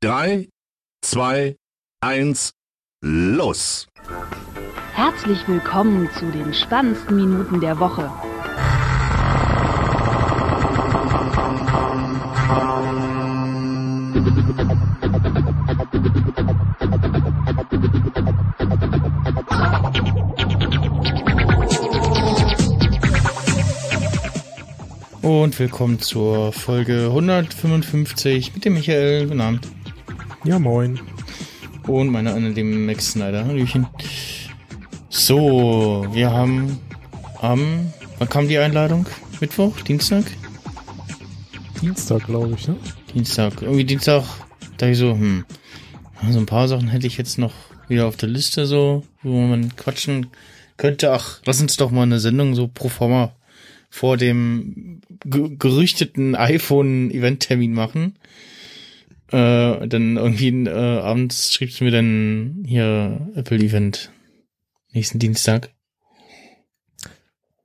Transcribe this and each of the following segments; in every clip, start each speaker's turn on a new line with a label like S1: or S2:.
S1: 3, 2, 1, los!
S2: Herzlich willkommen zu den spannendsten Minuten der Woche.
S3: Und willkommen zur Folge 155 mit dem Michael. Guten Abend.
S4: Ja, moin.
S3: Und meiner Anne, dem Max Snyder. Hallöchen. So, wir haben am, wann kam die Einladung? Mittwoch? Dienstag?
S4: Dienstag, glaube ich, ne?
S3: Dienstag. Irgendwie Dienstag, da ich so, hm, so ein paar Sachen hätte ich jetzt noch wieder auf der Liste so, wo man quatschen könnte. Ach, lass uns doch mal eine Sendung so pro forma vor dem ge gerüchteten iPhone-Event-Termin machen. Äh, dann irgendwie äh, abends schriebst du mir dann hier Apple-Event nächsten Dienstag.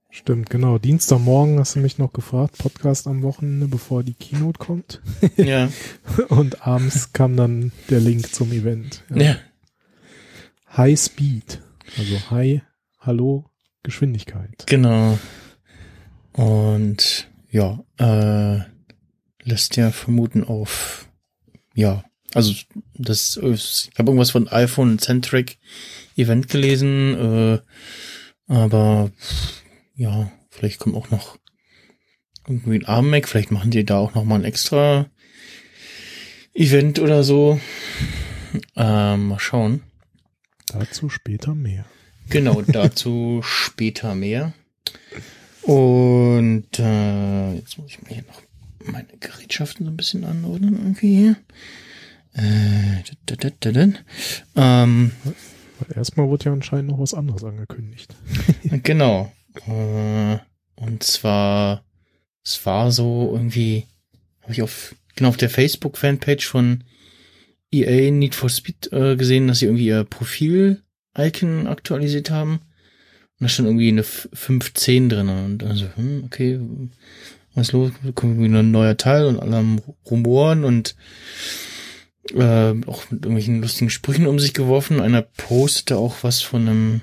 S4: Stimmt, genau. Dienstagmorgen hast du mich noch gefragt, Podcast am Wochenende, bevor die Keynote kommt.
S3: ja.
S4: Und abends kam dann der Link zum Event.
S3: Ja. ja.
S4: High Speed. Also High, Hallo, Geschwindigkeit.
S3: Genau. Und ja, äh, lässt ja vermuten auf, ja, also das, ich habe irgendwas von iPhone Centric Event gelesen, äh, aber ja, vielleicht kommt auch noch irgendwie ein Arm Mac, vielleicht machen die da auch noch mal ein extra Event oder so. Ähm, mal schauen.
S4: Dazu später mehr.
S3: Genau, dazu später mehr. Und äh, jetzt muss ich mir hier noch meine Gerätschaften so ein bisschen anordnen irgendwie hier. Äh, da, da, da, da. Ähm,
S4: Erstmal wurde ja anscheinend noch was anderes angekündigt.
S3: genau. Äh, und zwar, es war so irgendwie, habe ich auf, genau auf der Facebook-Fanpage von EA Need for Speed äh, gesehen, dass sie irgendwie ihr Profil-Icon aktualisiert haben. Und da stand irgendwie eine 510 drin. Und also, hm, okay, was los? Kommt irgendwie ein neuer Teil und alle haben Rumoren und äh, auch mit irgendwelchen lustigen Sprüchen um sich geworfen. Einer postete auch was von einem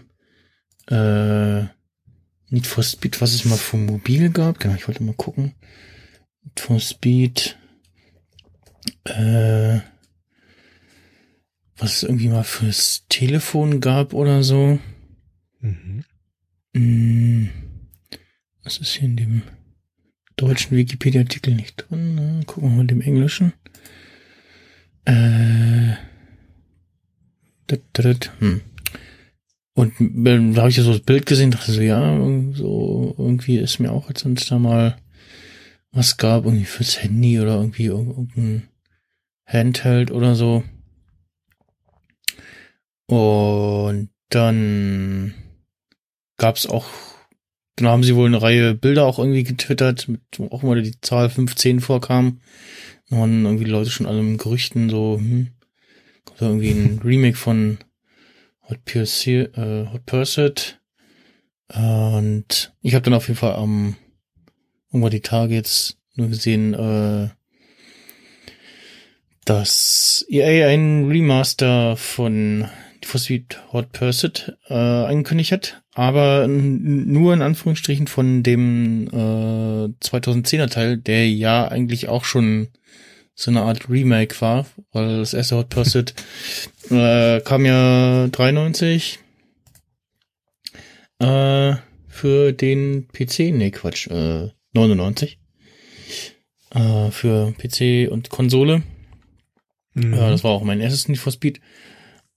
S3: äh, Need for Speed, was es mal für mobil gab. Genau, ich wollte mal gucken. Need for Speed. Äh, was es irgendwie mal fürs Telefon gab oder so. Mhm. Was ist hier in dem deutschen Wikipedia-Artikel nicht drin? Gucken wir mal dem englischen. Äh, hm. Und da habe ich ja so das Bild gesehen, dachte so, ja, so irgendwie ist mir auch, als wenn da mal was gab, irgendwie fürs Handy oder irgendwie irgendein Handheld oder so. Und dann gab es auch, dann haben sie wohl eine Reihe Bilder auch irgendwie getwittert, mit wo auch mal die Zahl 15 vorkam. Und irgendwie Leute schon alle im Gerüchten so, hm, kommt da irgendwie ein Remake von Hot, Pursuit, äh, Hot Pursuit. Und ich habe dann auf jeden Fall am, um, irgendwann die Tage jetzt nur gesehen, äh, dass EA ein Remaster von for Speed Hot Pursuit äh, angekündigt hat, aber nur in Anführungsstrichen von dem äh, 2010er Teil, der ja eigentlich auch schon so eine Art Remake war, weil das erste Hot Pursuit äh, kam ja 93 äh, für den PC, nee Quatsch, äh, 99 äh, für PC und Konsole. Mhm. Ja, das war auch mein erstes Need for Speed.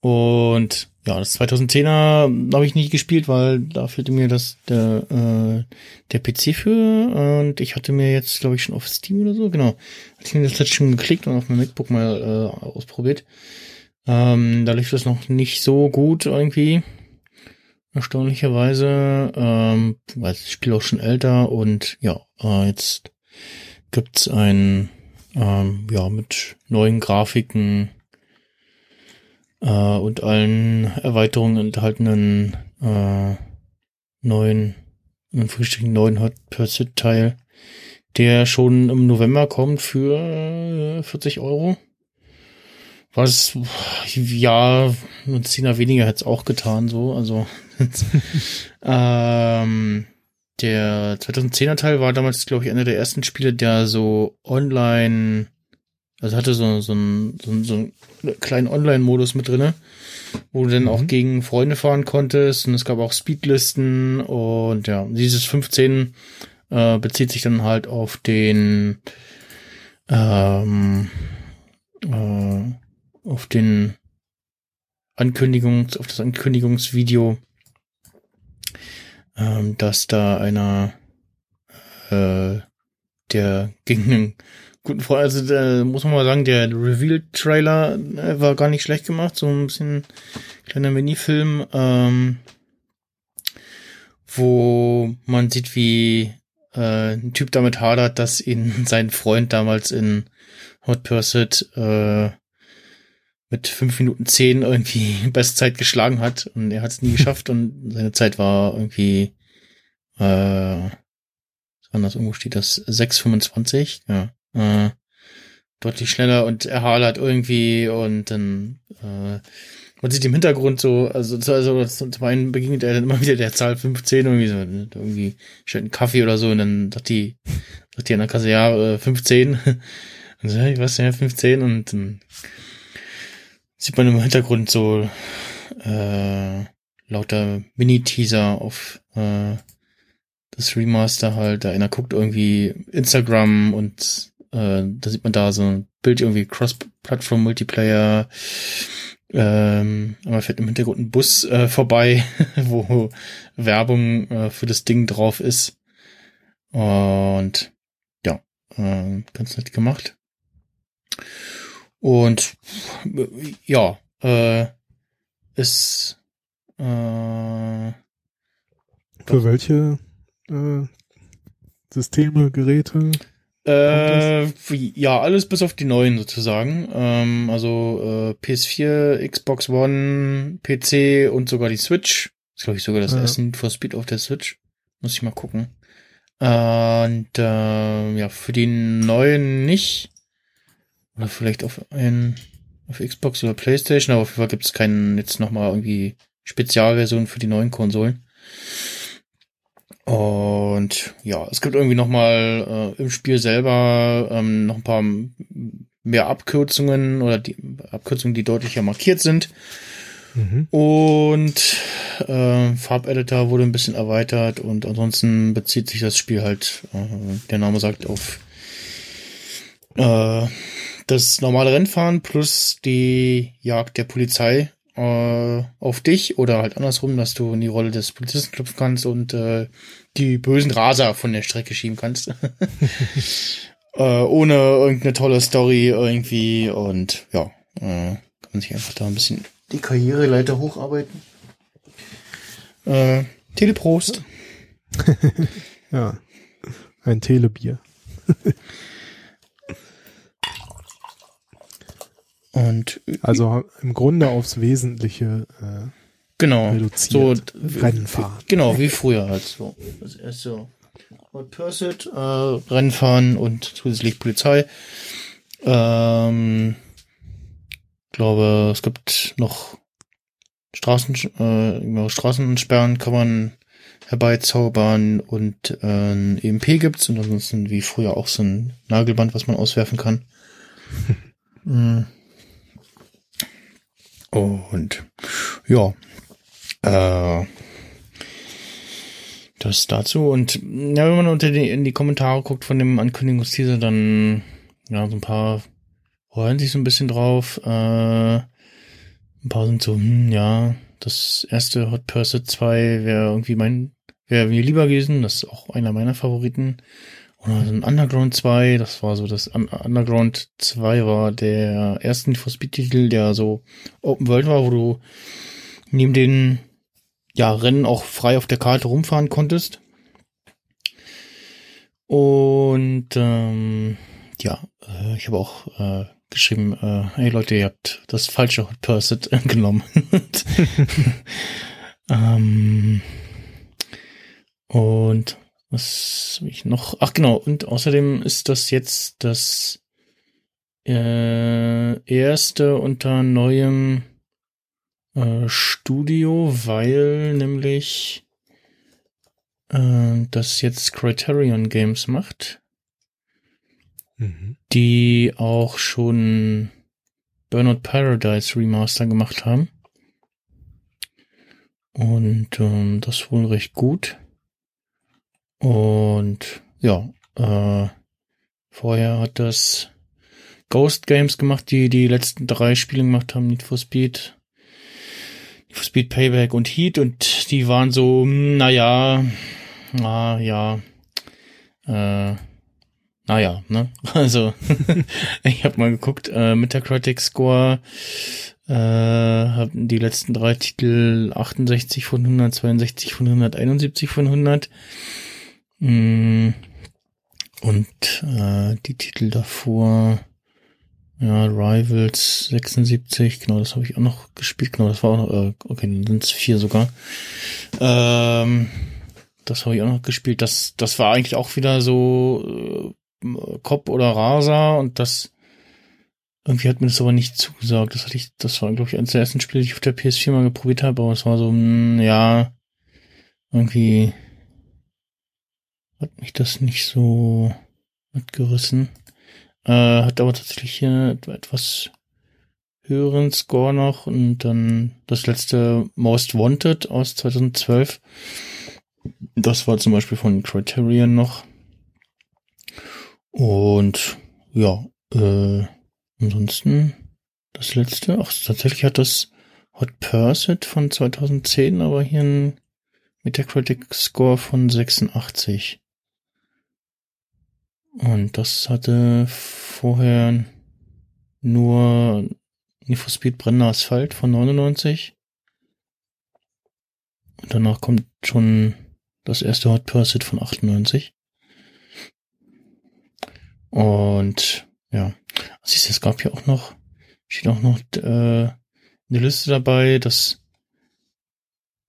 S3: Und ja, das 2010er habe ich nicht gespielt, weil da fehlte mir das der äh, der PC für. Und ich hatte mir jetzt glaube ich schon auf Steam oder so genau. Hatte ich mir das letzte schon geklickt und auf mein MacBook mal äh, ausprobiert. Ähm, da lief das noch nicht so gut irgendwie. Erstaunlicherweise, ähm, weil das Spiel auch schon älter und ja äh, jetzt gibt's ein ähm, ja mit neuen Grafiken äh, und allen Erweiterungen enthaltenen äh, neuen, in Frühstück neuen Hot Pursuit Teil, der schon im November kommt für 40 Euro. Was, ja, ein Zehner weniger hätte es auch getan, so, also, ähm, der 2010er Teil war damals, glaube ich, einer der ersten Spiele, der so online, also hatte so, so, einen, so, einen, so einen kleinen Online-Modus mit drinne, wo du dann mhm. auch gegen Freunde fahren konntest und es gab auch Speedlisten und ja, dieses 15 äh, bezieht sich dann halt auf den ähm, äh, auf den Ankündigungs, auf das Ankündigungsvideo, ähm, dass da einer äh, der gegen einen guten Freund, also da muss man mal sagen, der Reveal-Trailer äh, war gar nicht schlecht gemacht, so ein bisschen kleiner Minifilm, ähm, wo man sieht, wie äh, ein Typ damit hadert, dass ihn sein Freund damals in Hot Pursuit äh, mit fünf Minuten zehn irgendwie Bestzeit geschlagen hat und er hat es nie geschafft und seine Zeit war irgendwie äh, das irgendwo steht das? 6,25 ja äh, deutlich schneller und er hadert irgendwie und dann äh, man sieht im Hintergrund so, also, also zum einen begegnet er dann immer wieder der Zahl 15 irgendwie so, ne, irgendwie stellt einen Kaffee oder so und dann sagt die, sagt die an der Kasse, ja, 15. Äh, und so, ich weiß ja, 15 und dann sieht man im Hintergrund so äh, lauter Mini-Teaser auf äh, das Remaster halt. Da einer guckt irgendwie Instagram und äh, da sieht man da so ein Bild irgendwie Cross-Plattform-Multiplayer ähm, aber fährt im Hintergrund ein Bus äh, vorbei, wo Werbung äh, für das Ding drauf ist. Und ja, äh, ganz nett gemacht. Und ja, äh, ist äh,
S4: für welche äh, Systeme, Geräte?
S3: Äh, ja, alles bis auf die neuen sozusagen. Ähm, also äh, PS4, Xbox One, PC und sogar die Switch. Das ist, glaube ich, sogar das ja. erste Need for Speed auf der Switch. Muss ich mal gucken. Und äh, ja, für die neuen nicht. Oder vielleicht auf ein, auf Xbox oder Playstation, aber auf jeden Fall gibt es keinen jetzt nochmal irgendwie Spezialversion für die neuen Konsolen. Und ja, es gibt irgendwie noch mal äh, im Spiel selber ähm, noch ein paar mehr Abkürzungen oder die Abkürzungen, die deutlicher markiert sind. Mhm. Und äh, Farbeditor wurde ein bisschen erweitert und ansonsten bezieht sich das Spiel halt, äh, der Name sagt, auf äh, das normale Rennfahren plus die Jagd der Polizei äh, auf dich oder halt andersrum, dass du in die Rolle des Polizisten klopfen kannst und äh, die bösen Raser von der Strecke schieben kannst. äh, ohne irgendeine tolle Story irgendwie und ja, äh, kann man sich einfach da ein bisschen die Karriereleiter hocharbeiten. Äh, Teleprost.
S4: ja, ein Telebier.
S3: Und
S4: also im Grunde aufs Wesentliche äh,
S3: genau
S4: reduziert.
S3: So Rennfahren. Genau, wie früher halt so. Das erste Hot Pursuit, äh, Rennfahren und zusätzlich Polizei. Ähm, glaube, es gibt noch Straßen, äh, Straßensperren kann man herbeizaubern und äh, ein EMP gibt's und ansonsten wie früher auch so ein Nagelband, was man auswerfen kann. mhm. Und ja, äh, das dazu. Und ja, wenn man unter die, in die Kommentare guckt von dem Ankündigungsteaser, dann ja, so ein paar freuen sich so ein bisschen drauf. Äh, ein paar sind so, hm, ja, das erste Hot Pursuit 2 wäre irgendwie mein, wäre mir lieber gewesen. Das ist auch einer meiner Favoriten. Ein Underground 2, das war so das Underground 2 war der erste Need for Speed Titel, der so Open World war, wo du neben den ja, Rennen auch frei auf der Karte rumfahren konntest. Und ähm, ja, äh, ich habe auch äh, geschrieben, äh, hey Leute, ihr habt das falsche Hot Pursuit genommen. ähm, und was habe ich noch? Ach genau, und außerdem ist das jetzt das äh, erste unter neuem äh, Studio, weil nämlich äh, das jetzt Criterion Games macht,
S4: Mhm.
S3: die auch schon Burnout Paradise Remaster gemacht haben. Und ähm, das wohl recht gut. Und ja, äh, vorher hat das Ghost Games gemacht, die die letzten drei Spiele gemacht haben, Need for Speed, Need for Speed Payback und Heat und die waren so, hm, naja, na ja, äh, naja, ne? Also, ich habe mal geguckt, äh, Metacritic Score äh, haben die letzten drei Titel 68 von 100, 62 von 100, 71 von 100. Mm, Und äh, die Titel davor, ja, Rivals 76, genau, das habe ich auch noch gespielt, genau, das war auch noch, äh, okay, dann sind es vier sogar. Ähm, das habe ich auch noch gespielt. Das, das war eigentlich auch wieder so äh, Cop oder Rasa und das irgendwie hat mir das aber nicht zugesagt. Das hatte ich, das war, glaube ich, eines der ersten Spiele, die ich auf der PS4 mal geprobiert habe, aber es war so, mh, ja, irgendwie hat mich das nicht so mitgerissen. Äh, hat aber tatsächlich hier etwas höheren Score noch und dann das letzte Most Wanted aus 2012. Das war zum Beispiel von Criterion noch. Und ja, äh, ansonsten das letzte, ach, tatsächlich hat das Hot Pursuit von 2010, aber hier ein Metacritic Score von 86. Und das hatte vorher nur Need for Speed brennender Asphalt von 99. Und danach kommt schon das erste Hot Pursuit von 98. Und ja, siehst du, es gab hier auch noch, steht auch noch äh, eine Liste dabei, das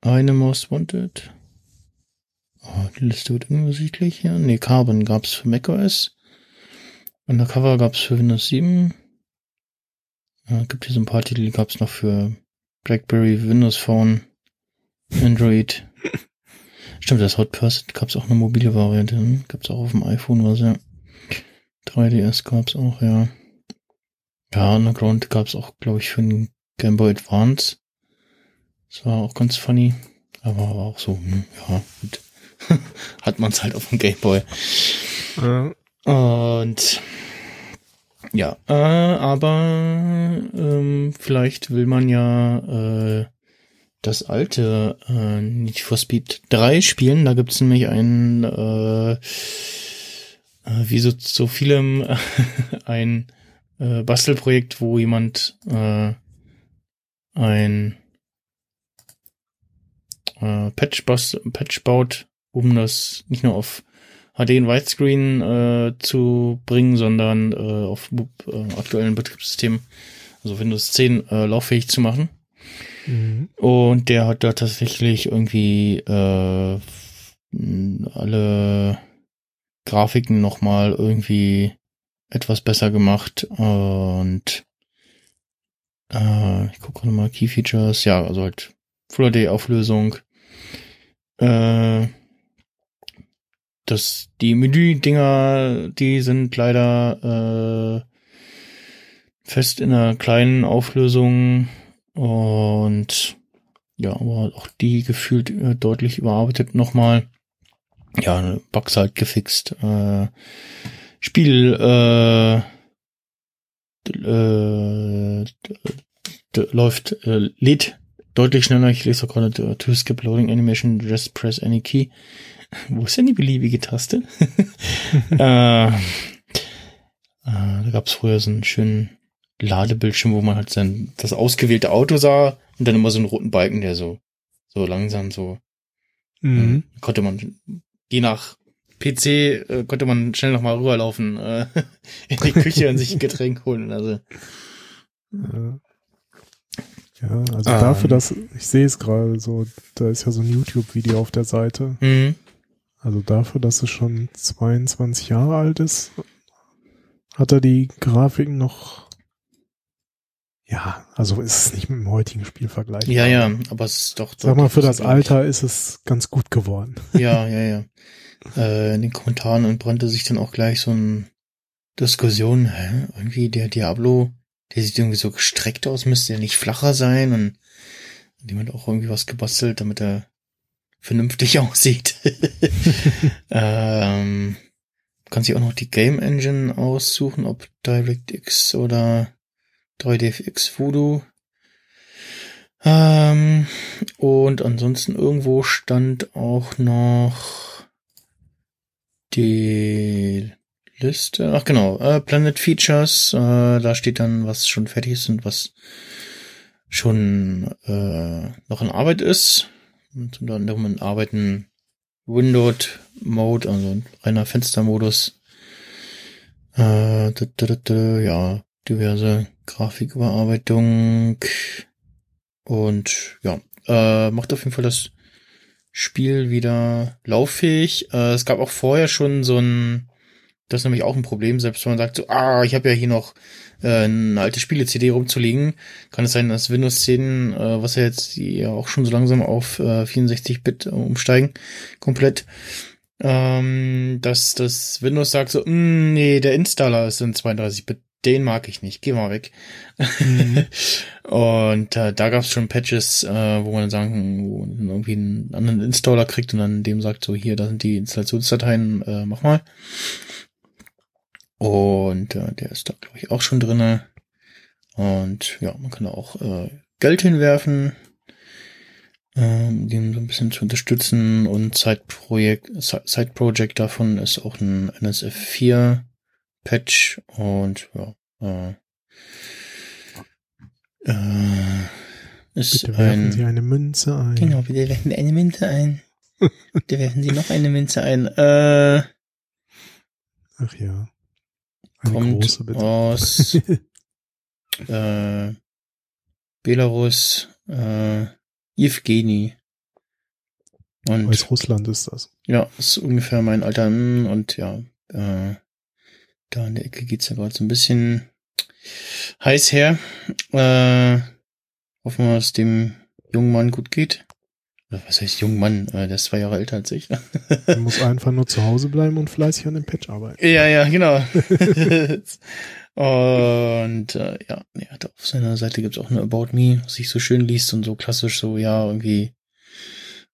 S3: eine Most Wanted. Oh, die Liste wird unübersichtlich hier. Nee, Carbon gab's für macOS. Undercover gab's für Windows 7. Ja, gibt hier so ein paar Titel, die gab's noch für BlackBerry, Windows Phone, Android. Stimmt, das Hot Pursuit gab's auch eine mobile Variante. Hm? Gab's auch auf dem iPhone was, ja. 3DS gab's auch, ja. Ja, Underground gab's auch, glaube ich, für den Game Boy Advance. Das war auch ganz funny. Aber auch so, hm, ja, gut. Hat man's halt auf dem Game Boy.
S4: Äh,
S3: Und ja, äh, aber ähm, vielleicht will man ja äh, das alte äh, Need for Speed 3 spielen. Da gibt's nämlich ein, äh, äh, wie so so vielem, äh, ein äh, Bastelprojekt, wo jemand äh, ein äh, Patch, Patch baut, um das nicht nur auf HD in Widescreen äh, zu bringen, sondern äh, auf äh, aktuellen Betriebssystemen, also Windows 10, äh, lauffähig zu machen.
S4: mhm.
S3: Und der hat da tatsächlich irgendwie äh, alle Grafiken nochmal irgendwie etwas besser gemacht und äh, ich gucke gerade mal Key Features, ja, also halt Full HD Auflösung. Äh, das, die Menü-Dinger, die sind leider äh, fest in einer kleinen Auflösung und ja, aber auch die gefühlt äh, deutlich überarbeitet nochmal. Ja, Bugs halt gefixt. Äh, Spiel äh, äh, läuft, äh, lädt deutlich schneller. Ich lese gerade äh, to skip loading animation, just press any key. Wo ist denn die beliebige Taste? äh, äh, da gab es früher so einen schönen Ladebildschirm, wo man halt sein das ausgewählte Auto sah und dann immer so einen roten Balken, der so so langsam so
S4: Mhm.
S3: äh, konnte man je nach PC äh, konnte man schnell noch mal rüberlaufen äh, in die Küche und sich ein Getränk holen. Also
S4: Ja. Ja, also
S3: Ähm.
S4: dafür, dass ich sehe es gerade so, da ist ja so ein YouTube-Video auf der Seite.
S3: mhm.
S4: Also dafür, dass es schon 22 Jahre alt ist, Hat er die Grafiken noch? Ja, also ist es nicht mit dem heutigen Spiel vergleichbar.
S3: Ja, ja, aber es ist doch.
S4: Sag mal, für das. Alter ist es ganz gut geworden.
S3: Ja, ja, ja. Äh, in den Kommentaren entbrannte sich dann auch gleich so eine Diskussion, hä? Irgendwie der Diablo, der sieht irgendwie so gestreckt aus, müsste der nicht flacher sein und jemand auch irgendwie was gebastelt, damit er vernünftig aussieht. ähm, kann sich auch noch die Game Engine aussuchen, ob DirectX oder 3DFX Voodoo. Ähm, und ansonsten irgendwo stand auch noch die Liste. Ach genau, äh, Planet Features. Äh, da steht dann, was schon fertig ist und was schon äh, noch in Arbeit ist. Und unter anderem in Arbeiten Windowed Mode, also ein reiner Fenstermodus. Äh, ja, diverse Grafiküberarbeitung. Und ja, äh, macht auf jeden Fall das Spiel wieder lauffähig. Äh, es gab auch vorher schon so ein, das ist nämlich auch ein Problem, selbst wenn man sagt so, ah, ich habe ja hier noch äh, eine alte Spiele-CD rumzuliegen, kann es sein, dass Windows 10, äh, was ja jetzt ja auch schon so langsam auf äh, 64-Bit umsteigen, komplett, ähm, dass das Windows sagt so, "Mm, nee, der Installer ist in 32-Bit, den mag ich nicht, geh mal weg.
S4: Mhm.
S3: Und äh, da gab es schon Patches, äh, wo man dann sagen, wo man irgendwie einen anderen Installer kriegt und dann dem sagt, so hier, da sind die Installationsdateien, äh, mach mal. Und äh, der ist da, glaube ich, auch schon drinne. Und ja, man kann da auch äh, Geld hinwerfen, ähm, den so ein bisschen zu unterstützen. Und Side-Projekt, Side Project davon ist auch ein NSF4 Patch und ja, äh, äh, ist
S4: Bitte werfen
S3: ein
S4: Sie eine Münze ein.
S3: Genau, bitte werfen Sie eine Münze ein. bitte werfen Sie noch eine Münze ein. Äh,
S4: Ach ja.
S3: Kommt aus äh, Belarus, äh, Evgeny. Und
S4: Aus Russland ist das.
S3: ja, ist ungefähr mein Alter. hm, Und ja, äh, da in der Ecke geht's ja gerade so ein bisschen heiß her. Äh, hoffen wir, dass dem jungen Mann gut geht. Was heißt jungen Mann? Äh, der ist zwei Jahre älter als ich.
S4: Man muss einfach nur zu Hause bleiben und fleißig an dem Patch arbeiten.
S3: Ja, ja, genau. und äh, ja, nee, auf seiner Seite gibt's auch eine About Me, was sich so schön liest und so klassisch so, ja, irgendwie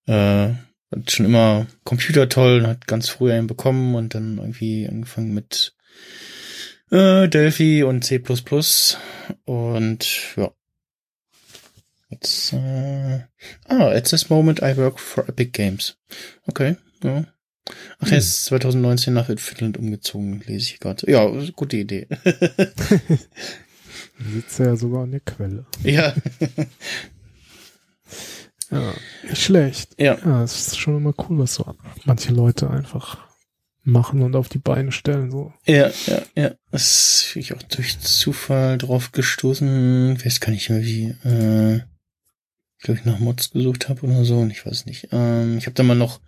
S3: äh, hat schon immer Computer toll, hat ganz früh einen bekommen und dann irgendwie angefangen mit äh, Delphi und C++ und ja. Jetzt, äh, ah, at this moment I work for Epic Games. Okay, ja. Ach, er ist 2019 nach Finnland umgezogen, lese ich gerade. Ja, gute Idee.
S4: Sitzt er ja sogar an der Quelle.
S3: ja,
S4: Ja, nicht schlecht.
S3: ja,
S4: Ja, es ist schon immer cool, was so manche Leute einfach machen und auf die Beine stellen. So.
S3: ja, ja, ja. Das bin ich auch durch Zufall drauf gestoßen. Ich weiß gar nicht mehr wie, äh, glaube ich nach Mods gesucht habe oder so und ich weiß nicht. Ähm, ich habe da mal noch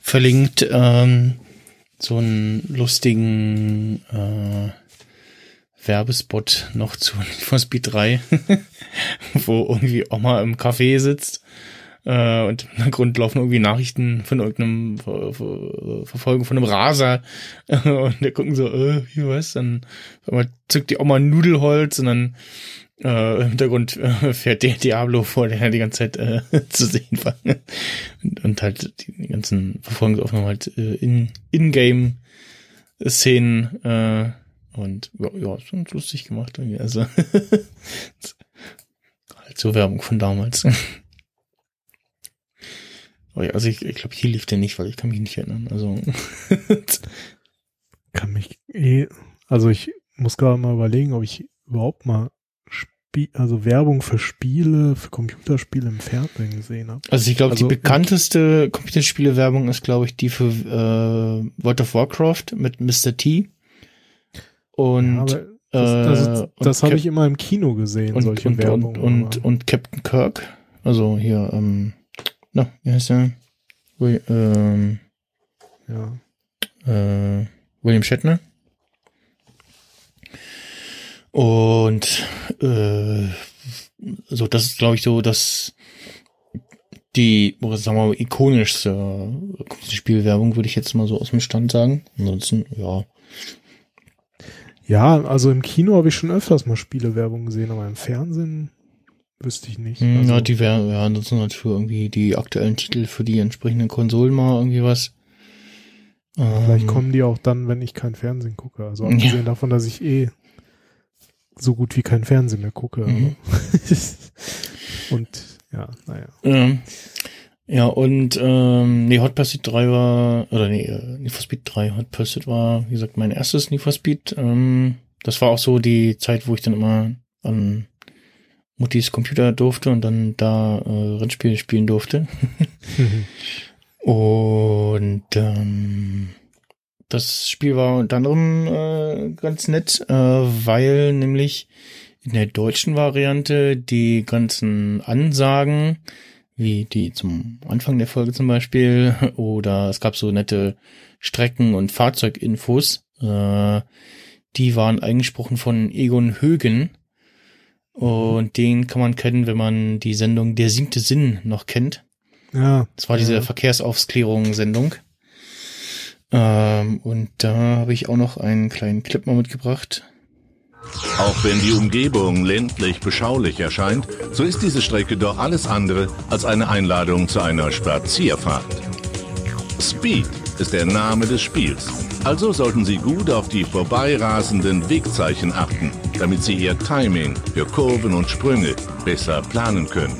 S3: verlinkt, ähm, so einen lustigen äh, Werbespot noch zu Need for Speed 3, wo irgendwie Oma im Café sitzt äh, und im Hintergrund laufen irgendwie Nachrichten von irgendeinem Ver Ver Verfolgung von einem Raser und der gucken so, äh, wie was? Dann zückt die Oma Nudelholz und dann äh, im Hintergrund äh, fährt der Diablo vor, der die ganze Zeit äh, zu sehen war. Und, und halt die ganzen Verfolgungsaufnahmen halt äh, in in-game Szenen äh, und ja, ja, ganz lustig gemacht irgendwie. Also halt so Werbung von damals. Oh ja, also ich, ich glaube, hier lief der nicht, weil ich kann mich nicht erinnern. Also
S4: Kann mich eh, also ich muss gerade mal überlegen, ob ich überhaupt mal Spie also Werbung für Spiele, für Computerspiele im Fernsehen gesehen habe.
S3: Also ich glaube,
S4: Also,
S3: die bekannteste Computerspiele-Werbung ist, glaube ich, die für äh, World of Warcraft mit Mr. T. Und,
S4: Ja, aber das,
S3: äh, und
S4: das habe ich immer im Kino gesehen,
S3: und,
S4: solche
S3: und,
S4: Werbung.
S3: und, und, und Captain Kirk. Also hier, ähm, na, wie heißt der? Will, ähm,
S4: ja.
S3: äh, William Shatner. Und äh, so, das ist, glaube ich, so das die, sagen wir mal, ikonischste Spielwerbung, würde ich jetzt mal so aus dem Stand sagen. Ansonsten, ja.
S4: Ja, also im Kino habe ich schon öfters mal Spielewerbung gesehen, aber im Fernsehen wüsste ich nicht.
S3: Hm,
S4: Also,
S3: ja, die wären, ja, ansonsten halt für irgendwie die aktuellen Titel für die entsprechenden Konsolen mal irgendwie was.
S4: vielleicht
S3: Ähm,
S4: kommen die auch dann, wenn ich kein Fernsehen gucke. Also abgesehen
S3: Ja.
S4: davon, dass ich eh so gut wie kein Fernsehen mehr gucke.
S3: Mhm.
S4: Und ja, naja.
S3: Ähm, ja, und ähm, nee, Hot Pursuit 3 war, oder nee, äh, Need for Speed 3, Hot Pursuit war, wie gesagt, mein erstes Need for Speed. Ähm, das war auch so die Zeit, wo ich dann immer an Muttis Computer durfte und dann da äh, Rennspiele spielen durfte. Und ähm, das Spiel war unter anderem äh, ganz nett, äh, weil nämlich in der deutschen Variante die ganzen Ansagen, wie die zum Anfang der Folge zum Beispiel, oder es gab so nette Strecken- und Fahrzeuginfos, äh, die waren eingesprochen von Egon Högen. Und den kann man kennen, wenn man die Sendung Der siebte Sinn noch kennt.
S4: ja.
S3: Das war diese
S4: ja.
S3: Verkehrsaufklärung-Sendung. Ähm, und da habe ich auch noch einen kleinen Clip mal mitgebracht.
S1: Auch wenn die Umgebung ländlich beschaulich erscheint, so ist diese Strecke doch alles andere als eine Einladung zu einer Spazierfahrt. Speed ist der Name des Spiels. Also sollten Sie gut auf die vorbeirasenden Wegzeichen achten, damit Sie Ihr Timing für Kurven und Sprünge besser planen können.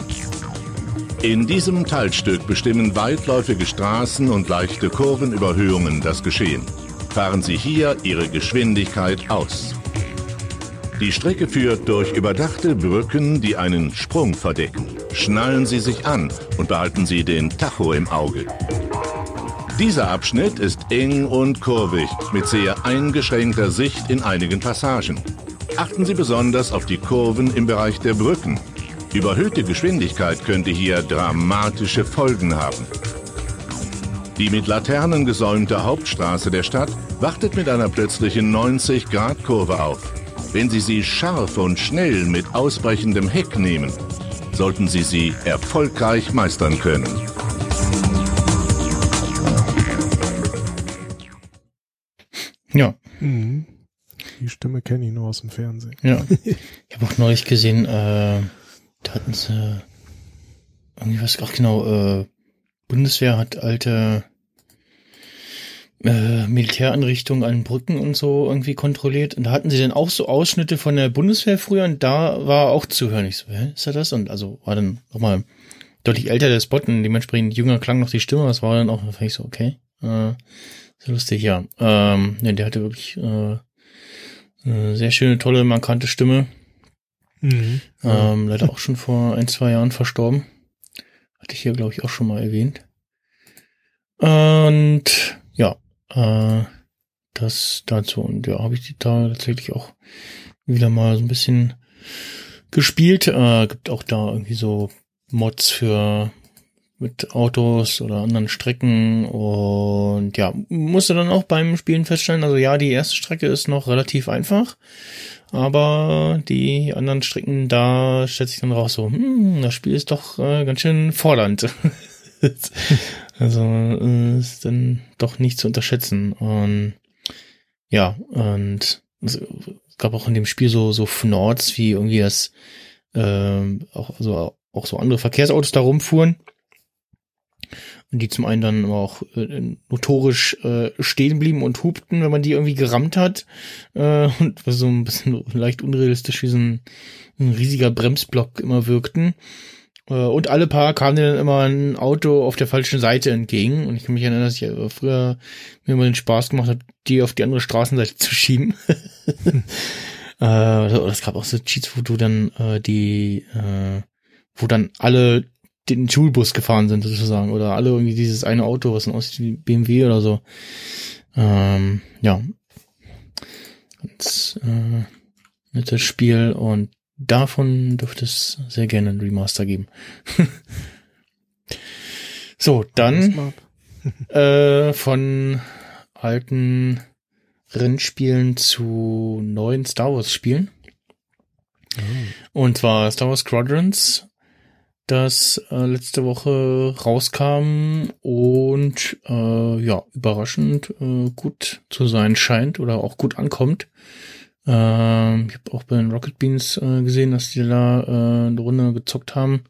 S1: In diesem Teilstück bestimmen weitläufige Straßen und leichte Kurvenüberhöhungen das Geschehen. Fahren Sie hier Ihre Geschwindigkeit aus. Die Strecke führt durch überdachte Brücken, die einen Sprung verdecken. Schnallen Sie sich an und behalten Sie den Tacho im Auge. Dieser Abschnitt ist eng und kurvig, mit sehr eingeschränkter Sicht in einigen Passagen. Achten Sie besonders auf die Kurven im Bereich der Brücken. Überhöhte Geschwindigkeit könnte hier dramatische Folgen haben. Die mit Laternen gesäumte Hauptstraße der Stadt wartet mit einer plötzlichen 90-Grad-Kurve auf. Wenn Sie sie scharf und schnell mit ausbrechendem Heck nehmen, sollten Sie sie erfolgreich meistern können.
S3: Ja,
S4: Mhm. Die Stimme kenne ich nur aus dem Fernsehen.
S3: ja. Ich habe auch neulich gesehen, äh, da hatten sie irgendwie was, ach genau, äh, Bundeswehr hat alte äh, Militäranrichtungen an Brücken und so irgendwie kontrolliert. Und da hatten sie dann auch so Ausschnitte von der Bundeswehr früher und da war auch zu hören. Ich so, hä, ist er das? Und also war dann nochmal deutlich älter der Spot und dementsprechend jünger klang noch die Stimme. Das war dann auch, da fand ich so, okay, äh, sehr lustig, ja. Ähm, ne, der hatte wirklich äh, eine sehr schöne, tolle, markante Stimme.
S4: Mhm.
S3: Ähm, leider auch schon vor ein, zwei Jahren verstorben. Hatte ich hier, glaube ich, auch schon mal erwähnt. Und ja, äh, das dazu. Und ja, habe ich die Tage tatsächlich auch wieder mal so ein bisschen gespielt. Äh, gibt auch da irgendwie so Mods für mit Autos oder anderen Strecken und ja, musste dann auch beim Spielen feststellen, also ja, die erste Strecke ist noch relativ einfach, aber die anderen Strecken, da stellt sich dann raus so, hm, das Spiel ist doch äh, ganz schön fordernd. also äh, ist dann doch nicht zu unterschätzen und ja, und es gab auch in dem Spiel so so Fnords, wie irgendwie das ähm, auch so auch so andere Verkehrsautos da rumfuhren und die zum einen dann auch äh, notorisch äh, stehen blieben und hupten, wenn man die irgendwie gerammt hat äh, und so ein bisschen leicht unrealistisch wie so ein, ein riesiger Bremsblock immer wirkten. Äh, und alle paar kam dir dann immer ein Auto auf der falschen Seite entgegen und ich kann mich erinnern, dass ich äh, früher mir immer den Spaß gemacht habe, die auf die andere Straßenseite zu schieben. äh, es gab auch so Cheats, wo du dann äh, die, äh, wo dann alle den Schulbus gefahren sind sozusagen oder alle irgendwie dieses eine Auto, was dann aussieht wie BMW oder so. Ähm, ja, ganz äh, nettes Spiel und davon dürfte es sehr gerne ein Remaster geben. so, dann äh, von alten Rennspielen zu neuen Star Wars Spielen. Und zwar Star Wars Squadrons, das äh, letzte Woche rauskam und äh, ja, überraschend äh, gut zu sein scheint oder auch gut ankommt. Ähm, ich habe auch bei den Rocket Beans äh, gesehen, dass die da äh, eine Runde gezockt haben.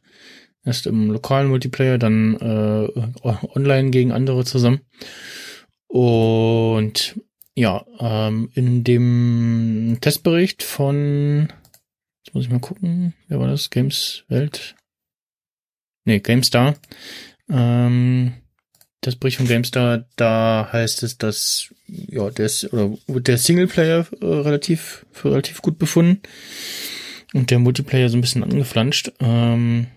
S3: Erst im lokalen Multiplayer, dann äh, online gegen andere zusammen. Und ja, ähm, in dem Testbericht von, jetzt muss ich mal gucken, wer war das? Games Welt? Nee, GameStar. Ähm, das Bericht von GameStar, da heißt es, dass ja, der, ist, oder der Singleplayer äh, relativ für relativ gut befunden und der Multiplayer so ein bisschen angeflanscht. Ähm,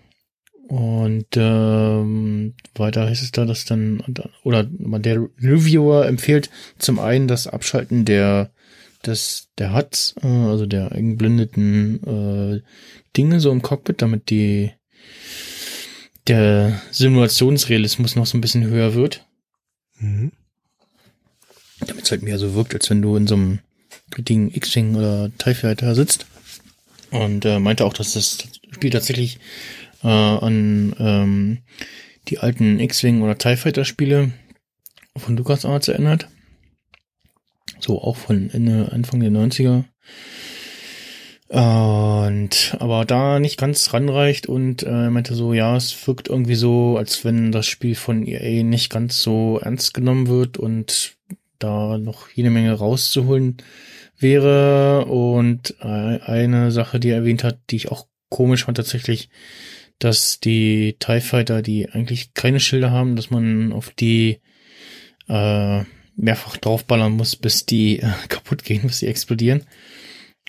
S3: und ähm, weiter heißt es da, dass dann oder der Reviewer empfiehlt zum einen das Abschalten der des der HUDs, äh, also der eingeblendeten äh, Dinge so im Cockpit, damit die der Simulationsrealismus noch so ein bisschen höher wird. Mhm. Damit es halt mehr so wirkt, als wenn du in so einem richtigen X-Wing oder TIE Fighter sitzt. Und äh, meinte auch, dass das Spiel tatsächlich äh, an ähm, die alten X-Wing oder TIE Fighter Spiele von LucasArts erinnert. So auch von Ende, Anfang der 90er. Und aber da nicht ganz ranreicht und äh, meinte so, ja, es wirkt irgendwie so, als wenn das Spiel von EA nicht ganz so ernst genommen wird und da noch jede Menge rauszuholen wäre. Und äh, eine Sache, die er erwähnt hat, die ich auch komisch fand tatsächlich, dass die TIE Fighter, die eigentlich keine Schilder haben, dass man auf die äh, mehrfach draufballern muss, bis die äh, kaputt gehen, bis sie explodieren.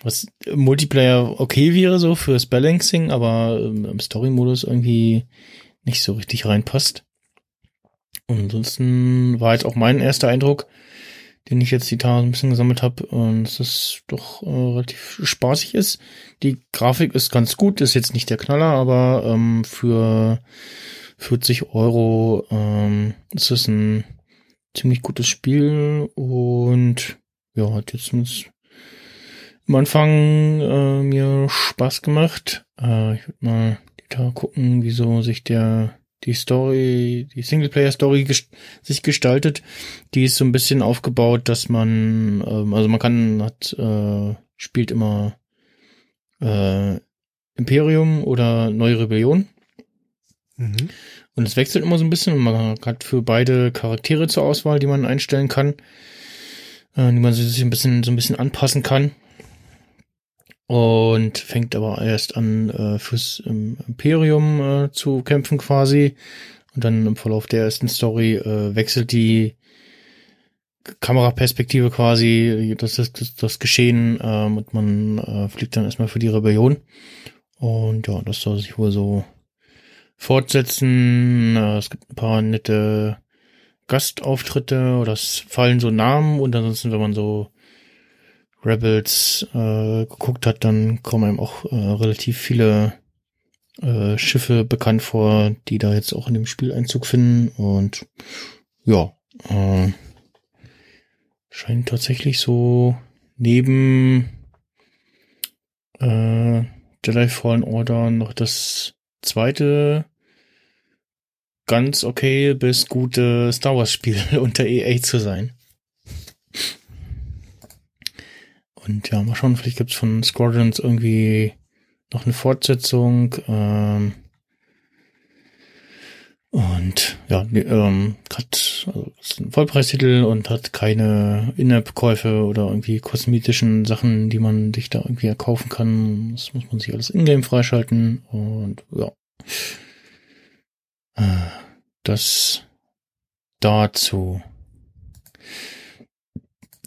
S3: Was Multiplayer okay wäre so fürs Balancing, aber ähm, im Story-Modus irgendwie nicht so richtig reinpasst. Und ansonsten war jetzt auch mein erster Eindruck, den ich jetzt die Tage ein bisschen gesammelt habe, und dass es doch äh, relativ spaßig ist. Die Grafik ist ganz gut, ist jetzt nicht der Knaller, aber ähm, für 40 Euro ähm, ist es ein ziemlich gutes Spiel und ja, hat jetzt am Anfang äh, mir Spaß gemacht. Äh, ich würde mal da gucken, wieso sich der die Story, die Singleplayer-Story gest sich gestaltet. Die ist so ein bisschen aufgebaut, dass man, ähm, also man kann, hat, äh, spielt immer äh, Imperium oder Neue Rebellion. Mhm. Und es wechselt immer so ein bisschen und man hat für beide Charaktere zur Auswahl, die man einstellen kann, äh, die man sich ein bisschen, so ein bisschen anpassen kann und fängt aber erst an äh, fürs ähm, Imperium äh, zu kämpfen quasi und dann im Verlauf der ersten Story äh, wechselt die Kameraperspektive quasi, das das, das Geschehen ähm, und man äh, fliegt dann erstmal für die Rebellion und ja, das soll sich wohl so fortsetzen. Äh, es gibt ein paar nette Gastauftritte oder es fallen so Namen und ansonsten, wenn man so Rebels äh, geguckt hat, dann kommen einem auch äh, relativ viele äh, Schiffe bekannt vor, die da jetzt auch in dem Spiel Einzug finden. Und ja, äh, scheint tatsächlich so neben äh, Jedi Fallen Order noch das zweite ganz okay bis gute Star Wars Spiel unter EA zu sein. Und ja, mal schauen, vielleicht gibt's von Squadrons irgendwie noch eine Fortsetzung. Ähm, und ja, ähm, hat also ist ein Vollpreistitel und hat keine In-App-Käufe oder irgendwie kosmetischen Sachen, die man sich da irgendwie erkaufen kann. Das muss man sich alles in-game freischalten. Und ja. Äh, das dazu.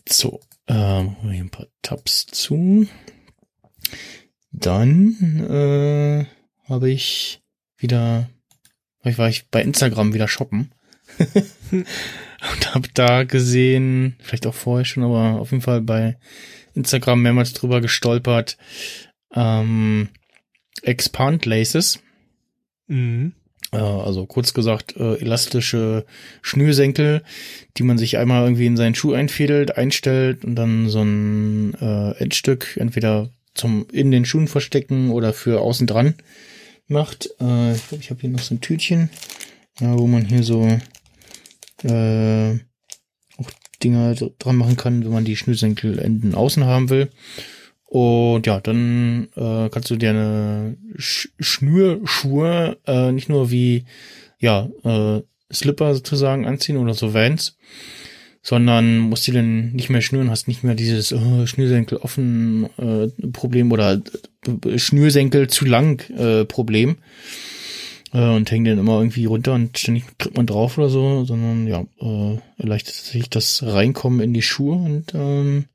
S3: So, ähm, ein paar Tabs zu. Dann äh, habe ich wieder, war ich bei Instagram wieder shoppen und habe da gesehen, vielleicht auch vorher schon, aber auf jeden Fall bei Instagram mehrmals drüber gestolpert. Ähm, Expand Laces. Mhm. Also kurz gesagt, äh, elastische Schnürsenkel, die man sich einmal irgendwie in seinen Schuh einfädelt, einstellt und dann so ein äh, Endstück entweder zum in den Schuhen verstecken oder für außen dran macht. Äh, ich glaube, ich habe hier noch so ein Tütchen, ja, wo man hier so äh, auch Dinger dran machen kann, wenn man die Schnürsenkelenden außen haben will. Und ja, dann äh, kannst du dir eine Sch Schnürschuhe äh, nicht nur wie ja äh, Slipper sozusagen anziehen oder so Vans, sondern musst die dann nicht mehr schnüren, hast nicht mehr dieses äh, Schnürsenkel offen äh, Problem oder äh, Schnürsenkel zu lang äh, Problem. Äh, und hängen dann immer irgendwie runter und ständig tritt man drauf oder so, sondern ja, äh, erleichtert sich das Reinkommen in die Schuhe und ähm,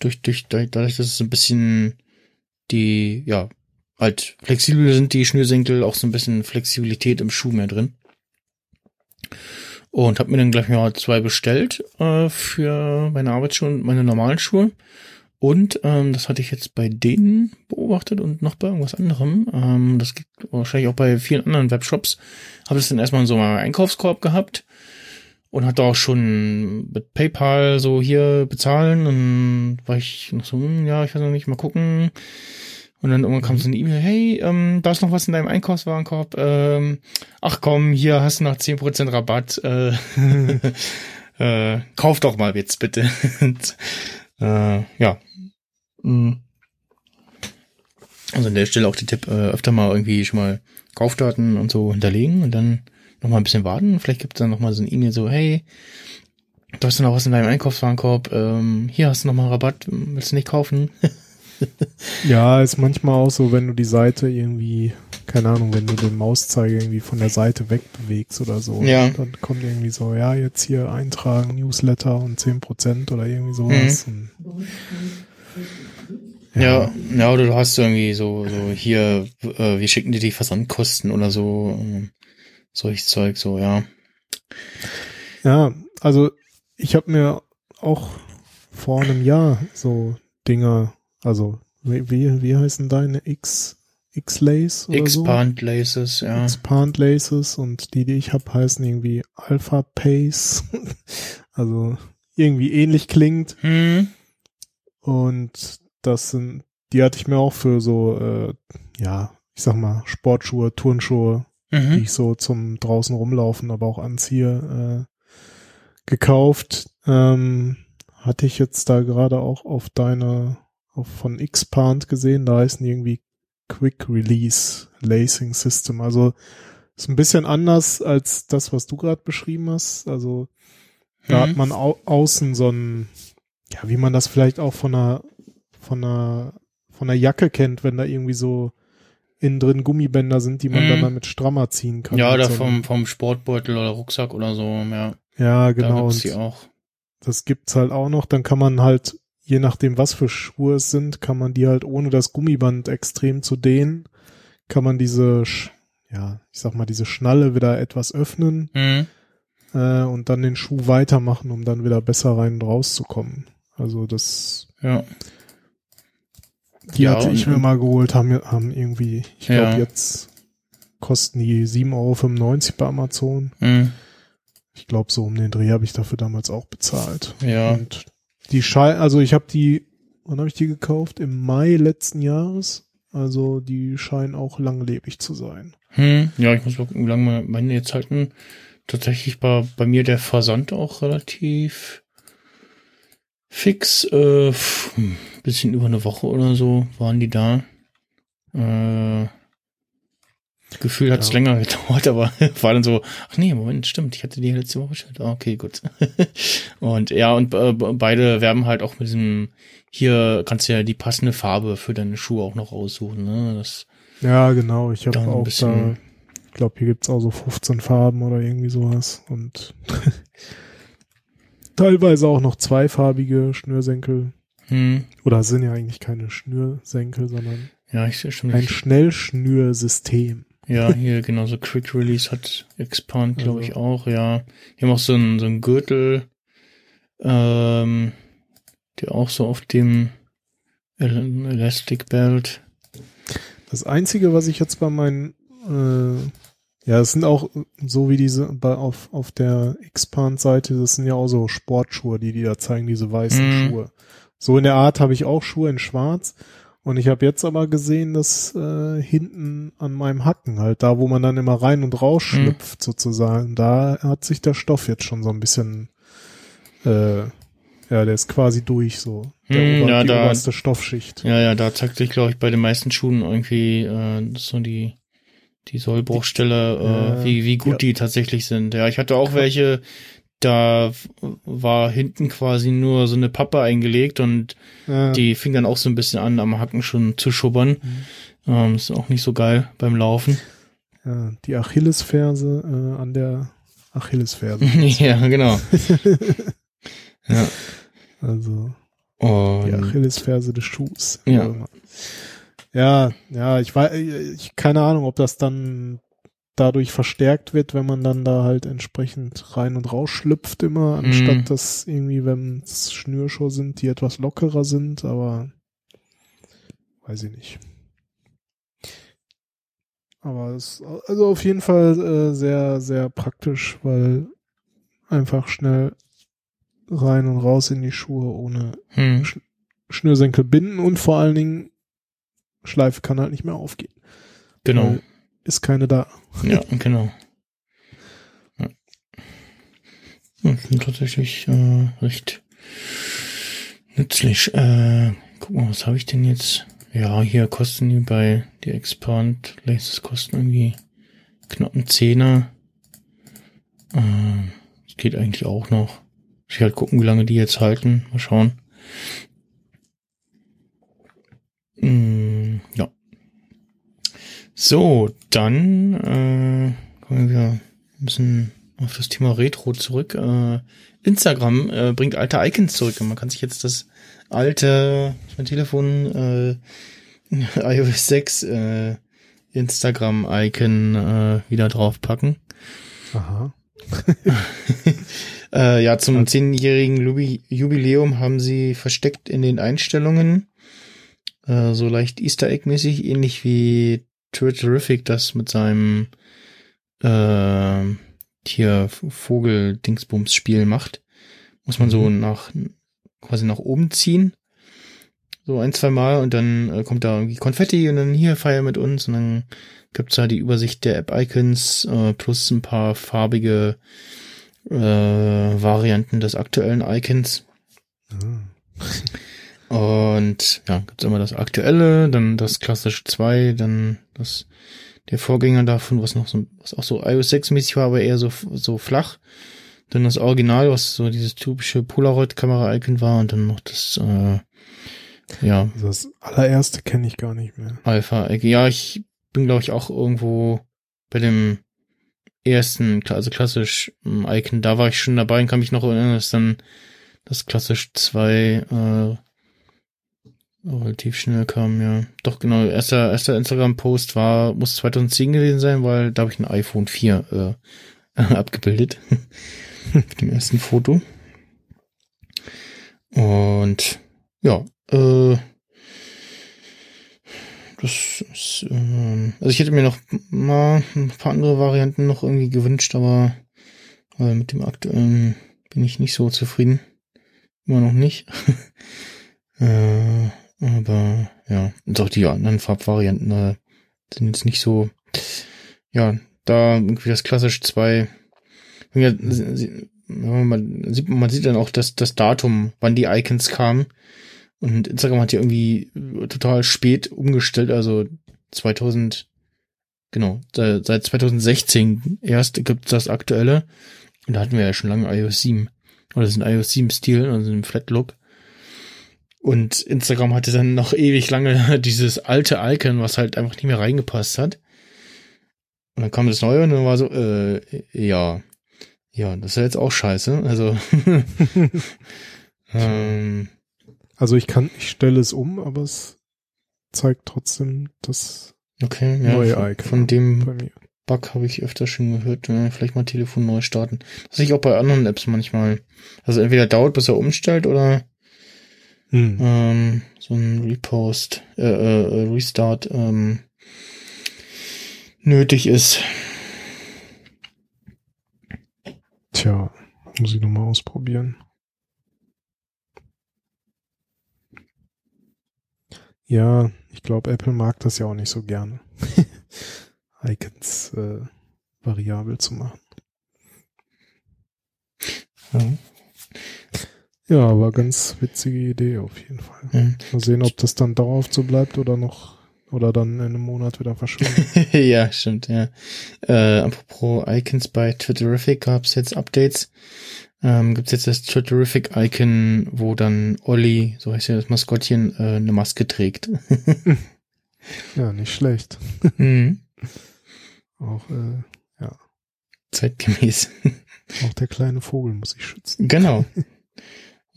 S3: durch, durch, dadurch, dass es ein bisschen die, ja, halt flexibel sind die Schnürsenkel, auch so ein bisschen Flexibilität im Schuh mehr drin. Und habe mir dann gleich mal zwei bestellt äh, für meine Arbeitsschuhe und meine normalen Schuhe. Und ähm, das hatte ich jetzt bei denen beobachtet und noch bei irgendwas anderem. Ähm, das gibt wahrscheinlich auch bei vielen anderen Webshops. Habe es dann erstmal in so einem Einkaufskorb gehabt und hatte auch schon mit PayPal so hier bezahlen und war ich noch so, hm, ja, ich weiß noch nicht, mal gucken. Und dann irgendwann kam so eine E-Mail, hey, ähm, da ist noch was in deinem Einkaufswarenkorb. Ähm, ach komm, hier hast du noch zehn Prozent Rabatt. Äh, äh, kauf doch mal jetzt bitte. und, äh, ja. Mhm. Also an der Stelle auch der Tipp, äh, öfter mal irgendwie schon mal Kaufdaten und so hinterlegen und dann noch mal ein bisschen warten. Vielleicht gibt es dann noch mal so ein E-Mail so, hey, du hast noch was in deinem Einkaufswarenkorb, ähm, hier hast du noch mal Rabatt, willst du nicht kaufen?
S4: ja, ist manchmal auch so, wenn du die Seite irgendwie, keine Ahnung, wenn du den Mauszeiger irgendwie von der Seite wegbewegst oder so,
S3: ja.
S4: dann kommt irgendwie so, ja, jetzt hier eintragen, Newsletter und zehn Prozent oder irgendwie sowas. Mhm. Und,
S3: ja. ja, ja, oder du hast irgendwie so, so hier, äh, wir schicken dir die Versandkosten oder so. Ähm, solches Zeug, so, ja.
S4: Ja, also ich habe mir auch vor einem Jahr so Dinger, also wie, wie heißen deine X, X-Lace oder
S3: Expand so? Laces, ja.
S4: Expand Laces und die, die ich habe, heißen irgendwie Alpha Pace. also irgendwie ähnlich klingt.
S3: Hm.
S4: Und das sind, die hatte ich mir auch für so, äh, ja, ich sag mal, Sportschuhe, Turnschuhe mhm. die ich so zum draußen rumlaufen, aber auch anziehe, äh, gekauft. Ähm, hatte ich jetzt da gerade auch auf deine, auf von Xpand gesehen, da heißen irgendwie Quick Release Lacing System. Also ist ein bisschen anders als das, was du gerade beschrieben hast. Also da mhm. hat man au außen so ein, ja, wie man das vielleicht auch von einer, von einer, von einer Jacke kennt, wenn da irgendwie so innen drin Gummibänder sind, die man mhm. dann damit strammer ziehen kann.
S3: Ja, oder so vom, vom Sportbeutel oder Rucksack oder so, ja.
S4: Ja, genau.
S3: Da gibt's auch.
S4: Das gibt's halt auch noch. Dann kann man halt, je nachdem was für Schuhe es sind, kann man die halt ohne das Gummiband extrem zu dehnen, kann man diese, ja, ich sag mal, diese Schnalle wieder etwas öffnen
S3: mhm.
S4: äh, und dann den Schuh weitermachen, um dann wieder besser rein und rauszukommen. Also das
S3: ja.
S4: Die ja, hatte ich mir mal geholt, haben, haben irgendwie, ich glaube ja. jetzt kosten die 7,95 Euro bei Amazon.
S3: Mhm.
S4: Ich glaube, so um den Dreh habe ich dafür damals auch bezahlt.
S3: Ja.
S4: Und die Schei also ich habe die, wann habe ich die gekauft? Im Mai letzten Jahres. Also die scheinen auch langlebig zu sein.
S3: Hm, ja, ich muss mal gucken, wie lange meine jetzt halten. Tatsächlich war bei mir der Versand auch relativ fix. Äh, bisschen über eine Woche oder so waren die da. Äh, Gefühl hat es ja. länger gedauert, aber war dann so, ach nee, Moment, stimmt, ich hatte die letzte Woche. Ah, okay, gut. und ja, und äh, beide werben halt auch mit diesem, hier kannst du ja die passende Farbe für deine Schuhe auch noch aussuchen. Ne? Das
S4: ja, genau, ich habe auch da, ich glaube, hier gibt's auch so 15 Farben oder irgendwie sowas und teilweise auch noch zweifarbige Schnürsenkel.
S3: Hm.
S4: Oder sind ja eigentlich keine Schnürsenkel, sondern
S3: ja, ich schon
S4: ein Schnellschnürsystem.
S3: Ja, hier genauso Quick Release hat Expand, glaube also. ich, auch, ja. Die haben auch so einen, so einen Gürtel, ähm, der auch so auf dem Elastic Belt.
S4: Das einzige, was ich jetzt bei meinen, äh, Ja, es sind auch so wie diese bei, auf, auf der Expand-Seite, das sind ja auch so Sportschuhe, die die da zeigen, diese weißen
S3: Mhm.
S4: Schuhe. So in der Art habe ich auch Schuhe in schwarz. Und ich habe jetzt aber gesehen, dass äh, hinten an meinem Hacken halt, da wo man dann immer rein und raus
S3: Mhm.
S4: schlüpft sozusagen, da hat sich der Stoff jetzt schon so ein bisschen, äh, ja, der ist quasi durch so. Der
S3: Hm,
S4: Ober,
S3: ja,
S4: die
S3: da-
S4: oberste Stoffschicht.
S3: Ja, ja, da zeigt sich, glaube ich, bei den meisten Schuhen irgendwie äh, so die die Sollbruchstelle, äh, wie wie gut
S4: ja.
S3: die tatsächlich sind. Ja, ich hatte auch welche, da war hinten quasi nur so eine Pappe eingelegt und
S4: Äh,
S3: die fing dann auch so ein bisschen an, am Hacken schon zu schubbern. Ähm, ist auch nicht so geil beim Laufen.
S4: ja, die Achillesferse äh, an der Achillesferse.
S3: ja, genau. ja.
S4: Also die
S3: Und
S4: Achillesferse des Schuhs.
S3: Ja.
S4: Ja, ja, ich weiß, ich keine Ahnung, ob das dann dadurch verstärkt wird, wenn man dann da halt entsprechend rein und raus schlüpft immer, anstatt
S3: Mhm.
S4: dass irgendwie, wenn es Schnürschuhe sind, die etwas lockerer sind, aber weiß ich nicht. Aber es also auf jeden Fall äh, sehr, sehr praktisch, weil einfach schnell rein und raus in die Schuhe ohne
S3: hm.
S4: Schnürsenkel binden und vor allen Dingen Schleife kann halt nicht mehr aufgehen.
S3: genau.
S4: Ist keine da.
S3: Ja, genau. Ja. Ja, sind tatsächlich äh, recht nützlich. Äh, guck mal, was habe ich denn jetzt? Ja, hier kosten die bei die Expand Laces kosten irgendwie knapp einen Zehner. Äh, das geht eigentlich auch noch. Muss Ich halt gucken, wie lange die jetzt halten. Mal schauen. Mm, ja. So, dann äh, kommen wir ein bisschen auf das Thema Retro zurück. Äh, Instagram äh, bringt alte Icons zurück und man kann sich jetzt das alte, mein Telefon, äh, iOS 6 äh, Instagram-Icon äh, wieder draufpacken.
S4: Aha.
S3: Äh, ja, zum zehnjährigen Jubiläum haben sie versteckt in den Einstellungen äh, so leicht Easter Egg-mäßig, ähnlich wie Terrific das mit seinem äh, hier Vogel-Dingsbums-Spiel macht. Muss man so nach quasi nach oben ziehen. So ein, zwei Mal und dann äh, kommt da irgendwie Konfetti und dann hier feier mit uns und dann gibt's da die Übersicht der App-Icons äh, plus ein paar farbige äh, Varianten des aktuellen Icons. Und ja, gibt's immer das aktuelle, dann das klassische 2, dann das der Vorgänger davon, was noch so was auch so iOS 6 mäßig war, aber eher so so flach. Dann das Original, was so dieses typische Polaroid Kamera Icon war und dann noch das äh, ja,
S4: Also das allererste kenne ich gar nicht mehr.
S3: Alpha Icon. Ja, ich bin glaube ich auch irgendwo bei dem ersten, also klassisch ähm, Icon, da war ich schon dabei und kann mich noch erinnern, dass dann das klassisch 2 äh, relativ schnell kam, ja. Doch, genau, erster, erster Instagram-Post war, muss 2010 gewesen sein, weil da habe ich ein iPhone 4 äh, abgebildet. Auf dem ersten Foto. Und ja, äh, das ist, ähm, also ich hätte mir noch mal ein paar andere Varianten noch irgendwie gewünscht, aber äh, mit dem aktuellen bin ich nicht so zufrieden. Immer noch nicht. äh, aber ja, und auch die anderen Farbvarianten äh, sind jetzt nicht so, ja, da irgendwie das klassisch 2 ja, man, sieht, man sieht dann auch das, das Datum, wann die Icons kamen. Und Instagram hat ja irgendwie total spät umgestellt, also 2000, genau, seit seit 2016 erst gibt's das aktuelle. Und da hatten wir ja schon lange iOS 7. Oder das ist ein iOS 7 Stil, also ein Flat Look. Und Instagram hatte dann noch ewig lange dieses alte Icon, was halt einfach nicht mehr reingepasst hat. Und dann kam das neue und dann war so, äh, ja, ja, das ist ja jetzt auch scheiße. Also, ähm,
S4: Also ich kann, ich stelle es um, aber es zeigt trotzdem das
S3: okay, ja,
S4: neue
S3: von,
S4: Icon
S3: von dem. Bug habe ich öfter schon gehört, vielleicht mal Telefon neu starten. Das sehe ich auch bei anderen Apps manchmal. Also entweder dauert, bis er umstellt oder
S4: hm.
S3: Ähm, so ein Repost, äh, äh, äh, Restart ähm, nötig ist.
S4: Tja, muss ich nochmal ausprobieren. Ja, ich glaube, Apple mag das ja auch nicht so gerne. Icons äh, variabel zu machen. Ja ja, aber ganz witzige Idee auf jeden Fall. Ja. Mal sehen, ob das dann dauerhaft so bleibt oder noch oder dann in einem Monat wieder verschwindet.
S3: ja, stimmt, ja. Äh, apropos Icons bei Twitterific gab es jetzt Updates. Ähm, gibt jetzt das Twitterific Icon, wo dann Olli, so heißt ja das Maskottchen, äh, eine Maske trägt.
S4: ja, nicht schlecht. Mhm. Auch, äh, ja.
S3: Zeitgemäß.
S4: Auch der kleine Vogel muss sich schützen.
S3: Genau.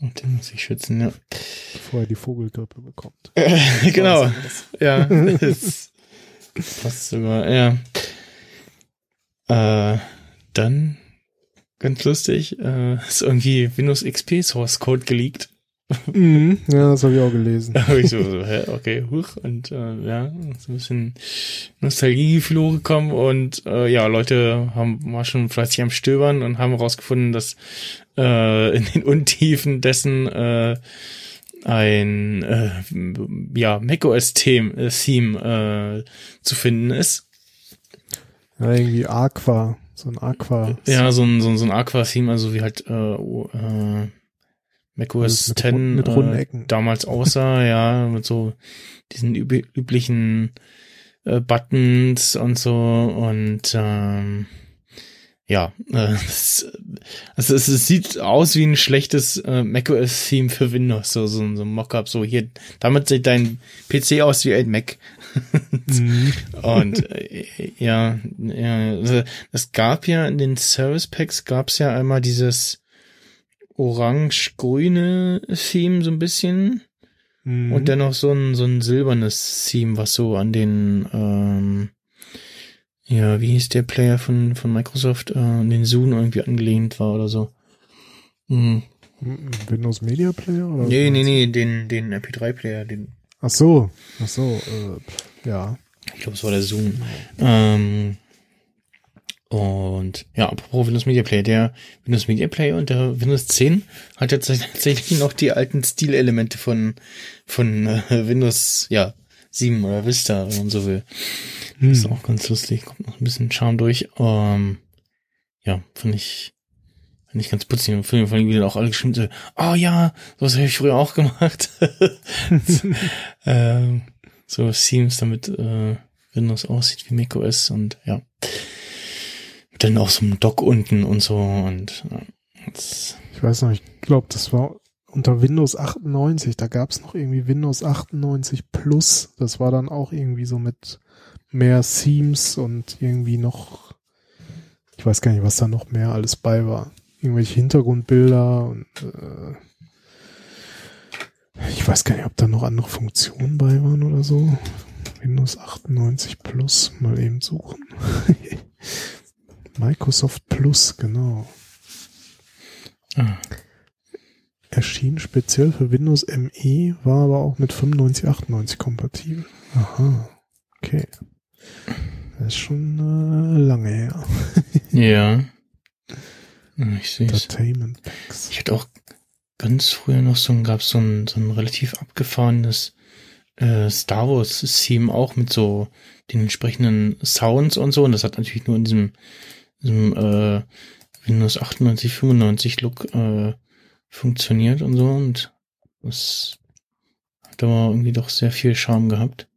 S3: Und den muss ich schützen, ja.
S4: Bevor er die Vogelgrippe bekommt.
S3: genau. Ja. Das passt sogar, ja. Äh, dann, ganz lustig, äh, ist irgendwie Windows XP Source Code geleakt.
S4: Mhm, ja, das habe ich auch gelesen.
S3: Da ich so, so, hä, okay, huch, und äh, ja, so ein bisschen Nostalgiegefühl hochgekommen und äh, ja, Leute haben mal schon fleißig am Stöbern und haben herausgefunden, dass äh, in den Untiefen dessen äh, ein äh, ja, macOS-Theme äh, Theme, äh, zu finden ist.
S4: Ja, irgendwie Aqua, so ein Aqua.
S3: -Theme. Ja, so ein, so ein, so ein Aqua-Theme, also wie halt äh, äh, macOS mit, 10 mit runden Ecken. Äh, damals aussah, ja, mit so diesen üb üblichen äh, Buttons und so und ähm, ja, äh, es, also es, es sieht aus wie ein schlechtes äh, macOS-Theme für Windows, so, so, so ein Mockup, so hier, damit sieht dein PC aus wie ein Mac. mhm. Und äh, ja, ja, also, es gab ja in den Service Packs gab's ja einmal dieses orange-grüne Theme so ein bisschen. Mhm. Und dennoch so ein, so ein silbernes Theme, was so an den, ähm, ja, wie hieß der Player von, von Microsoft, äh, an den Zoom irgendwie angelehnt war oder so.
S4: Mhm. Windows Media Player? Oder
S3: nee, nee, nee, den, den MP3 Player, den.
S4: Ach so, ach so, äh, ja.
S3: Ich glaube, es war der Zoom. Ähm, und ja, apropos Windows Media Player, der Windows Media Player und der Windows 10 hat jetzt tatsächlich noch die alten Stilelemente von, von äh, Windows, ja, 7 oder Vista, wenn man so will. Hm. Das ist auch ganz lustig, kommt noch ein bisschen Charme durch. Ähm, ja, finde ich, finde ich ganz putzig. Und vor allem wieder auch alle geschrieben, so, oh ja, sowas habe ich früher auch gemacht. ähm, so Themes, damit äh, Windows aussieht wie macOS und ja dann auch so ein Dock unten und so und ja,
S4: ich weiß noch, ich glaube, das war unter Windows 98, da gab es noch irgendwie Windows 98 Plus, das war dann auch irgendwie so mit mehr Themes und irgendwie noch, ich weiß gar nicht, was da noch mehr alles bei war. Irgendwelche Hintergrundbilder und äh, ich weiß gar nicht, ob da noch andere Funktionen bei waren oder so. Windows 98 Plus mal eben suchen. Microsoft Plus, genau. Ah. Erschien speziell für Windows ME, war aber auch mit 95, 98 kompatibel. Aha, okay. Das ist schon äh, lange her.
S3: ja. Ich sehe Entertainment Packs. Ich hatte auch ganz früher noch so ein, gab so ein, so ein relativ abgefahrenes äh, Star Wars Theme auch mit so den entsprechenden Sounds und so. Und das hat natürlich nur in diesem diesem äh, Windows 98, 95 Look äh, funktioniert und so und das hat aber irgendwie doch sehr viel Charme gehabt.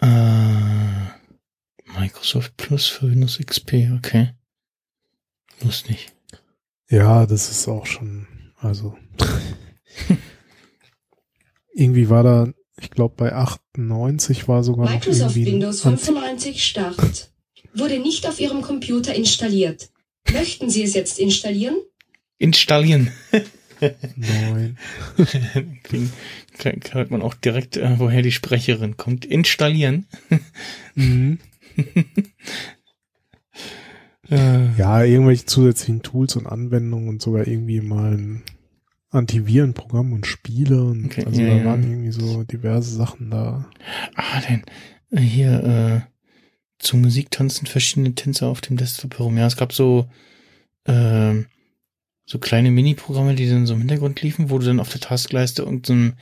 S3: Äh, Microsoft Plus für Windows XP, okay. Lustig.
S4: Ja, das ist auch schon, also irgendwie war da, ich glaube bei 98 war sogar
S5: Microsoft noch Windows 95 Start wurde nicht auf Ihrem Computer installiert. Möchten Sie es jetzt installieren?
S3: Installieren.
S4: Nein.
S3: hört man auch direkt, äh, woher die Sprecherin kommt. Installieren. mhm.
S4: Äh. ja, irgendwelche zusätzlichen Tools und Anwendungen und sogar irgendwie mal ein Antivirenprogramm und Spiele und okay, also ja, da waren irgendwie so diverse Sachen da.
S3: Ah, denn äh, hier, äh, zu Musik tanzen verschiedene Tänzer auf dem Desktop herum. Ja, es gab so, äh, so kleine Mini-Programme, die dann so im Hintergrund liefen, wo du dann auf der Taskleiste irgendein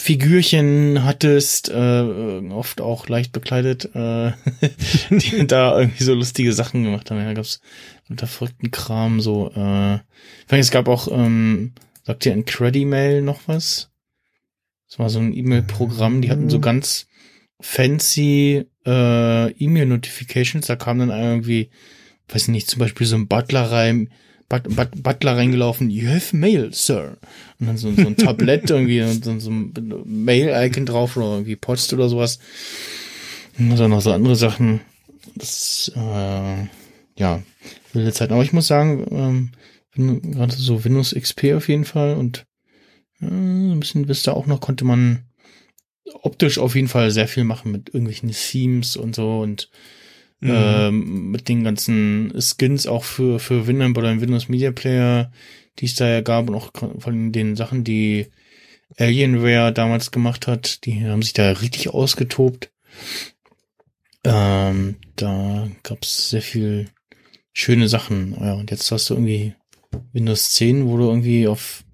S3: Figürchen hattest, äh, oft auch leicht bekleidet, äh, die da irgendwie so lustige Sachen gemacht haben. Ja, gab's unter verrückten Kram so. Äh, es gab auch, ähm, sagt ihr in Credimail noch was? Das war so ein E-Mail-Programm, die hatten so ganz fancy äh, E-Mail-Notifications, da kam dann irgendwie, weiß nicht, zum Beispiel so ein Butler rein, But, but, Butler reingelaufen, you have mail, sir. Und dann so, so ein Tablett irgendwie und so, ein Mail-Icon drauf oder irgendwie Post oder sowas. Und dann noch so andere Sachen. Das, äh, ja, wilde Zeit. Aber ich muss sagen, ähm, gerade so Windows XP auf jeden Fall und äh, ein bisschen Vista auch noch konnte man optisch auf jeden Fall sehr viel machen mit irgendwelchen Themes und so und mhm. ähm, mit den ganzen Skins auch für, für Winamp oder Windows Media Player, die es da ja gab und auch von den Sachen, die Alienware damals gemacht hat, die haben sich da richtig ausgetobt. Ähm, da gab's sehr viel schöne Sachen. Ja, und jetzt hast du irgendwie Windows 10, wo du irgendwie auf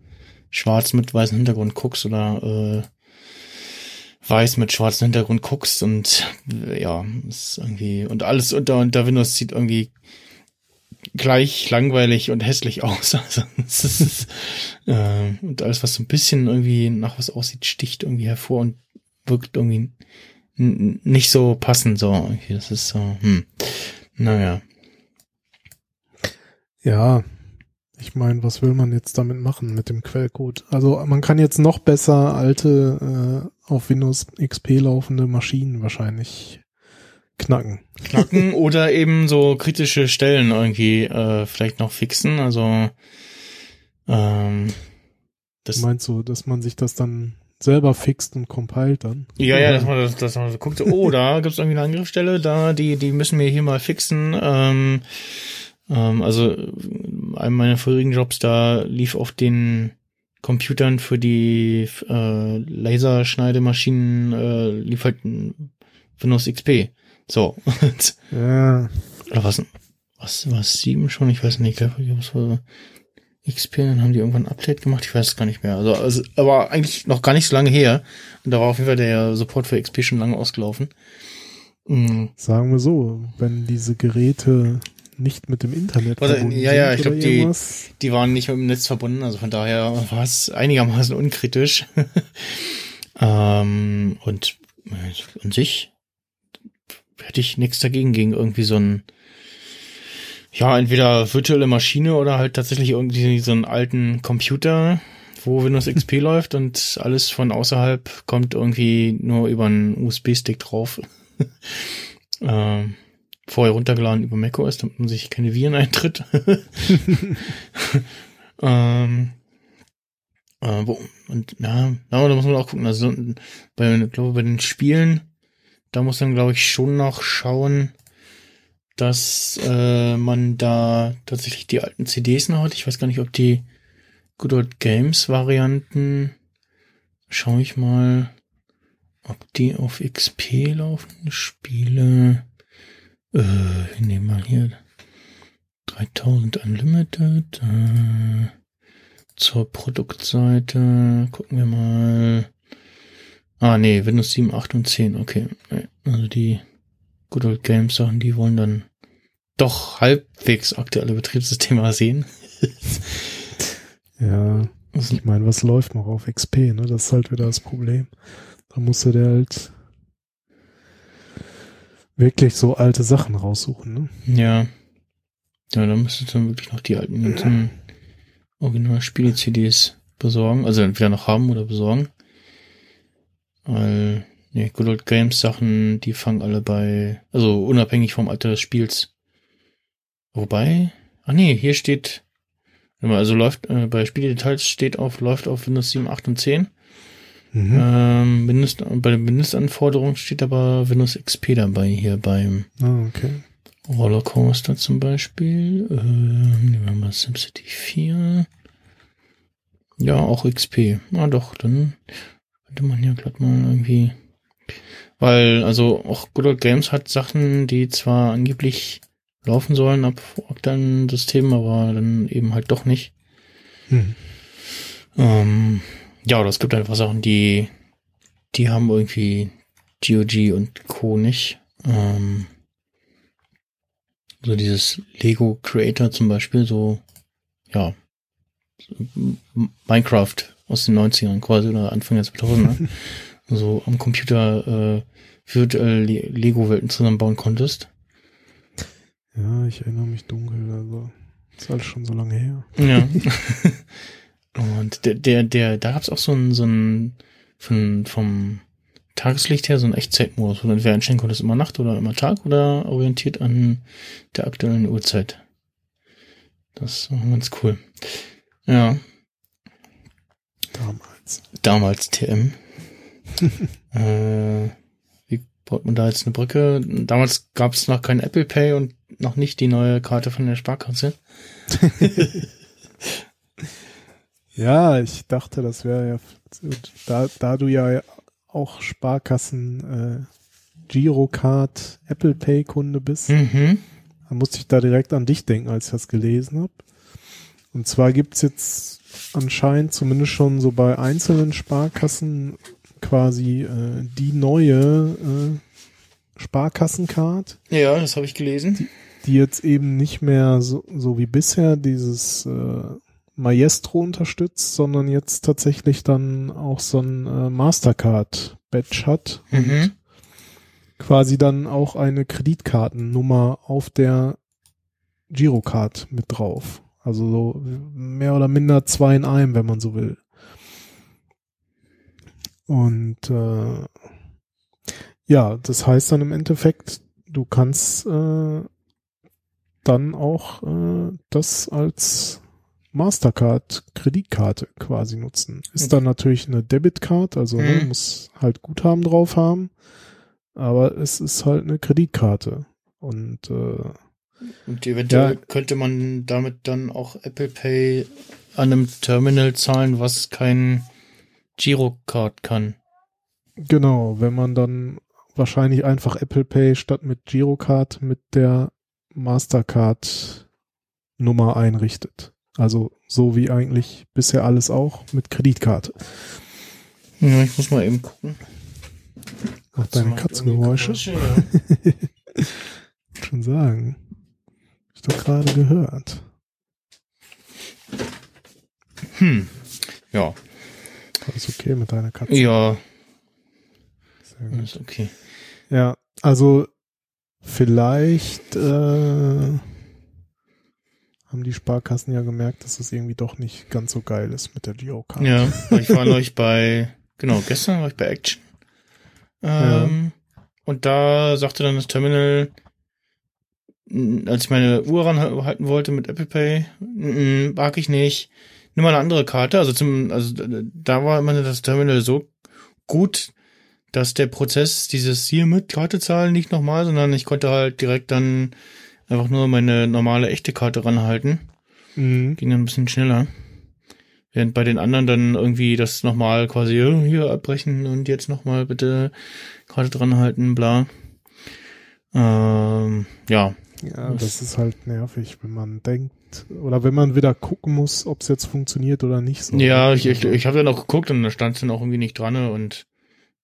S3: schwarz mit weißem Hintergrund guckst oder äh, weiß mit schwarzem Hintergrund guckst und ja, ist irgendwie und alles unter unter Windows sieht irgendwie gleich langweilig und hässlich aus. Also, ist, äh, und alles, was so ein bisschen irgendwie nach was aussieht, sticht irgendwie hervor und wirkt irgendwie nicht so passend. So, irgendwie. das ist so, hm. Naja.
S4: Ja, ich meine, was will man jetzt damit machen mit dem Quellcode? Also man kann jetzt noch besser alte äh, auf Windows XP laufende Maschinen wahrscheinlich knacken.
S3: Knacken oder eben so kritische Stellen irgendwie äh, vielleicht noch fixen. Also ähm,
S4: das meinst du, dass man sich das dann selber fixt und compiled dann?
S3: Ja, ja, dass man, das, dass man so guckt, oh, da gibt's irgendwie eine Angriffsstelle, da, die, die müssen wir hier mal fixen. Ähm, ähm, also einem meiner vorherigen Jobs, da lief auf den Computern für die äh, Laserschneidemaschinen äh, lief halt Windows XP. So. ja. Oder was? Was war sieben schon? Ich weiß nicht. Was war XP? Dann haben die irgendwann ein Update gemacht. Ich weiß es gar nicht mehr. Also, also, aber eigentlich noch gar nicht so lange her. Und da war auf jeden Fall der Support für XP schon lange ausgelaufen.
S4: Mhm. Sagen wir so, wenn diese Geräte nicht mit dem Internet
S3: oder, verbunden Ja, ja, ich glaube, die, die waren nicht mit dem Netz verbunden, also von daher war es einigermaßen unkritisch. ähm, und äh, an sich hätte ich nichts dagegen gegen irgendwie so ein ja, entweder virtuelle Maschine oder halt tatsächlich irgendwie so einen alten Computer, wo Windows XP läuft und alles von außerhalb kommt irgendwie nur über einen USB-Stick drauf. ähm, vorher runtergeladen über macOS, damit man sich keine Viren eintritt. ähm, äh, wo, und ja, da muss man auch gucken. Also bei, glaube, bei den Spielen, da muss man, glaube ich, schon noch schauen, dass äh, man da tatsächlich die alten CDs noch hat. Ich weiß gar nicht, ob die Good Old Games Varianten, schaue ich mal, ob die auf XP laufen, Spiele. Äh, wir nehmen mal hier 3000 Unlimited. Äh, zur Produktseite gucken wir mal. Ah, nee, Windows 7, 8 und 10, okay. Also die Good Old Games Sachen, die wollen dann doch halbwegs aktuelle Betriebssysteme sehen.
S4: ja, ich meine, was läuft noch auf XP, ne? Das ist halt wieder das Problem. Da musst du dir halt wirklich so alte Sachen raussuchen, ne?
S3: Ja. Ja, da müsstest du dann wirklich noch die alten ganzen Original-Spiele-CDs besorgen. Also entweder noch haben oder besorgen. Weil, ne, Good Old Games Sachen, die fangen alle bei, also unabhängig vom Alter des Spiels. Wobei, ach nee, hier steht, also läuft, äh, bei Spieledetails steht auf, läuft auf Windows 7, 8 und 10. Mhm. Ähm, Mindest, bei den Mindestanforderungen steht aber Windows XP dabei hier beim
S4: oh, okay.
S3: Rollercoaster zum Beispiel. Ähm, nehmen wir mal SimCity 4. Ja, auch XP. Na doch, dann könnte man ja glatt mal irgendwie. Weil, also auch Good Old Games hat Sachen, die zwar angeblich laufen sollen ab aktuellen Systemen, aber dann eben halt doch nicht. Hm. Ähm, ja, oder es gibt einfach Sachen, die, die haben irgendwie GOG und Co. nicht. Ähm, so dieses Lego Creator zum Beispiel, so, ja, Minecraft aus den 90ern quasi oder Anfang der 2000er. so am Computer äh, virtuell Lego-Welten zusammenbauen konntest.
S4: Ja, ich erinnere mich dunkel, also ist alles schon so lange her.
S3: Ja. Und der, der, der, da gab's auch so ein, so ein, von, vom Tageslicht her so ein Echtzeitmodus, wo du entweder einstellen konntest, immer Nacht oder immer Tag oder orientiert an der aktuellen Uhrzeit. Das war ganz cool. Ja.
S4: Damals.
S3: Damals TM. äh, wie baut man da jetzt eine Brücke? Damals gab es noch kein Apple Pay und noch nicht die neue Karte von der Sparkasse.
S4: ja, ich dachte, das wäre ja, da, da du ja auch Sparkassen äh, Girocard Apple Pay Kunde bist, mhm. dann musste ich da direkt an dich denken, als ich das gelesen habe. Und zwar gibt's jetzt anscheinend zumindest schon so bei einzelnen Sparkassen quasi äh, die neue äh, Sparkassencard.
S3: Ja, das habe ich gelesen.
S4: Die, die, jetzt eben nicht mehr so, so wie bisher dieses äh, Maestro unterstützt, sondern jetzt tatsächlich dann auch so ein äh, Mastercard-Badge hat mhm. und quasi dann auch eine Kreditkartennummer auf der Girocard mit drauf. Also so mehr oder minder zwei in einem, wenn man so will. Und äh, ja, das heißt dann im Endeffekt, du kannst äh, dann auch äh, das als Mastercard-Kreditkarte quasi nutzen. Ist okay. dann natürlich eine Debitcard, also ne, mhm. ne, muss halt Guthaben drauf haben, aber es ist halt eine Kreditkarte. Und äh,
S3: und eventuell ja. könnte man damit dann auch Apple Pay an einem Terminal zahlen, was kein Girocard kann.
S4: Genau, wenn man dann wahrscheinlich einfach Apple Pay statt mit Girocard mit der Mastercard Nummer einrichtet. Also so wie eigentlich bisher alles auch mit Kreditkarte.
S3: Ja, ich muss mal eben gucken.
S4: Ach, deine Katzengeräusche. Ja. Schon sagen. Ich doch gerade gehört.
S3: Hm. Ja.
S4: Alles okay mit deiner Katze?
S3: Ja. Sehr gut. Ist okay.
S4: Ja, also vielleicht äh, haben die Sparkassen ja gemerkt, dass es irgendwie doch nicht ganz so geil ist mit der Geocard.
S3: Ja, ich war neulich bei, genau, gestern war ich bei Action. Ähm, ja. Und da sagte dann das Terminal, als ich meine Uhr ranhalten wollte mit Apple Pay, mag ich nicht. Nimm mal eine andere Karte. Also zum, also da war immer das Terminal so gut, dass der Prozess dieses hier mit Karte zahlen nicht nochmal, sondern ich konnte halt direkt dann einfach nur meine normale echte Karte ranhalten. Mhm. Ging dann ein bisschen schneller. Während bei den anderen dann irgendwie das nochmal quasi hier abbrechen und jetzt nochmal bitte Karte dran halten, bla. Ähm, ja,
S4: ja, das ist halt nervig, wenn man denkt, oder wenn man wieder gucken muss, ob es jetzt funktioniert oder nicht. So.
S3: Ja, ich, ich, ich habe dann auch geguckt und da stand es dann auch irgendwie nicht dran und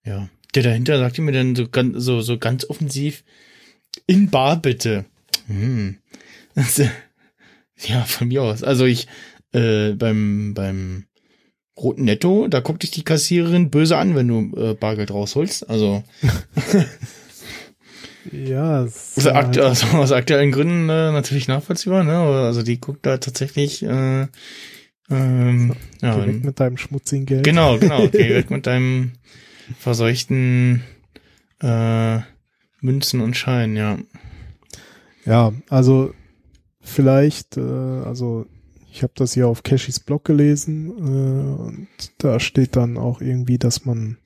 S3: ja. Der dahinter sagte mir dann so ganz, so, so ganz offensiv, in Bar bitte. Hm. Ja, von mir aus. Also ich, äh, beim, beim Roten Netto, da guckt dich die Kassiererin böse an, wenn du äh, Bargeld rausholst. Also
S4: Ja,
S3: also, akt also aus aktuellen Gründen äh, natürlich nachvollziehbar, ne? Also die guckt da tatsächlich äh, ähm,
S4: so, ja, direkt mit deinem schmutzigen Geld.
S3: Genau, genau, direkt mit deinem verseuchten äh, Münzen und Schein, ja.
S4: Ja, also vielleicht, äh, also ich habe das hier auf Cashys Blog gelesen äh, und da steht dann auch irgendwie, dass man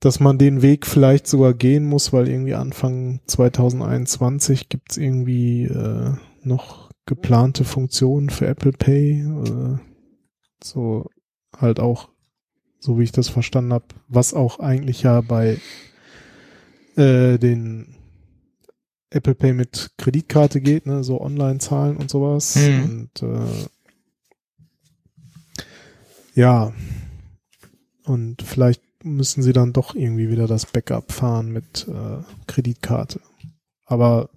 S4: dass man den Weg vielleicht sogar gehen muss, weil irgendwie Anfang 2021 gibt's irgendwie äh, noch geplante Funktionen für Apple Pay. Äh, so halt auch, so wie ich das verstanden habe, was auch eigentlich ja bei äh, den Apple Pay mit Kreditkarte geht, ne, so Online-Zahlen und sowas. Mhm. Und äh, ja, und vielleicht müssen sie dann doch irgendwie wieder das Backup fahren mit äh, Kreditkarte. Aber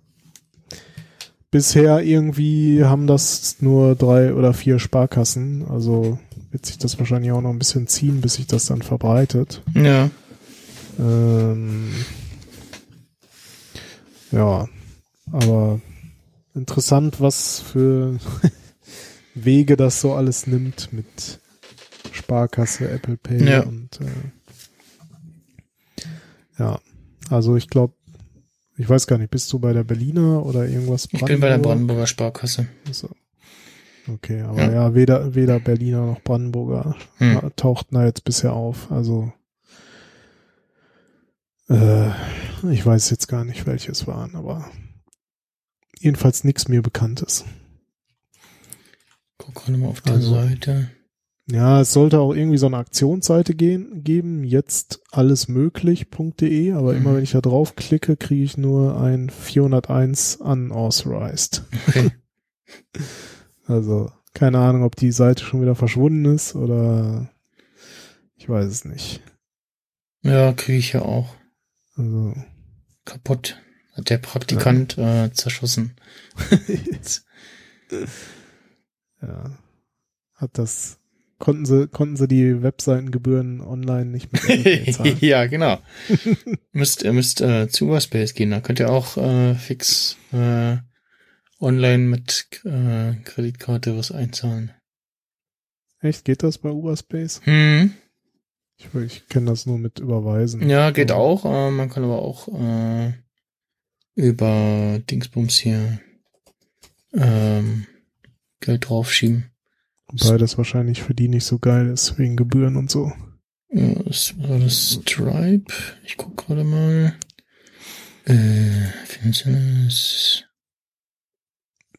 S4: bisher irgendwie haben das nur drei oder vier Sparkassen. Also wird sich das wahrscheinlich auch noch ein bisschen ziehen, bis sich das dann verbreitet.
S3: Ja.
S4: Ähm, ja, aber interessant, was für Wege das so alles nimmt mit Sparkasse, Apple Pay
S3: ja.
S4: und äh, ja, also ich glaube, ich weiß gar nicht, bist du bei der Berliner oder irgendwas?
S3: Brandenburg? Ich bin bei der Brandenburger Sparkasse.
S4: Also, okay, aber ja, ja weder, weder Berliner noch Brandenburger hm. tauchten da jetzt bisher auf. Also äh, ich weiß jetzt gar nicht, welches waren, aber jedenfalls nichts mir Bekanntes.
S3: Guck mal auf der also, Seite.
S4: Ja, es sollte auch irgendwie so eine Aktionsseite gehen, geben, jetzt allesmöglich.de, aber mhm. immer wenn ich da drauf klicke, kriege ich nur ein 401 unauthorized. Okay. also, keine Ahnung, ob die Seite schon wieder verschwunden ist oder ich weiß es nicht.
S3: Ja, kriege ich ja auch.
S4: Also.
S3: Kaputt. Hat der Praktikant ja. äh, zerschossen.
S4: ja. Hat das konnten sie, konnten sie die Webseitengebühren online nicht
S3: mehr zahlen. ja, genau. müsst, ihr müsst äh, zu Uberspace gehen, da könnt ihr auch äh, fix äh, online mit äh, Kreditkarte was einzahlen.
S4: Echt? Geht das bei Uberspace?
S3: Hm.
S4: Ich, ich kenne das nur mit Überweisen.
S3: Ja, geht aber. auch. Äh, man kann aber auch äh, über Dingsbums hier ähm, Geld draufschieben.
S4: Wobei das wahrscheinlich für die nicht so geil ist, wegen Gebühren und so.
S3: Ja, das war das Stripe. Ich guck gerade mal. Äh,
S4: Finsternis.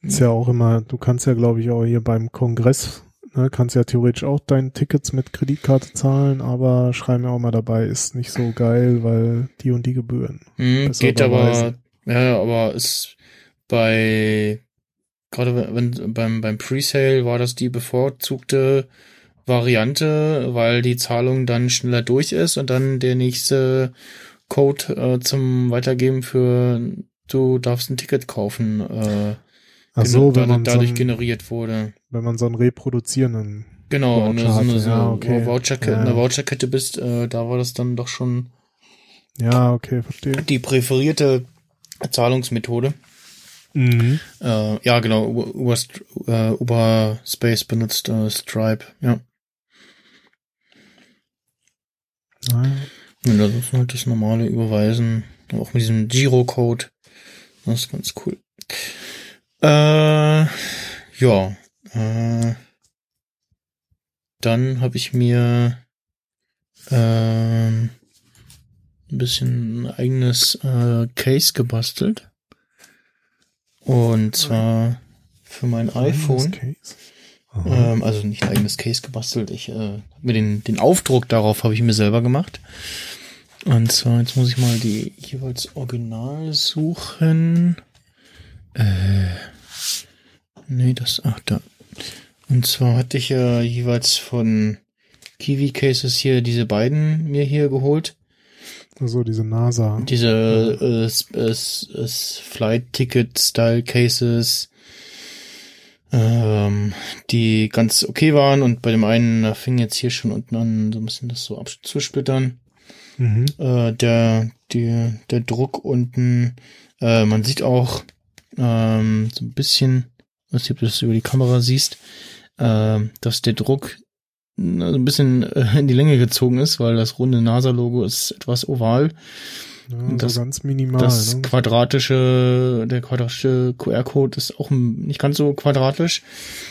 S4: Ist ja auch immer, du kannst ja, glaube ich, auch hier beim Kongress, ne, kannst ja theoretisch auch deine Tickets mit Kreditkarte zahlen, aber schreiben ja auch mal dabei, ist nicht so geil, weil die und die Gebühren.
S3: Mhm, geht aber, ja, aber ist bei gerade wenn beim, beim Presale war das die bevorzugte Variante, weil die Zahlung dann schneller durch ist und dann der nächste Code äh, zum Weitergeben für du darfst ein Ticket kaufen. Äh,
S4: Ach so, wenn
S3: man dadurch
S4: so ein,
S3: generiert wurde.
S4: Wenn man so einen reproduzierenden
S3: Genau, Voucher eine, so eine, so ja, okay. Voucherkette, ja. eine Voucherkette bist, äh, da war das dann doch schon
S4: ja, okay, verstehe.
S3: Die präferierte Zahlungsmethode.
S4: Mhm.
S3: Äh, ja, genau, Uber, äh, Uber Space benutzt äh, Stripe, ja.
S4: Naja.
S3: Und das ist halt das normale Überweisen, auch mit diesem Giro-Code. Das ist ganz cool. Äh, ja, äh, dann habe ich mir äh, ein bisschen ein eigenes äh, Case gebastelt. Und zwar für mein iPhone. Ähm, also nicht ein eigenes Case gebastelt. Ich äh, mir den, den Aufdruck darauf habe ich mir selber gemacht. Und zwar, jetzt muss ich mal die jeweils Original suchen. Äh, nee, das, ach da. Und zwar hatte ich ja jeweils von Kiwi Cases hier diese beiden mir hier geholt.
S4: Also diese NASA.
S3: Diese äh, äh, äh, Flight-Ticket-Style-Cases, ähm, die ganz okay waren und bei dem einen, da fing jetzt hier schon unten an, so ein bisschen das so abzusplittern. Mhm. Äh, der, die, der Druck unten, äh, man sieht auch ähm, so ein bisschen, was du das über die Kamera siehst, äh, dass der Druck also ein bisschen äh, in die Länge gezogen ist, weil das runde NASA-Logo ist etwas oval.
S4: Ja, das, ganz minimal.
S3: Das ne? quadratische, der quadratische QR-Code ist auch nicht ganz so quadratisch.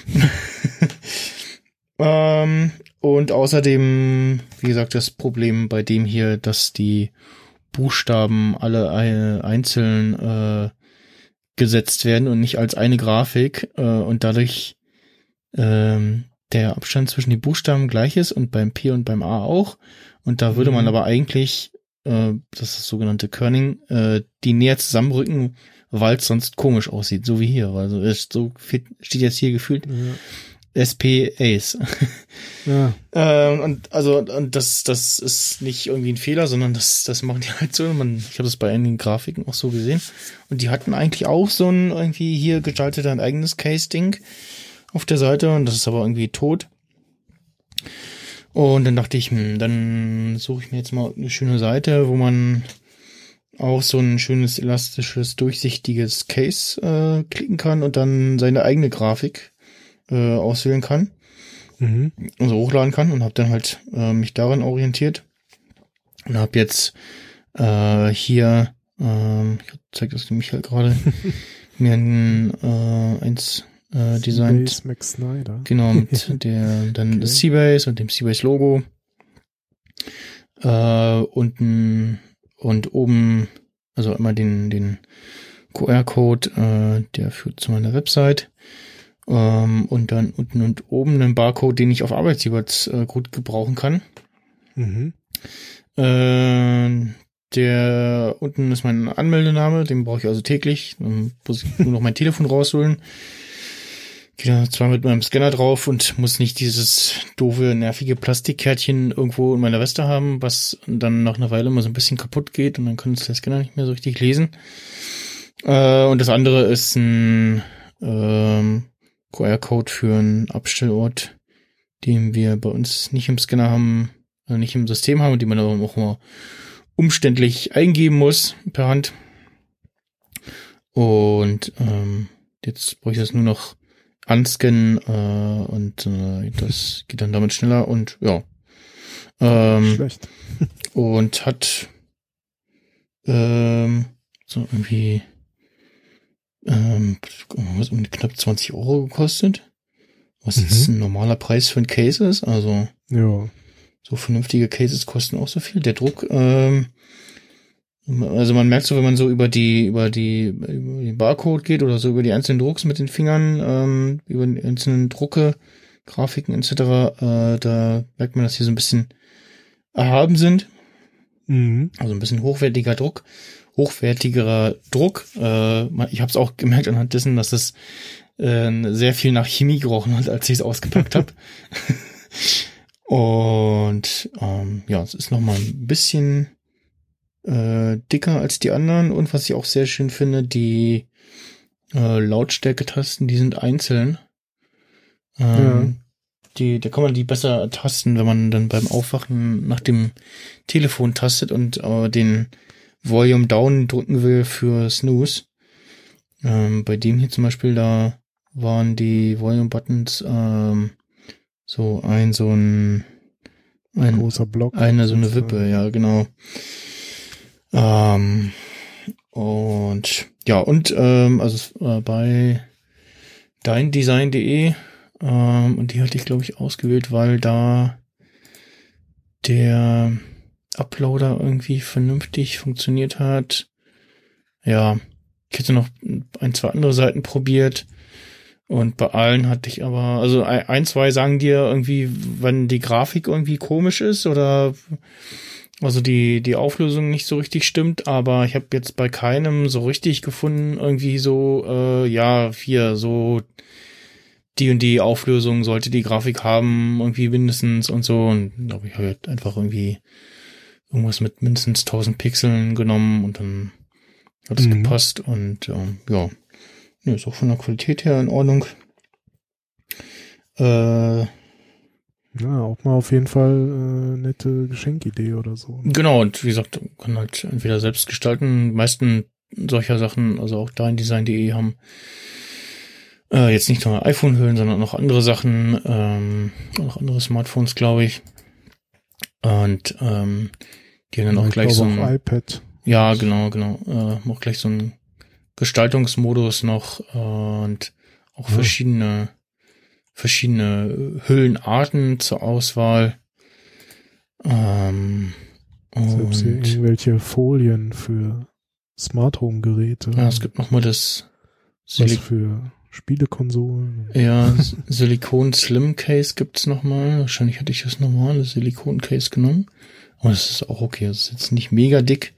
S3: ähm, und außerdem, wie gesagt, das Problem bei dem hier, dass die Buchstaben alle einzeln äh, gesetzt werden und nicht als eine Grafik äh, und dadurch ähm, der Abstand zwischen den Buchstaben gleich ist und beim P und beim A auch. Und da würde man mhm. aber eigentlich, äh, das ist das sogenannte Kerning, äh, die näher zusammenrücken, weil es sonst komisch aussieht, so wie hier. Also es so steht jetzt hier gefühlt ja. SP Ace. Ja. ähm, und also und das das ist nicht irgendwie ein Fehler, sondern das das machen die halt so. Man, ich habe das bei einigen Grafiken auch so gesehen. Und die hatten eigentlich auch so ein irgendwie hier gestaltet ein eigenes Case-Ding auf der Seite und das ist aber irgendwie tot. Und dann dachte ich, hm, dann suche ich mir jetzt mal eine schöne Seite, wo man auch so ein schönes elastisches, durchsichtiges Case äh, klicken kann und dann seine eigene Grafik äh, auswählen kann. Mhm. Also hochladen kann und habe dann halt äh, mich daran orientiert und habe jetzt äh, hier, äh, ich zeige das nämlich halt gerade, mir ein, äh, eins äh, designt. Seabase
S4: Max Snyder.
S3: Genau, mit der, dann okay. das Seabase und dem Seabase Logo. Äh, unten und oben, also immer den, den QR-Code, äh, der führt zu meiner Website. Ähm, und dann unten und oben einen Barcode, den ich auf Arbeitgebers äh, gut gebrauchen kann. Mhm. Äh, der unten ist mein Anmeldename, den brauche ich also täglich. Dann muss ich nur noch mein Telefon rausholen gehe da zwar mit meinem Scanner drauf und muss nicht dieses doofe, nervige Plastikkärtchen irgendwo in meiner Weste haben, was dann nach einer Weile immer so ein bisschen kaputt geht und dann kann es der Scanner nicht mehr so richtig lesen. Äh, und das andere ist ein ähm, QR-Code für einen Abstellort, den wir bei uns nicht im Scanner haben, also nicht im System haben den man aber auch mal umständlich eingeben muss per Hand. Und ähm, jetzt brauche ich das nur noch anscannen äh, und äh, das geht dann damit schneller und ja. Ähm, Schlecht. und hat ähm, so irgendwie ähm, was um knapp 20 Euro gekostet. Was mhm. jetzt ein normaler Preis für ein Case ist. Also
S4: ja.
S3: so vernünftige Cases kosten auch so viel. Der Druck ähm, also man merkt so, wenn man so über die, über die, über den Barcode geht oder so über die einzelnen Drucks mit den Fingern, ähm, über die einzelnen Drucke, Grafiken etc., äh, da merkt man, dass hier so ein bisschen erhaben sind. Mhm. Also ein bisschen hochwertiger Druck, hochwertigerer Druck. Äh, ich habe es auch gemerkt anhand dessen, dass es äh, sehr viel nach Chemie gerochen hat, als ich es ausgepackt habe. Und ähm, ja, es ist noch mal ein bisschen äh, dicker als die anderen und was ich auch sehr schön finde, die äh, Lautstärke-Tasten, die sind einzeln. Ähm, ja. Die, da kann man die besser tasten, wenn man dann beim Aufwachen nach dem Telefon tastet und äh, den Volume Down drücken will für Snooze. Ähm, bei dem hier zum Beispiel, da waren die Volume Buttons ähm, so ein, so ein, ein
S4: großer Block.
S3: Eine, so eine Wippe, ja, genau. Ähm, und ja, und ähm, also äh, bei deindesign.de ähm, und die hatte ich, glaube ich, ausgewählt, weil da der Uploader irgendwie vernünftig funktioniert hat. Ja, ich hätte noch ein, zwei andere Seiten probiert. Und bei allen hatte ich aber, also ein, zwei sagen dir irgendwie, wenn die Grafik irgendwie komisch ist oder also die, die Auflösung nicht so richtig stimmt, aber ich habe jetzt bei keinem so richtig gefunden, irgendwie so, äh, ja, hier, so die und die Auflösung sollte die Grafik haben, irgendwie mindestens und so. Und habe ich halt einfach irgendwie irgendwas mit mindestens 1000 Pixeln genommen und dann hat es mhm. gepasst und ähm, ja, ist auch von der Qualität her in Ordnung.
S4: Äh, ja, auch mal auf jeden Fall äh, nette Geschenkidee oder so.
S3: Genau, und wie gesagt, kann halt entweder selbst gestalten. Die meisten solcher Sachen, also auch da in design.de haben äh, jetzt nicht nur iPhone-Hüllen, sondern noch andere Sachen, ähm, noch andere Smartphones, glaube ich. Und ähm, die haben dann auch ich gleich so ein
S4: iPad.
S3: Ja, genau, genau. Äh, auch gleich so ein Gestaltungsmodus noch äh, und auch ja. verschiedene verschiedene Hüllenarten zur Auswahl. Ähm,
S4: Selbst und irgendwelche Folien für Smart Home Geräte.
S3: Ja, es gibt noch mal das
S4: Silik Was für Spielekonsolen.
S3: Ja, Silikon Slim Case gibt's noch mal. Wahrscheinlich hatte ich das normale Silikon Case genommen. Aber das ist auch okay. Das ist jetzt nicht mega dick.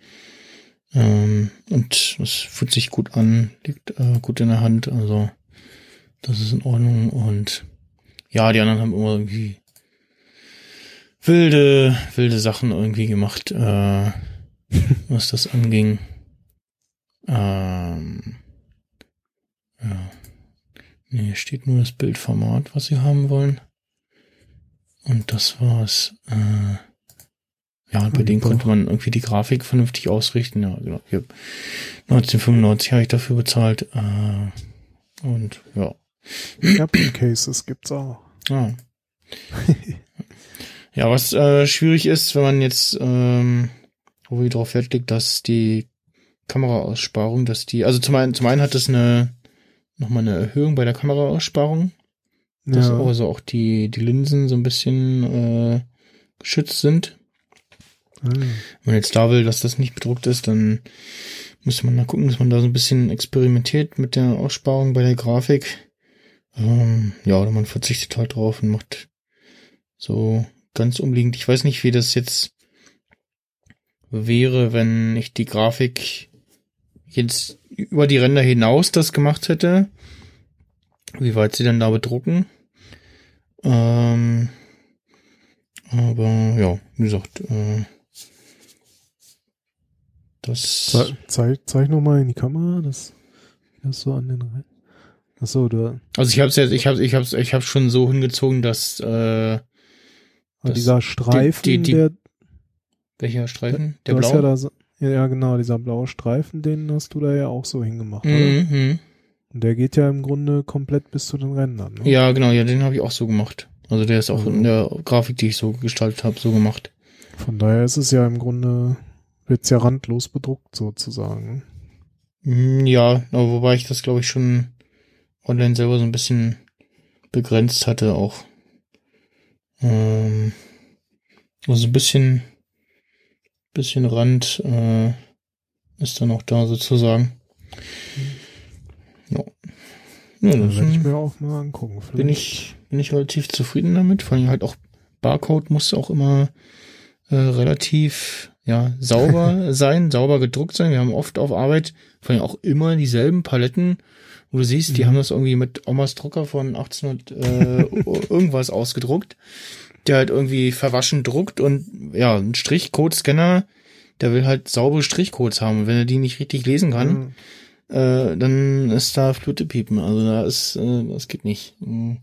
S3: Ähm, und es fühlt sich gut an, liegt äh, gut in der Hand, also das ist in Ordnung. Und ja, die anderen haben immer irgendwie wilde, wilde Sachen irgendwie gemacht, äh, was das anging. Ähm, ja. Nee, steht nur das Bildformat, was sie haben wollen. Und das war's. Äh, ja, bei denen konnte man irgendwie die Grafik vernünftig ausrichten. Ja, genau. 1995 habe ich dafür bezahlt. Äh, und ja.
S4: Apple Cases gibt's auch.
S3: Ja. ja, was äh, schwierig ist, wenn man jetzt, ähm, wo wir drauf Wert legt, dass die Kameraaussparung, dass die, also zum einen, zum einen hat es eine, nochmal eine Erhöhung bei der Kameraaussparung. Dass ja. also auch die, die Linsen so ein bisschen äh, geschützt sind. Mhm. Wenn man jetzt da will, dass das nicht bedruckt ist, dann muss man da gucken, dass man da so ein bisschen experimentiert mit der Aussparung bei der Grafik. Ähm, ja, oder man verzichtet halt drauf und macht so ganz umliegend. Ich weiß nicht, wie das jetzt wäre, wenn ich die Grafik jetzt über die Ränder hinaus das gemacht hätte, wie weit sie denn da bedrucken. Ähm, aber ja, wie gesagt, äh, das.
S4: Ze zeig, zeig noch mal in die Kamera, das, das so an den Rändern. Achso, du.
S3: Also ich hab's jetzt, ich hab's, ich hab's, ich hab's schon so hingezogen, dass, äh,
S4: dass dieser Streifen, die, die, die, der,
S3: welcher Streifen? Der
S4: blaue? Ja da so, ja, genau, dieser blaue Streifen, den hast du da ja auch so hingemacht, mhm. oder? Und der geht ja im Grunde komplett bis zu den Rändern. Ne?
S3: Ja, genau, ja, den habe ich auch so gemacht. Also der ist auch also. in der Grafik, die ich so gestaltet habe, so gemacht.
S4: Von daher ist es ja im Grunde, wird's ja randlos bedruckt sozusagen.
S3: Mm, ja, aber wobei ich das, glaube ich, schon online selber so ein bisschen begrenzt hatte auch. Ähm, also ein bisschen bisschen Rand äh, ist dann auch da sozusagen.
S4: Ja. Ja, das werde ich mir auch mal angucken.
S3: Vielleicht. Bin ich, bin ich relativ zufrieden damit. Vor allem halt auch Barcode muss auch immer äh, relativ ja, sauber sein, sauber gedruckt sein. Wir haben oft auf Arbeit vor allem auch immer dieselben Paletten, wo du siehst, die mhm. haben das irgendwie mit Omas Drucker von 1800 äh, irgendwas ausgedruckt der halt irgendwie verwaschen druckt und ja, ein Strichcode-Scanner, der will halt saubere Strichcodes haben. Und wenn er die nicht richtig lesen kann, mhm. äh, dann ist da Flute piepen. Also da ist, äh, das geht nicht. Mhm.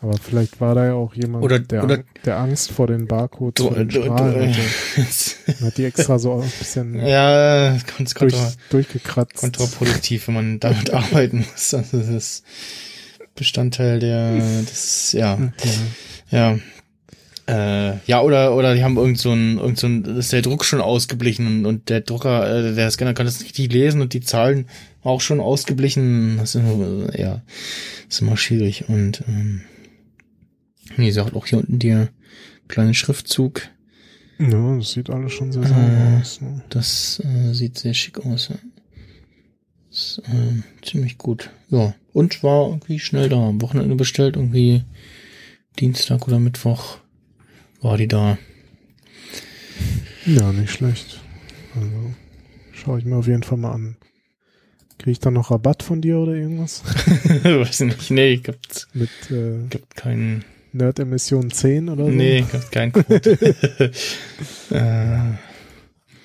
S4: Aber vielleicht war da ja auch jemand,
S3: oder,
S4: der,
S3: oder,
S4: der Angst vor den Barcodes den Strahlen hatte. hat die extra so ein bisschen
S3: ja,
S4: ganz durch, durchgekratzt.
S3: Kontraproduktiv, wenn man damit arbeiten muss. Also das ist Bestandteil der, das, ja. ja. Ja. Äh, ja, oder, oder die haben irgend so ein, irgend so ein, ist der Druck schon ausgeblichen und, und der Drucker, äh, der Scanner kann das nicht richtig lesen und die Zahlen auch schon ausgeblichen. Das ist immer, ja, ist immer schwierig. Und ähm, wie gesagt, auch hier unten der kleine Schriftzug.
S4: Ja, das sieht alles schon sehr sauber äh, aus. Ne?
S3: Das äh, sieht sehr schick aus. Ja. Ist, äh, ziemlich gut. Ja. Und war irgendwie schnell da. Am Wochenende bestellt, irgendwie Dienstag oder Mittwoch war die da.
S4: Ja, nicht schlecht. Also schaue ich mir auf jeden Fall mal an. Kriege ich da noch Rabatt von dir oder irgendwas?
S3: Weiß nicht. Nee, gibt,
S4: Mit, äh,
S3: gibt keinen.
S4: Nerd-Emission 10 oder so?
S3: Nee, gibt keinen Code. äh,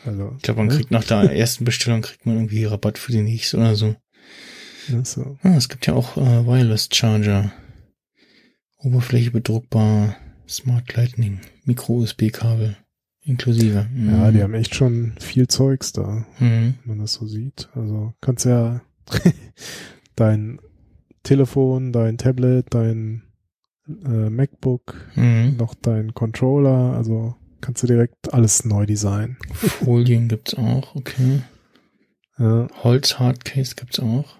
S3: also, ich glaube, man ne? kriegt nach der ersten Bestellung kriegt man irgendwie Rabatt für die nächste oder so.
S4: Ach so.
S3: Ah, es gibt ja auch äh, Wireless Charger. Oberfläche bedruckbar, Smart Lightning, Micro-USB-Kabel inklusive.
S4: Mhm. Ja, die haben echt schon viel Zeugs da, mhm. wenn man das so sieht. Also kannst ja dein Telefon, dein Tablet, dein äh, MacBook, mhm. noch dein Controller, also kannst du direkt alles neu designen.
S3: Folien gibt's auch, okay. Ja. Holz Hardcase gibt's auch.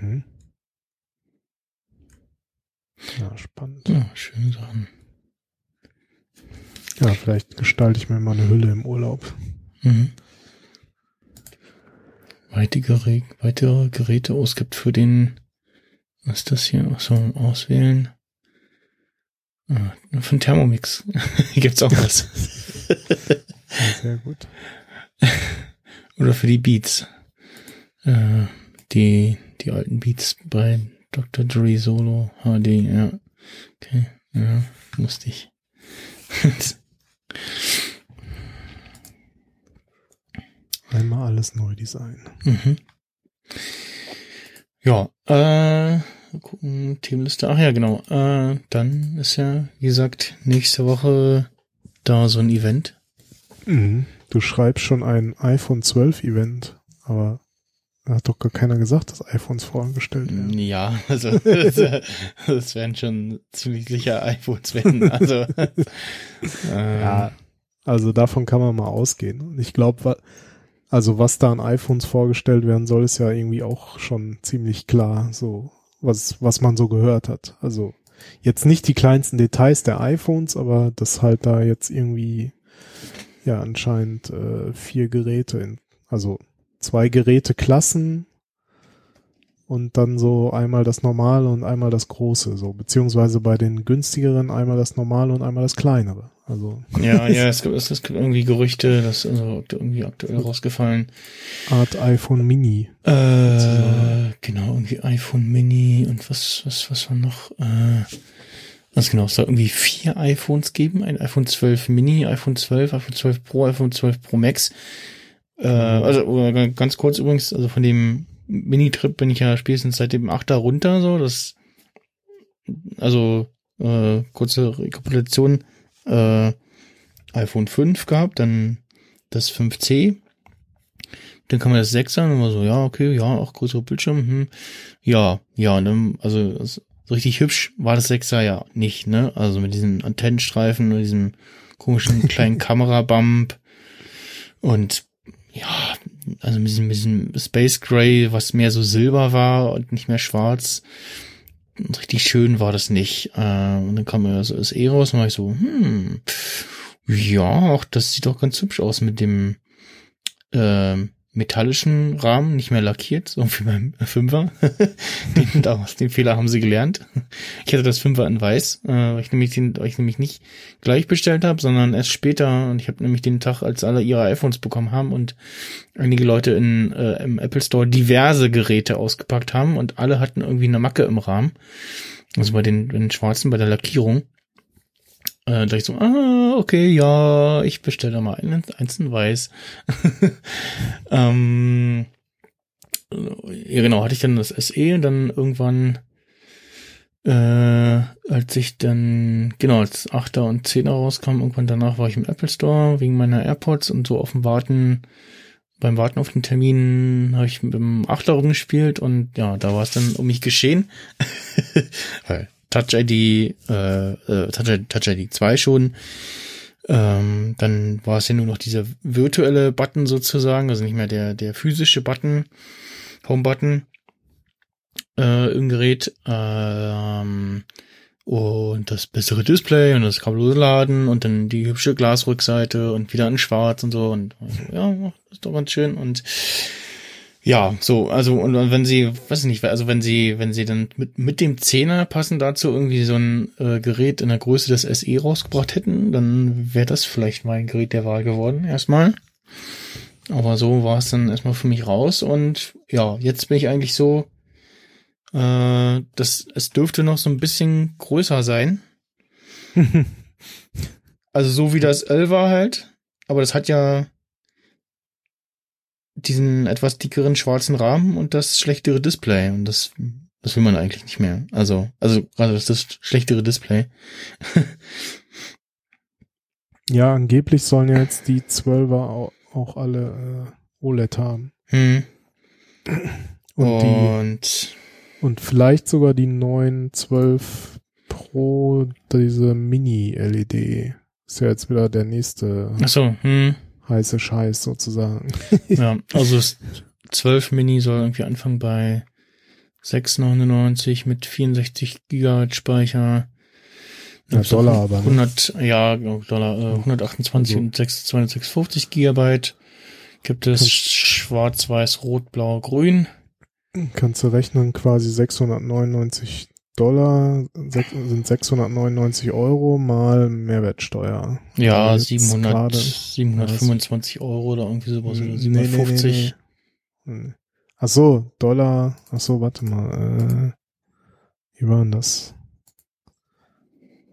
S3: Mhm.
S4: Ja, spannend.
S3: Ja, schöne Sachen.
S4: Ja, vielleicht gestalte ich mir mal eine Hülle im Urlaub. Mhm.
S3: Weitere, weitere Geräte ausgibt für den, was ist das hier? Achso, auswählen. Ah, den Thermomix gibt's auch was.
S4: sehr gut.
S3: Oder für die Beats. Äh, die, die alten Beats bei Dr. Dre Solo HD, ja. Okay, ja, musste ich.
S4: Einmal alles neu designen.
S3: Mhm. Ja, äh, gucken, Themenliste. Ach ja, genau. Äh, dann ist ja, wie gesagt, nächste Woche da so ein Event.
S4: Mhm. Du schreibst schon ein iPhone 12 Event, aber hat doch gar keiner gesagt, dass iPhones vorangestellt werden.
S3: Ja, also das werden schon ziemlich sicher iPhones werden. Also
S4: äh, ja, also davon kann man mal ausgehen. Und ich glaube, also was da an iPhones vorgestellt werden soll, ist ja irgendwie auch schon ziemlich klar, so was was man so gehört hat. Also jetzt nicht die kleinsten Details der iPhones, aber dass halt da jetzt irgendwie ja anscheinend äh, vier Geräte in, also zwei Geräteklassen und dann so einmal das normale und einmal das große, so beziehungsweise bei den günstigeren einmal das normale und einmal das kleinere. Also
S3: ja, ja, es gibt, es gibt irgendwie Gerüchte, das ist also irgendwie aktuell rausgefallen.
S4: Art iPhone Mini.
S3: Äh, genau, irgendwie iPhone Mini und was, was, was war noch? Äh, was genau, es soll irgendwie vier iPhones geben, ein iPhone 12 Mini, iPhone 12, iPhone 12 Pro, iPhone 12 Pro Max. Äh, also ganz kurz übrigens, also von dem Mini-Trip bin ich ja spätestens seit dem 8er runter, so, das, also, äh, kurze Rekapitulation, äh, iPhone 5 gehabt, dann das 5C, dann kam das 6er und war so, ja, okay, ja, auch größere Bildschirm, hm, ja, ja, ne, also, so richtig hübsch war das 6er ja nicht, ne, also mit diesen Antennenstreifen und diesem komischen kleinen Kamerabump und ja, also mit diesem, mit diesem Space Gray, was mehr so silber war und nicht mehr schwarz. Und richtig schön war das nicht. Äh, und dann kam mir so das raus und war ich so, hm, ja, auch das sieht doch ganz hübsch aus mit dem äh, metallischen Rahmen, nicht mehr lackiert, so wie beim Fünfer. den, damals, den Fehler haben sie gelernt. Ich hatte das Fünfer in weiß, äh, weil ich nämlich den, weil ich nämlich nicht gleich bestellt habe, sondern erst später. Und ich habe nämlich den Tag, als alle ihre iPhones bekommen haben und einige Leute in, äh, im Apple Store diverse Geräte ausgepackt haben und alle hatten irgendwie eine Macke im Rahmen. Also bei den, bei den Schwarzen, bei der Lackierung. Äh, da ich so, ah, okay, ja, ich bestelle mal einen, in weiß. ähm, ja, genau, hatte ich dann das SE und dann irgendwann, äh, als ich dann, genau, als 8er und 10er rauskam, irgendwann danach war ich im Apple Store wegen meiner AirPods und so auf dem Warten, beim Warten auf den Termin habe ich mit dem 8er rumgespielt und ja, da war es dann um mich geschehen. Weil Touch ID, äh, äh, Touch, Touch ID 2 schon. Ähm, dann war es ja nur noch dieser virtuelle Button sozusagen, also nicht mehr der, der physische Button, Home-Button äh, im Gerät. Ähm, und das bessere Display und das kabellose Laden und dann die hübsche Glasrückseite und wieder in schwarz und so und ja, ist doch ganz schön und ja, so, also und wenn sie, weiß ich nicht, also wenn sie, wenn sie dann mit, mit dem Zehner passen dazu irgendwie so ein äh, Gerät in der Größe des SE rausgebracht hätten, dann wäre das vielleicht mein Gerät der Wahl geworden, erstmal. Aber so war es dann erstmal für mich raus und ja, jetzt bin ich eigentlich so, äh, das, es dürfte noch so ein bisschen größer sein. also so wie das 11 war halt, aber das hat ja diesen etwas dickeren schwarzen Rahmen und das schlechtere Display. Und das, das will man eigentlich nicht mehr. Also, also gerade das, das schlechtere Display.
S4: ja, angeblich sollen ja jetzt die 12er auch, auch alle äh, OLED haben.
S3: Hm.
S4: Und, und, die, und vielleicht sogar die neuen 12 Pro, diese Mini-LED. Ist ja jetzt wieder der nächste.
S3: Ach so, hm
S4: heiße Scheiß sozusagen.
S3: ja, also das 12 Mini soll irgendwie anfangen bei 6,99 mit 64 Gigabyte Speicher.
S4: Ja, Dollar aber.
S3: 100, ne? ja, Dollar, äh, 128 also. und 256 Gigabyte. Gibt es schwarz, weiß, rot, blau, grün.
S4: Kannst du rechnen, quasi 699 Dollar sind 699 Euro mal Mehrwertsteuer.
S3: Ja, also 700, grade, 725 Euro oder irgendwie sowas. Oder 750.
S4: Nee, nee, nee, ach so, Dollar. Ach so, warte mal. Äh, wie war denn das?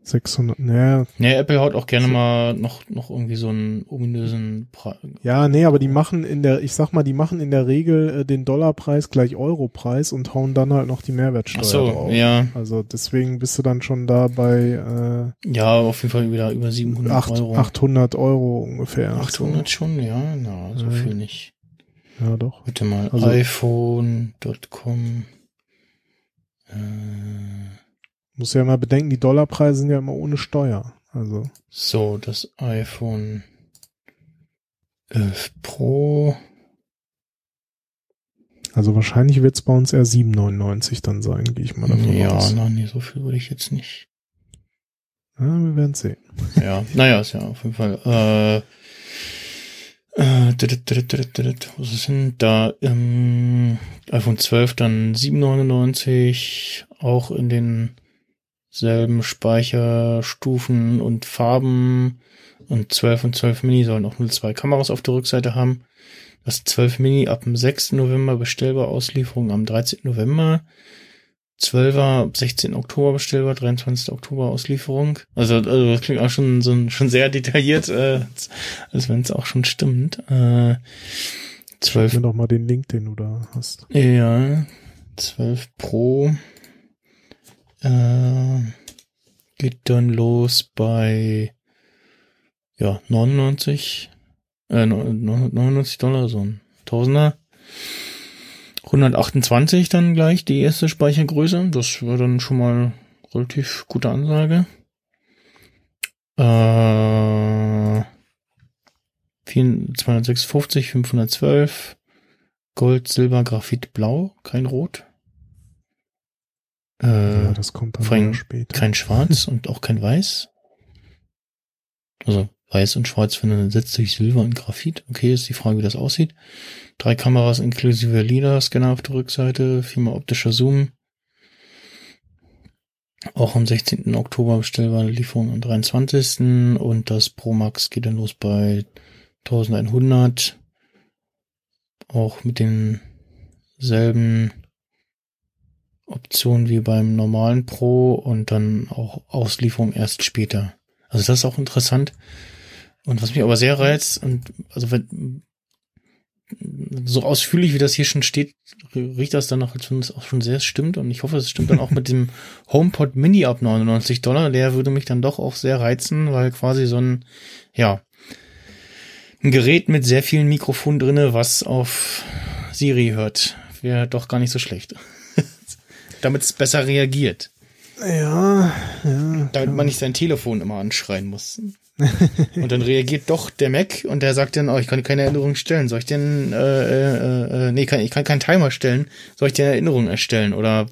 S4: 600, naja.
S3: Nee, Apple haut auch gerne mal noch, noch irgendwie so einen ominösen Preis.
S4: Ja, nee, aber die machen in der, ich sag mal, die machen in der Regel äh, den Dollarpreis gleich Europreis und hauen dann halt noch die Mehrwertsteuer Ach so, drauf.
S3: ja.
S4: Also deswegen bist du dann schon da bei,
S3: äh, Ja, auf jeden Fall wieder über 700 8, Euro.
S4: 800 Euro ungefähr.
S3: 800 so. schon, ja, na, so ja. viel nicht.
S4: Ja, doch.
S3: Bitte mal, also, iPhone.com, äh,
S4: muss ja mal bedenken, die Dollarpreise sind ja immer ohne Steuer. Also.
S3: So, das iPhone 11 Pro.
S4: Also wahrscheinlich wird es bei uns eher 7,99 dann sein, gehe ich mal davon
S3: ja,
S4: aus.
S3: Ja, nein, nee, so viel würde ich jetzt nicht.
S4: Ja, wir werden sehen.
S3: Ja, naja, ist ja auf jeden Fall. Äh, äh, was ist denn da? Ähm, iPhone 12 dann 7,99, auch in den selben Speicherstufen und Farben und 12 und 12 Mini sollen auch nur zwei Kameras auf der Rückseite haben. Das 12 Mini ab dem 6. November bestellbar, Auslieferung am 13. November. 12er ab 16. Oktober bestellbar, 23. Oktober Auslieferung. Also, also das klingt auch schon so schon sehr detailliert, äh, als wenn es auch schon stimmt. Äh, 12.
S4: Mir doch mal den Link, den du da hast.
S3: Ja, 12 Pro äh, geht dann los bei ja 99 äh, 99 Dollar, so ein Tausender. 128 dann gleich die erste Speichergröße. Das war dann schon mal relativ gute Ansage. Äh, 256, 512, Gold, Silber, Graphit, Blau, kein Rot.
S4: Äh, ja, das kommt dann
S3: vor später. Kein Schwarz und auch kein Weiß. Also Weiß und Schwarz finden setzt sich Silber und Graphit. Okay, ist die Frage, wie das aussieht. Drei Kameras inklusive LIDAR-Scanner auf der Rückseite, viermal optischer Zoom. Auch am 16. Oktober bestellbare Lieferung am 23. Und das Pro Max geht dann los bei 1100. Auch mit denselben Option wie beim normalen Pro und dann auch Auslieferung erst später. Also das ist auch interessant. Und was mich aber sehr reizt, und also wenn so ausführlich wie das hier schon steht, riecht das danach, als wenn es auch schon sehr stimmt. Und ich hoffe, es stimmt dann auch mit dem HomePod Mini ab 99 Dollar. Der würde mich dann doch auch sehr reizen, weil quasi so ein, ja, ein Gerät mit sehr vielen Mikrofonen drinne, was auf Siri hört, wäre doch gar nicht so schlecht damit es besser reagiert.
S4: Ja, ja.
S3: Damit man nicht sein Telefon immer anschreien muss. und dann reagiert doch der Mac und der sagt dann, oh, ich kann keine Erinnerung stellen. Soll ich denn, äh, äh, äh, nee, kann, ich kann keinen Timer stellen. Soll ich dir eine Erinnerung erstellen? Oder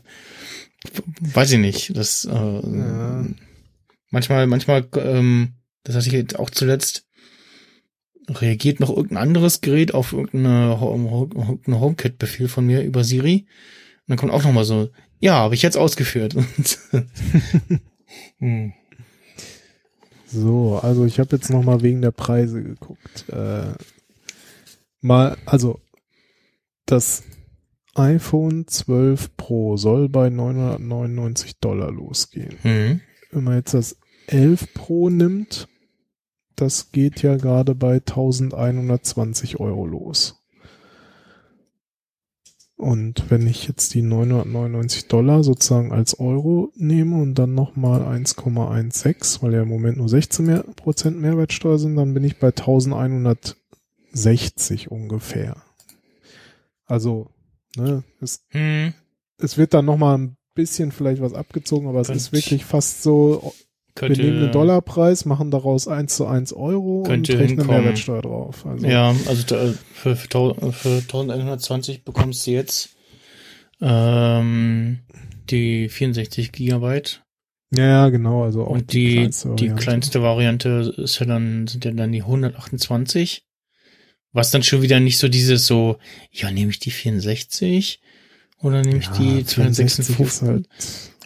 S3: weiß ich nicht. Das äh, ja. manchmal, manchmal, ähm, das hatte ich jetzt auch zuletzt, reagiert noch irgendein anderes Gerät auf irgendeine, irgendeine HomeKit-Befehl von mir über Siri. Und dann kommt auch noch mal so, ja, habe ich jetzt ausgeführt.
S4: hm. So, also ich habe jetzt noch mal wegen der Preise geguckt. Äh, mal, also das iPhone 12 Pro soll bei 999 Dollar losgehen. Mhm. Wenn man jetzt das 11 Pro nimmt, das geht ja gerade bei 1120 Euro los. Und wenn ich jetzt die 999 Dollar sozusagen als Euro nehme und dann nochmal 1,16, weil ja im Moment nur 16 mehr, Prozent Mehrwertsteuer sind, dann bin ich bei 1160 ungefähr. Also, ne, es, hm. es wird dann nochmal ein bisschen vielleicht was abgezogen, aber es ist wirklich fast so könnte, wir nehmen den Dollarpreis, machen daraus 1 zu 1 Euro und rechnen Mehrwertsteuer drauf.
S3: Also. Ja, also da, für, für, für 1120 bekommst du jetzt ähm, die 64 Gigabyte.
S4: Ja, genau, also
S3: auch und die, die kleinste, die kleinste Variante ist ja dann, sind ja dann die 128. Was dann schon wieder nicht so dieses so, ja, nehme ich die 64 oder nehme ich ja, die 256? Halt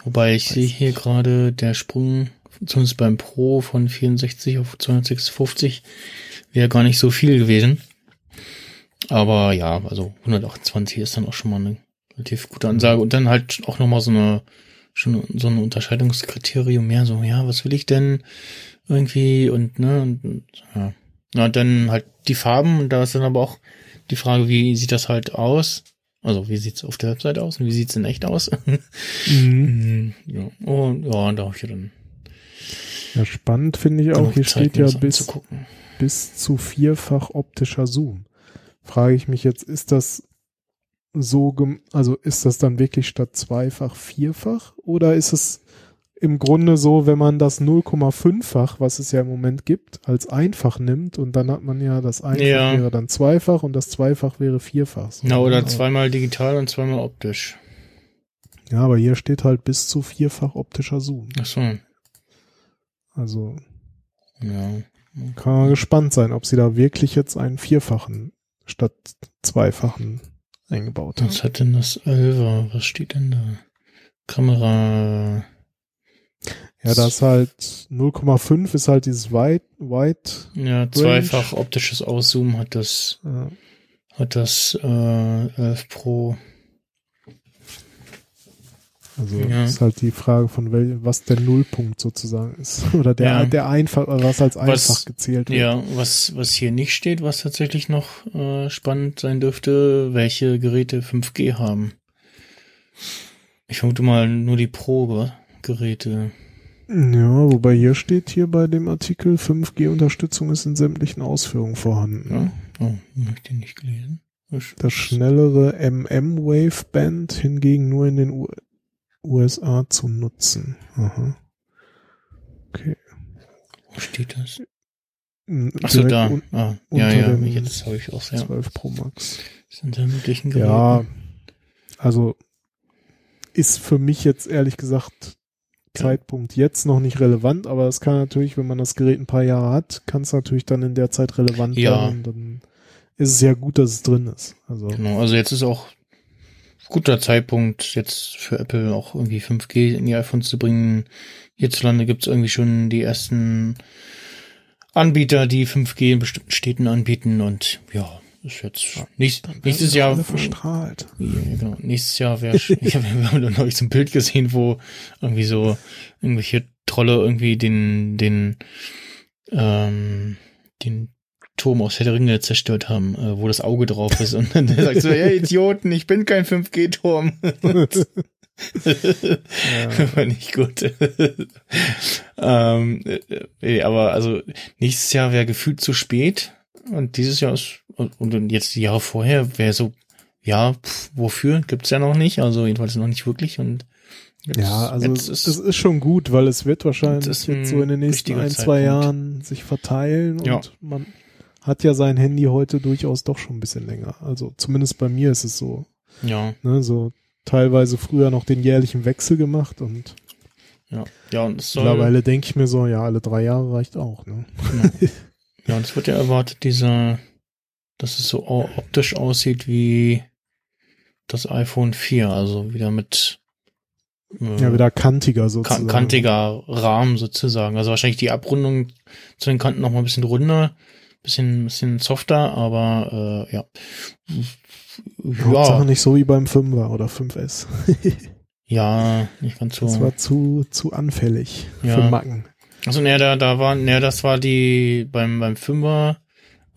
S3: Wobei ich sehe hier gerade der Sprung, zumindest beim Pro von 64 auf 256, wäre gar nicht so viel gewesen. Aber ja, also 128 ist dann auch schon mal eine relativ gute Ansage. Und dann halt auch nochmal so eine, schon so ein Unterscheidungskriterium mehr, so, ja, was will ich denn irgendwie und, ne, und, ja. Na, dann halt die Farben und da ist dann aber auch die Frage, wie sieht das halt aus? Also, wie sieht's auf der Webseite aus und wie sieht's in echt aus? mhm. ja. Und ja, da habe ich ja dann.
S4: Ja, spannend finde ich auch, hier Zeit, steht ja bis, bis zu vierfach optischer Zoom. Frage ich mich jetzt, ist das so, also ist das dann wirklich statt zweifach vierfach oder ist es im Grunde so, wenn man das 0,5-fach, was es ja im Moment gibt, als einfach nimmt und dann hat man ja das Einfach ja. wäre dann zweifach und das Zweifach wäre vierfach.
S3: So Na, oder aber, zweimal digital und zweimal optisch.
S4: Ja, aber hier steht halt bis zu vierfach optischer Zoom.
S3: Ach so.
S4: Also. Ja. Kann man gespannt sein, ob sie da wirklich jetzt einen vierfachen statt zweifachen eingebaut
S3: haben. Was hat denn das Elva? Was steht denn da? Kamera
S4: ja, das halt 0,5 ist halt dieses Wide, Wide.
S3: Ja, zweifach Range. optisches Auszoomen hat das, ja. hat das äh, 11 Pro.
S4: Also ja. ist halt die Frage von wel, was der Nullpunkt sozusagen ist oder der ja. der einfach was als einfach was, gezählt wird.
S3: Ja, was was hier nicht steht, was tatsächlich noch äh, spannend sein dürfte, welche Geräte 5G haben. Ich vermute mal nur die Pro Geräte.
S4: Ja, wobei hier steht hier bei dem Artikel 5G-Unterstützung ist in sämtlichen Ausführungen vorhanden.
S3: Ja? Oh, habe ich nicht gelesen.
S4: Das schnellere MM-Wave-Band hingegen nur in den U USA zu nutzen. Aha. Okay.
S3: Wo steht das? Achso, da. Un ah, ja, ja, jetzt habe ich auch
S4: ja. 12 Pro Max.
S3: Sind da möglichen Geräten?
S4: Ja, also ist für mich jetzt ehrlich gesagt Zeitpunkt jetzt noch nicht relevant, aber es kann natürlich, wenn man das Gerät ein paar Jahre hat, kann es natürlich dann in der Zeit relevant
S3: ja. werden.
S4: Dann ist es ja gut, dass es drin ist. Also.
S3: Genau, also jetzt ist auch guter Zeitpunkt, jetzt für Apple auch irgendwie 5G in die iPhones zu bringen. Hierzulande gibt es irgendwie schon die ersten Anbieter, die 5G in bestimmten Städten anbieten und ja, ist jetzt nicht, nächstes Jahr
S4: verstrahlt.
S3: Ja, genau. Nächstes Jahr wäre ich hab, wir haben noch so ein Bild gesehen, wo irgendwie so irgendwelche Trolle irgendwie den den ähm, den Turm aus der Ringe zerstört haben, äh, wo das Auge drauf ist und dann sagt so, ja Idioten, ich bin kein 5G-Turm. ja. War nicht gut. ähm, äh, aber also nächstes Jahr wäre gefühlt zu spät und dieses Jahr ist und, und jetzt die Jahre vorher wäre so, ja, pf, wofür? Gibt's ja noch nicht, also jedenfalls noch nicht wirklich und
S4: ja, also ist, das ist schon gut, weil es wird wahrscheinlich jetzt so in den nächsten ein, zwei Jahren sich verteilen und
S3: ja.
S4: man hat ja sein Handy heute durchaus doch schon ein bisschen länger. Also zumindest bei mir ist es so.
S3: Ja.
S4: Ne, so teilweise früher noch den jährlichen Wechsel gemacht und
S3: ja, ja und
S4: es soll mittlerweile denke ich mir so, ja, alle drei Jahre reicht auch. Ne?
S3: Ja. ja, und es wird ja erwartet, dieser dass es so optisch aussieht wie das iPhone 4, also wieder mit
S4: äh, ja, wieder kantiger sozusagen.
S3: Kantiger Rahmen sozusagen. Also wahrscheinlich die Abrundung zu den Kanten noch mal ein bisschen runder, bisschen, bisschen softer, aber äh, ja.
S4: ja. nicht so wie beim 5er oder 5S.
S3: ja, nicht ganz so.
S4: Das war zu, zu anfällig ja. für Macken.
S3: Also, ne, da, da war, ne, das war die, beim, beim 5er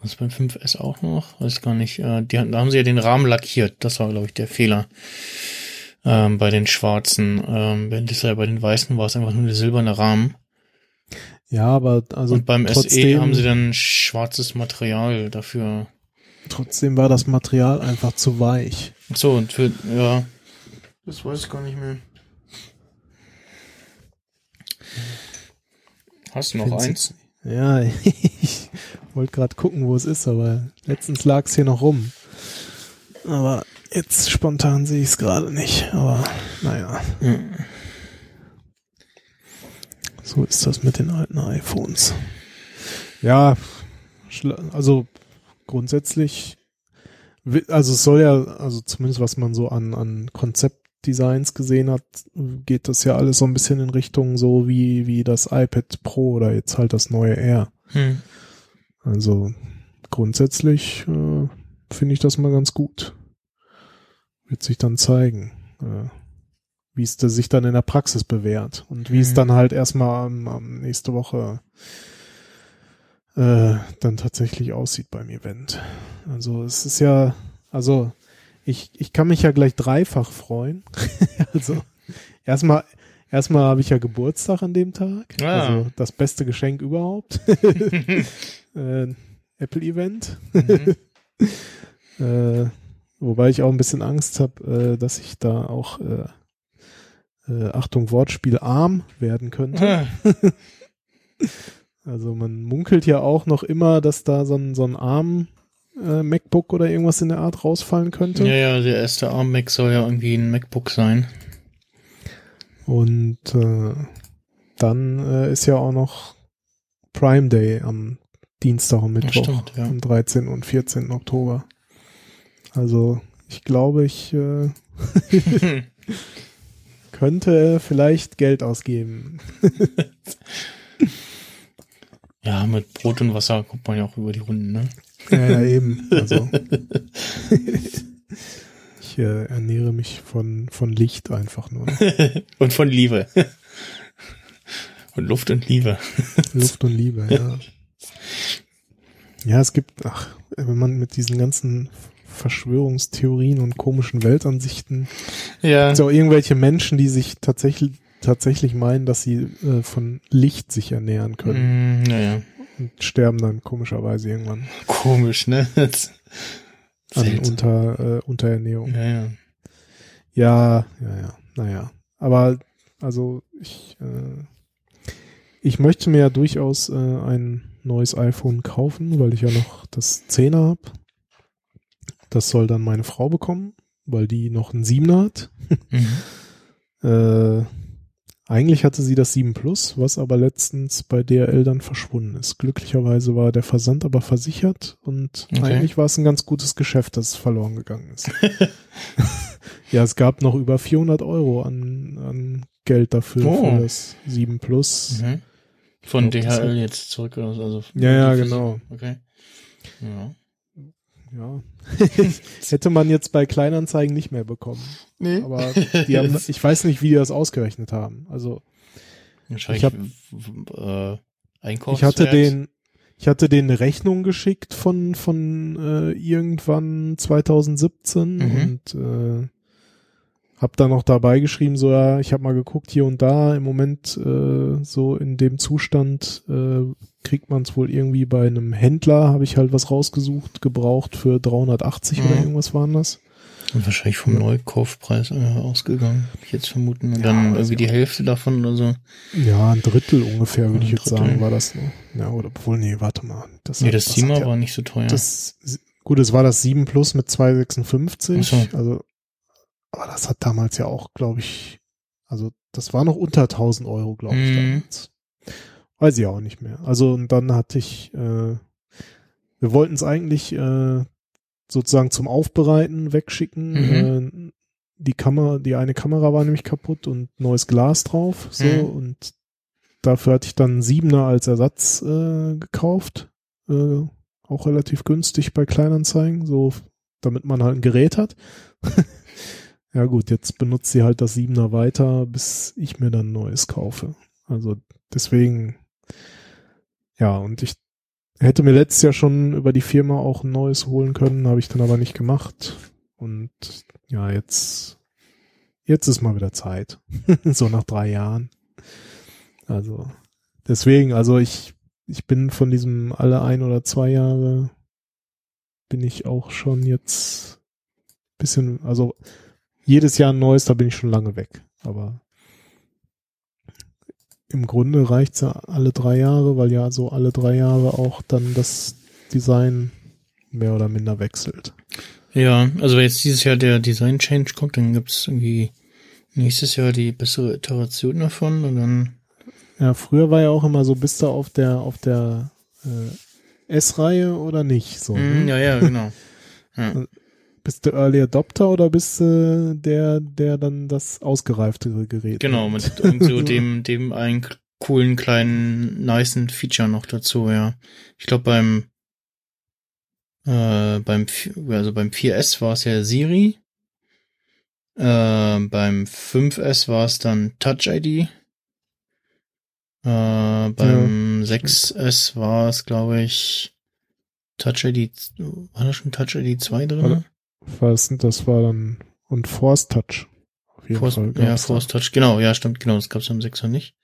S3: was beim 5S auch noch? Weiß gar nicht. Äh, die, da haben sie ja den Rahmen lackiert. Das war, glaube ich, der Fehler. Ähm, bei den schwarzen. Ähm, während ja bei den weißen war es einfach nur der silberne Rahmen.
S4: Ja, aber also.
S3: Und beim trotzdem, SE haben sie dann schwarzes Material dafür.
S4: Trotzdem war das Material einfach zu weich.
S3: so, und für, ja. Das weiß ich gar nicht mehr. Hast du noch Find's eins?
S4: Ja, ich wollte gerade gucken, wo es ist, aber letztens lag es hier noch rum. Aber jetzt spontan sehe ich es gerade nicht. Aber naja. Hm. So ist das mit den alten iPhones. Ja, also grundsätzlich, also es soll ja, also zumindest was man so an, an Konzept Designs gesehen hat, geht das ja alles so ein bisschen in Richtung so wie, wie das iPad Pro oder jetzt halt das neue Air. Hm. Also grundsätzlich äh, finde ich das mal ganz gut. Wird sich dann zeigen, äh, wie es sich dann in der Praxis bewährt und wie hm. es dann halt erstmal ähm, nächste Woche äh, dann tatsächlich aussieht beim Event. Also es ist ja, also ich, ich kann mich ja gleich dreifach freuen. also erstmal, erstmal habe ich ja Geburtstag an dem Tag. Ah. Also das beste Geschenk überhaupt. äh, Apple-Event. Mhm. äh, wobei ich auch ein bisschen Angst habe, äh, dass ich da auch äh, äh, Achtung Wortspiel arm werden könnte. also man munkelt ja auch noch immer, dass da so ein, so ein Arm äh, MacBook oder irgendwas in der Art rausfallen könnte.
S3: Ja, ja, der erste ARM-Mac soll ja irgendwie ein MacBook sein.
S4: Und äh, dann äh, ist ja auch noch Prime Day am Dienstag und Mittwoch, stimmt, ja. am 13. und 14. Oktober. Also ich glaube, ich äh, könnte vielleicht Geld ausgeben.
S3: ja, mit Brot und Wasser kommt man ja auch über die Runden, ne?
S4: Ja, ja eben. Also ich äh, ernähre mich von, von Licht einfach nur.
S3: und von Liebe. und Luft und Liebe.
S4: Luft und Liebe, ja. Ja, es gibt, ach, wenn man mit diesen ganzen Verschwörungstheorien und komischen Weltansichten, ja. gibt auch irgendwelche Menschen, die sich tatsächlich tatsächlich meinen, dass sie äh, von Licht sich ernähren können.
S3: Mm, naja
S4: und sterben dann komischerweise irgendwann.
S3: Komisch, ne?
S4: An unter, äh, Unterernährung.
S3: Ja, ja.
S4: Ja, ja, ja. Naja. Aber also ich, äh, ich möchte mir ja durchaus äh, ein neues iPhone kaufen, weil ich ja noch das 10er habe. Das soll dann meine Frau bekommen, weil die noch ein 7er hat. Mhm. äh, eigentlich hatte sie das 7 Plus, was aber letztens bei DRL dann verschwunden ist. Glücklicherweise war der Versand aber versichert und okay. eigentlich war es ein ganz gutes Geschäft, dass es verloren gegangen ist. ja, es gab noch über 400 Euro an, an Geld dafür
S3: oh.
S4: für das 7 Plus.
S3: Mhm. Von glaub, DHL jetzt zurück, also.
S4: Ja, ja, genau.
S3: Okay. Ja
S4: ja. Hätte man jetzt bei Kleinanzeigen nicht mehr bekommen. Nee. Aber die haben, ich weiß nicht, wie die das ausgerechnet haben. Also
S3: ich hab, äh,
S4: Ich hatte den, ich hatte den eine Rechnung geschickt von von äh, irgendwann 2017 mhm. und äh, hab da noch dabei geschrieben, so ja, ich habe mal geguckt hier und da, im Moment äh, so in dem Zustand äh, kriegt man es wohl irgendwie bei einem Händler, habe ich halt was rausgesucht, gebraucht für 380 mhm. oder irgendwas waren das.
S3: Und wahrscheinlich vom ja. Neukaufpreis äh, ausgegangen, würde ich jetzt vermuten. Und ja, dann irgendwie die Hälfte davon oder so.
S4: Ja, ein Drittel ungefähr, würde ich jetzt Drittel. sagen, war das. Ne? Ja, oder obwohl, nee, warte mal.
S3: Das nee, das Zimmer war nicht so teuer.
S4: Das, gut, es war das 7 Plus mit 256. So. Also aber das hat damals ja auch, glaube ich, also das war noch unter 1000 Euro, glaube ich, mhm. damals. Weiß ich auch nicht mehr. Also und dann hatte ich, äh, wir wollten es eigentlich äh, sozusagen zum Aufbereiten wegschicken. Mhm. Äh, die Kamera, die eine Kamera war nämlich kaputt und neues Glas drauf. So mhm. und dafür hatte ich dann einen Siebener als Ersatz äh, gekauft. Äh, auch relativ günstig bei Kleinanzeigen, so damit man halt ein Gerät hat. Ja gut, jetzt benutzt sie halt das Siebener weiter, bis ich mir dann neues kaufe. Also deswegen, ja, und ich hätte mir letztes Jahr schon über die Firma auch ein neues holen können, habe ich dann aber nicht gemacht. Und ja, jetzt, jetzt ist mal wieder Zeit. so nach drei Jahren. Also, deswegen, also ich, ich bin von diesem alle ein oder zwei Jahre bin ich auch schon jetzt bisschen, also jedes Jahr ein neues, da bin ich schon lange weg. Aber im Grunde reicht's ja alle drei Jahre, weil ja so alle drei Jahre auch dann das Design mehr oder minder wechselt.
S3: Ja, also wenn jetzt dieses Jahr der Design Change kommt, dann gibt's irgendwie nächstes Jahr die bessere Iteration davon und dann.
S4: Ja, früher war ja auch immer so, bist du auf der, auf der äh, S-Reihe oder nicht? So,
S3: mm,
S4: ne?
S3: Ja, ja, genau. Ja
S4: Bist du Early Adopter oder bist du der, der dann das ausgereiftere Gerät
S3: Genau, mit so dem, dem einen coolen kleinen, nicen Feature noch dazu, ja. Ich glaube beim, äh, beim, also beim 4S war es ja Siri. Äh, beim 5S war es dann Touch ID. Äh, beim ja. 6S war es, glaube ich, Touch ID, war da schon Touch ID 2 drin?
S4: Was, das war dann, und Force Touch.
S3: Auf jeden Force, Fall. Ja, Force da. Touch, genau, ja, stimmt, genau, das gab es am 6er nicht.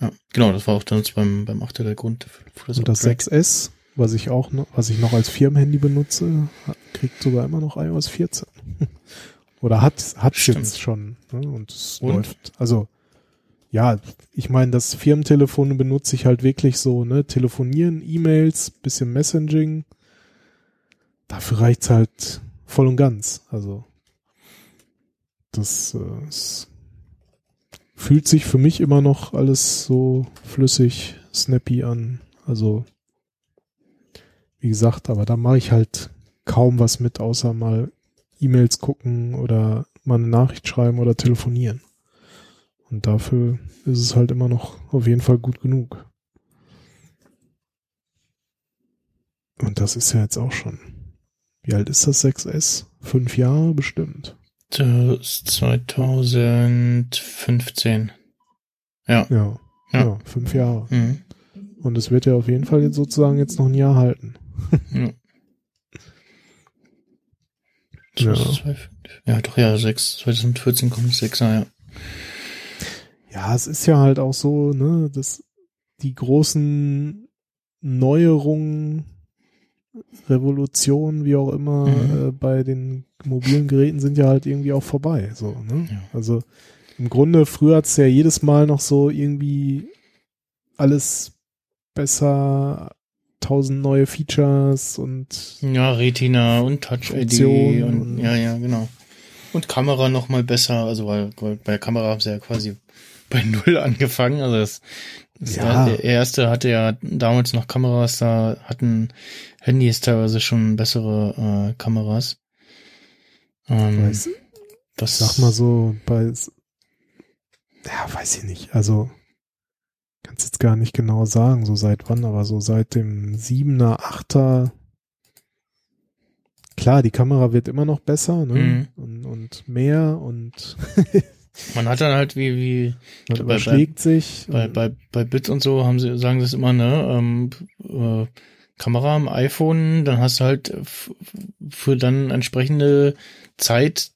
S3: Ja, genau, das war auch dann beim, beim 8er der Grund.
S4: Das und das 6S, was ich auch noch, was ich noch als Firmenhandy benutze, kriegt sogar immer noch iOS 14. Oder hat, hat jetzt schon, ne? und es und? läuft, also, ja, ich meine, das Firmentelefon benutze ich halt wirklich so, ne, telefonieren, E-Mails, bisschen Messaging. Dafür reicht's halt voll und ganz. Also, das, äh, fühlt sich für mich immer noch alles so flüssig, snappy an. Also, wie gesagt, aber da mache ich halt kaum was mit, außer mal E-Mails gucken oder mal eine Nachricht schreiben oder telefonieren. Und dafür ist es halt immer noch auf jeden Fall gut genug. Und das ist ja jetzt auch schon. Wie alt ist das 6S? Fünf Jahre bestimmt.
S3: Das ist 2015. Ja.
S4: Ja, ja. ja fünf Jahre. Mhm. Und es wird ja auf jeden Fall jetzt sozusagen jetzt noch ein Jahr halten. ja.
S3: ja. ja, doch, ja, 6, 2014 kommt 6er, ja.
S4: Ja, es ist ja halt auch so, ne, dass die großen Neuerungen, Revolutionen, wie auch immer, mhm. äh, bei den mobilen Geräten sind ja halt irgendwie auch vorbei. So, ne? Ja. Also im Grunde, früher hat's ja jedes Mal noch so irgendwie alles besser, tausend neue Features und
S3: ja, Retina und Touch ID und, und, ja, ja, genau. Und Kamera noch mal besser, also weil, weil bei der Kamera haben sie ja quasi bei Null angefangen. Also das, das ja. der erste hatte ja damals noch Kameras, da hatten Handys teilweise schon bessere äh, Kameras.
S4: Ähm, weiß, das sag mal so, bei ja, weiß ich nicht. Also kannst jetzt gar nicht genau sagen, so seit wann, aber so seit dem siebener, achter klar, die Kamera wird immer noch besser, ne? Mhm. Und, und mehr und
S3: Man hat dann halt wie, wie
S4: Man bei, überschlägt bei, sich.
S3: Bei, bei, bei Bits und so haben sie, sagen sie es immer, ne? Ähm, äh, Kamera am iPhone, dann hast du halt für dann entsprechende Zeit,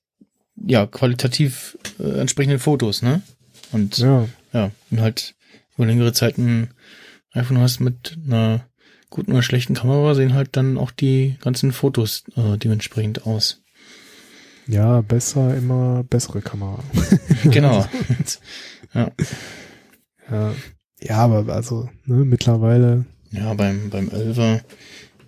S3: ja, qualitativ äh, entsprechende Fotos, ne? Und ja. ja, und halt über längere Zeit ein iPhone hast mit einer guten oder schlechten Kamera, sehen halt dann auch die ganzen Fotos äh, dementsprechend aus.
S4: Ja, besser, immer bessere Kamera.
S3: genau. ja.
S4: ja. Ja, aber also, ne, mittlerweile.
S3: Ja, beim, beim Elfer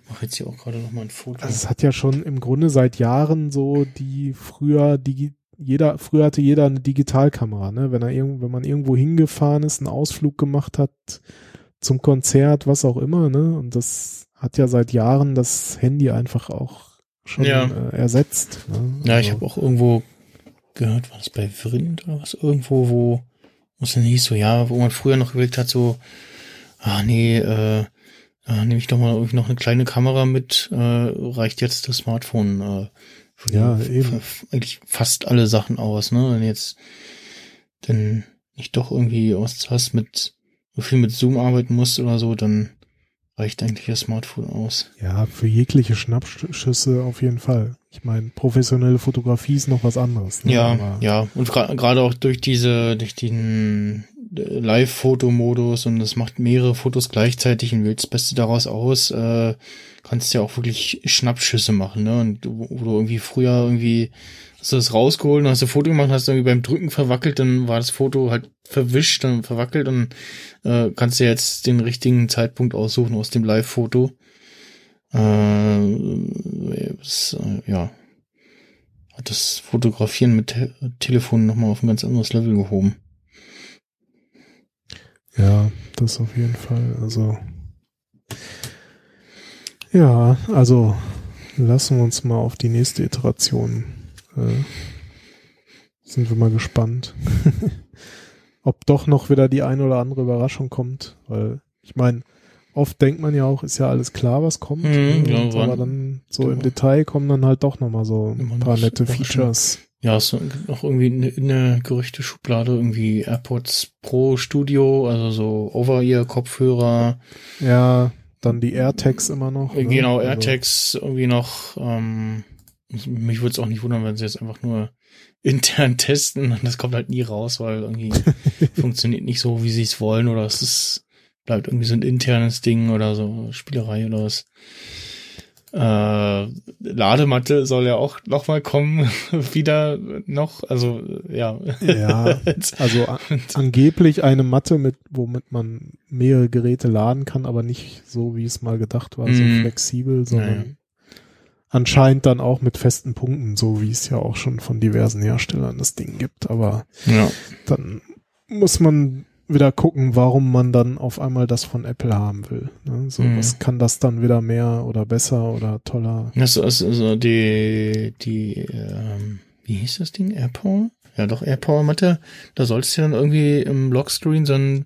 S3: mache jetzt hier auch gerade noch mal ein Foto.
S4: Also es hat ja schon im Grunde seit Jahren so die früher die jeder früher hatte jeder eine Digitalkamera, ne? Wenn er irgendwo wenn man irgendwo hingefahren ist, einen Ausflug gemacht hat zum Konzert, was auch immer, ne? Und das hat ja seit Jahren das Handy einfach auch schon ja. äh, ersetzt. Ne?
S3: Ja, ich also. habe auch irgendwo gehört, war das bei Vrind oder was? Irgendwo, wo muss denn hieß so, ja, wo man früher noch überlegt hat, so, ah nee, äh, äh, nehme ich doch mal irgendwie noch eine kleine Kamera mit, äh, reicht jetzt das Smartphone äh,
S4: für ja, eben.
S3: eigentlich fast alle Sachen aus, ne? Wenn jetzt denn nicht doch irgendwie was hast mit so viel mit Zoom arbeiten musst oder so, dann reicht eigentlich das Smartphone aus.
S4: Ja, für jegliche Schnappschüsse auf jeden Fall. Ich meine, professionelle Fotografie ist noch was anderes.
S3: Ne? Ja, Aber ja. Und gerade auch durch diese, durch den Live-Fotomodus und es macht mehrere Fotos gleichzeitig und wählst das Beste daraus aus, äh, kannst ja auch wirklich Schnappschüsse machen, ne? Und wo du irgendwie früher irgendwie hast du das rausgeholt und hast ein Foto gemacht, hast du irgendwie beim Drücken verwackelt, dann war das Foto halt verwischt und verwackelt und äh, kannst du jetzt den richtigen Zeitpunkt aussuchen aus dem Live-Foto. Äh, äh, ja, hat das Fotografieren mit Te Telefon nochmal auf ein ganz anderes Level gehoben.
S4: Ja, das auf jeden Fall. Also ja, also lassen wir uns mal auf die nächste Iteration. Äh, sind wir mal gespannt. Ob doch noch wieder die eine oder andere Überraschung kommt. Weil, ich meine, oft denkt man ja auch, ist ja alles klar, was kommt.
S3: Mhm, ja,
S4: Und aber dann so
S3: genau.
S4: im Detail kommen dann halt doch nochmal so ein paar nette. Features.
S3: Ja, es gibt noch irgendwie eine, eine Gerüchte-Schublade, irgendwie AirPods Pro Studio, also so Over-Ear-Kopfhörer,
S4: Ja, dann die AirTags immer noch. ne?
S3: genau,
S4: Also-
S3: AirTags irgendwie noch. Ähm, mich würde es auch nicht wundern, wenn sie jetzt einfach nur intern testen und das kommt halt nie raus, weil irgendwie funktioniert nicht so, wie sie es wollen oder es ist bleibt irgendwie so ein internes Ding oder so Spielerei oder was. Äh, Ladematte soll ja auch noch mal kommen, wieder noch, also ja.
S4: Ja, also angeblich eine Matte, mit, womit man mehrere Geräte laden kann, aber nicht so, wie es mal gedacht war, so
S3: Mhm.
S4: flexibel, sondern
S3: Ja, ja.
S4: anscheinend dann auch mit festen Punkten, so wie es ja auch schon von diversen Herstellern das Ding gibt. Aber
S3: ja.
S4: dann muss man wieder gucken, warum man dann auf einmal das von Apple haben will. Ne? So,
S3: Mhm.
S4: was kann das dann wieder mehr oder besser oder toller?
S3: Das ist also die, die, ähm, wie hieß das Ding? AirPower? Ja, doch, AirPower Matte. Da soll es ja dann irgendwie im Lockscreen so ein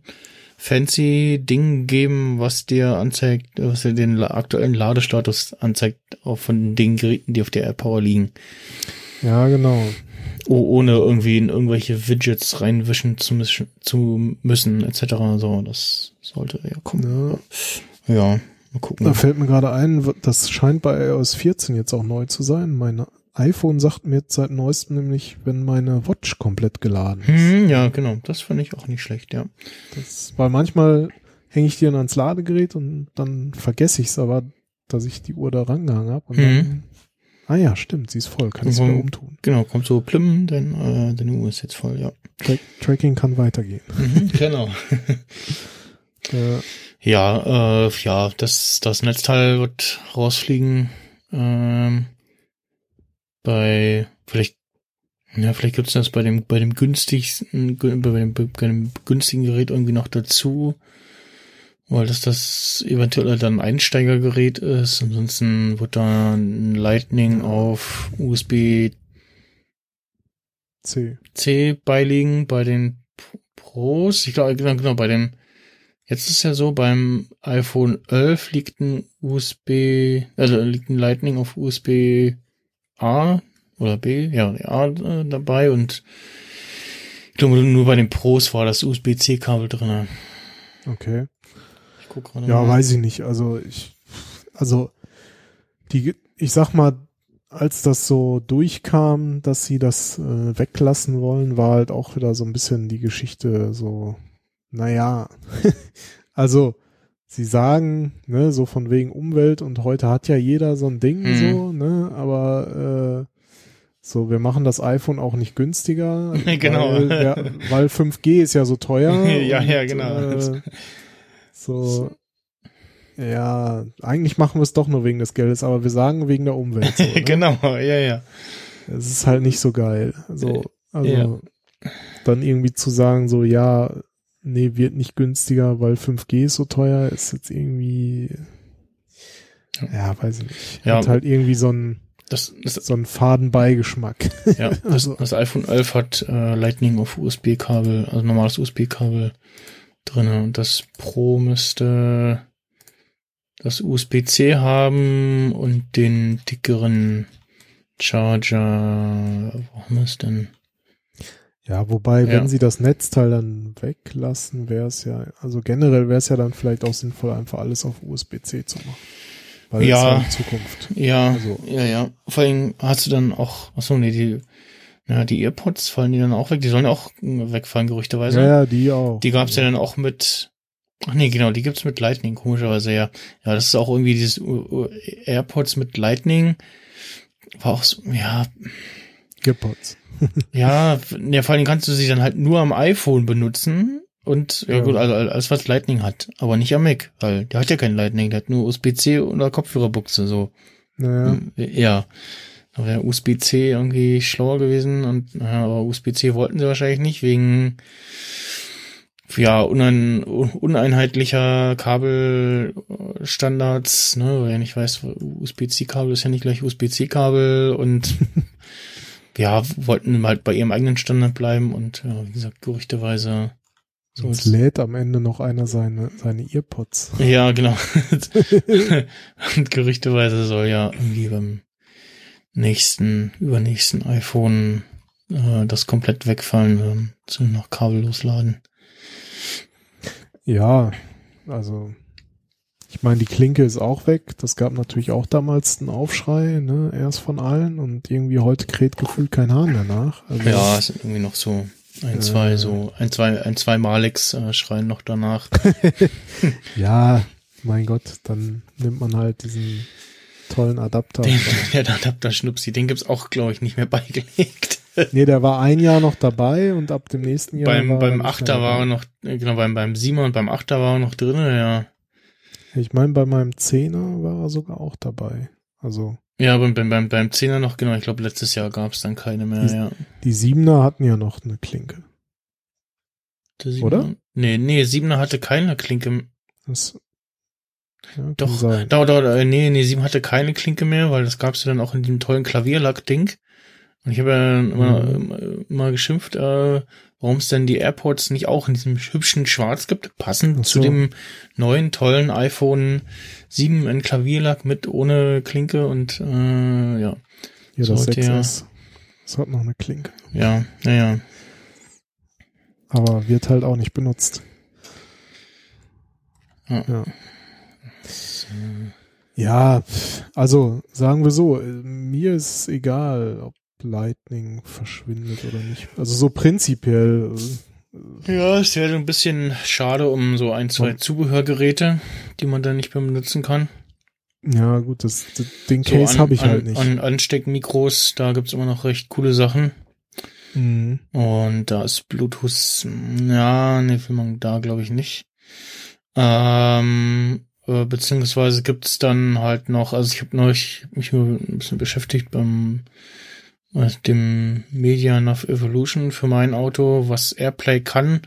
S3: fancy Ding geben, was dir anzeigt, was dir den aktuellen Ladestatus anzeigt, auch von den Geräten, die auf der AirPower liegen.
S4: Ja, genau.
S3: Oh, ohne irgendwie in irgendwelche Widgets reinwischen zu, müssen- zu müssen, etc. So, das sollte ja kommen.
S4: Ja.
S3: Ja, mal gucken.
S4: Da fällt mir gerade ein, das scheint bei iOS 14 jetzt auch neu zu sein. Mein iPhone sagt mir jetzt seit neuestem nämlich, wenn meine Watch komplett geladen ist.
S3: Hm, ja, genau. Das fand ich auch nicht schlecht, ja.
S4: Das, weil manchmal hänge ich die dann ans Ladegerät und dann vergesse ich es aber, dass ich die Uhr da rangehangen habe. Und
S3: Mhm.
S4: dann, ah ja, stimmt, sie ist voll, kann ich
S3: Mhm.
S4: wieder umtun.
S3: Genau, kommt so plim, denn äh, deine Uhr ist jetzt voll, ja.
S4: Tra Tracking kann weitergehen.
S3: Mhm, genau. Ja, äh, ja, das, das Netzteil wird rausfliegen. Ähm, bei, vielleicht, ja, vielleicht gibt's das bei dem, bei dem günstigsten, gü- bei dem, bei dem günstigen Gerät irgendwie noch dazu. Weil das das eventuell dann ein Einsteigergerät ist. Ansonsten wird da ein Lightning auf USB
S4: C.
S3: C beiliegen bei den Pros. Ich glaube, genau, genau, bei dem, jetzt ist ja so, beim iPhone 11 liegt ein USB, also liegt ein Lightning auf USB A oder B, ja, A äh, dabei und ich glaube, nur bei den Pros war das USB-C-Kabel drin.
S4: Okay.
S3: Guck gerade
S4: Ja,
S3: mal.
S4: weiß ich nicht. Also ich, also die, ich sag mal, als das so durchkam, dass sie das äh, weglassen wollen, war halt auch wieder so ein bisschen die Geschichte so, naja, also sie sagen, ne, so von wegen Umwelt und heute hat ja jeder so ein Ding
S3: Mhm.
S4: so, ne, aber äh, so, wir machen das iPhone auch nicht günstiger,
S3: Genau.
S4: weil, ja, weil 5G ist ja so teuer.
S3: Ja,
S4: und,
S3: ja, genau.
S4: Äh, so, ja, eigentlich machen wir es doch nur wegen des Geldes, aber wir sagen wegen der Umwelt. So, ne?
S3: genau, ja, ja.
S4: Es ist halt nicht so geil. So, also
S3: Ja.
S4: dann irgendwie zu sagen, so, ja, nee, wird nicht günstiger, weil 5G ist so teuer, ist jetzt irgendwie, ja, weiß ich nicht.
S3: Ja.
S4: Hat halt irgendwie so ein,
S3: Das, das,
S4: so ein Fadenbeigeschmack.
S3: ja, das,
S4: Also-
S3: das iPhone 11 hat äh, Lightning auf USB-Kabel, also normales USB-Kabel drinne und das Pro müsste das USB-C haben und den dickeren Charger. Warum ist denn?
S4: Ja, wobei,
S3: Ja.
S4: wenn sie das Netzteil dann weglassen, wäre es ja, also generell wäre es ja dann vielleicht auch sinnvoll, einfach alles auf USB-C zu machen. Weil
S3: Ja.
S4: ja die Zukunft.
S3: Ja,
S4: Also-
S3: ja, ja. Vor allem hast du dann auch, achso, nee, die, ja, die Earpods fallen die dann auch weg. Die sollen ja auch äh, wegfallen, gerüchteweise.
S4: Ja, ja, die auch.
S3: Die gab's ja dann auch mit, ach nee, genau, die gibt's mit Lightning, komischerweise, ja. Ja, das ist auch irgendwie dieses AirPods mit Lightning. War auch so, ja,
S4: Earpods.
S3: ja, ja, vor allem kannst du sie dann halt nur am iPhone benutzen. Und, ja,
S4: Ja.
S3: gut, also alles, was Lightning hat. Aber nicht am Mac, weil der hat ja kein Lightning, der hat nur USB-C oder Kopfhörerbuchse, so.
S4: Naja,
S3: Ja. Da wäre USB-C irgendwie schlauer gewesen und naja, aber USB-C wollten sie wahrscheinlich nicht wegen ja, unein, uneinheitlicher Kabelstandards, ne, weil ja nicht weiß, USB-C-Kabel ist ja nicht gleich USB-C-Kabel und ja, wollten halt bei ihrem eigenen Standard bleiben und ja, wie gesagt, gerüchteweise
S4: so Jetzt lädt am Ende noch einer seine, seine Earpods.
S3: Ja, genau. und gerüchteweise soll ja irgendwie beim nächsten, übernächsten iPhone äh, das komplett wegfallen, ähm, zu noch kabellos laden.
S4: Ja, also ich meine, die Klinke ist auch weg. Das gab natürlich auch damals einen Aufschrei, ne, erst von allen und irgendwie heute kräht gefühlt kein Hahn danach.
S3: Also, ja, es sind irgendwie noch so ein, äh, zwei, so ein, zwei, ein, zwei Maliks äh, schreien noch danach.
S4: ja, mein Gott, dann nimmt man halt diesen tollen Adapter.
S3: Den, der Adapter-Schnupsi, den gibt's auch, glaube ich, nicht mehr beigelegt.
S4: nee, der war ein Jahr noch dabei und ab dem nächsten Jahr.
S3: Beim, beim Achter war er noch, genau, beim, beim Siemer und beim Achter war er noch drin, ja.
S4: Ich meine, bei meinem Zehner war er sogar auch dabei. Also.
S3: Ja, beim, beim, beim Zehner noch, genau, ich glaube, letztes Jahr gab's dann keine mehr,
S4: die,
S3: ja.
S4: Die Siebener hatten ja noch eine Klinke. Oder?
S3: Nee, nee, Siebener hatte keine Klinke.
S4: Das,
S3: ja, Doch, da, da, äh, nee, nee, Sieben hatte keine Klinke mehr, weil das gab's ja dann auch in dem tollen Klavierlack-Ding. Und ich habe ja immer, mhm. immer geschimpft, äh, warum es denn die AirPods nicht auch in diesem hübschen Schwarz gibt, passend so. zu dem neuen tollen iPhone 7 in Klavierlack mit ohne Klinke und äh, ja.
S4: Ja, das 6S. Das hat noch eine Klinke.
S3: Ja, naja.
S4: Aber wird halt auch nicht benutzt.
S3: Ja.
S4: ja. Ja, also sagen wir so, mir ist egal, ob Lightning verschwindet oder nicht. Also so prinzipiell.
S3: Äh, ja, es wäre ein bisschen schade um so ein, zwei Zubehörgeräte, die man dann nicht mehr benutzen kann.
S4: Ja, gut, das, das den Case so habe ich halt nicht.
S3: An Ansteckmikros, da gibt's immer noch recht coole Sachen.
S4: Mhm.
S3: Und da ist Bluetooth, ja, ne, man da glaube ich nicht. Ähm, äh, beziehungsweise gibt's dann halt noch, also ich habe neulich mich ein bisschen beschäftigt beim dem Media Nav Evolution für mein Auto, was AirPlay kann,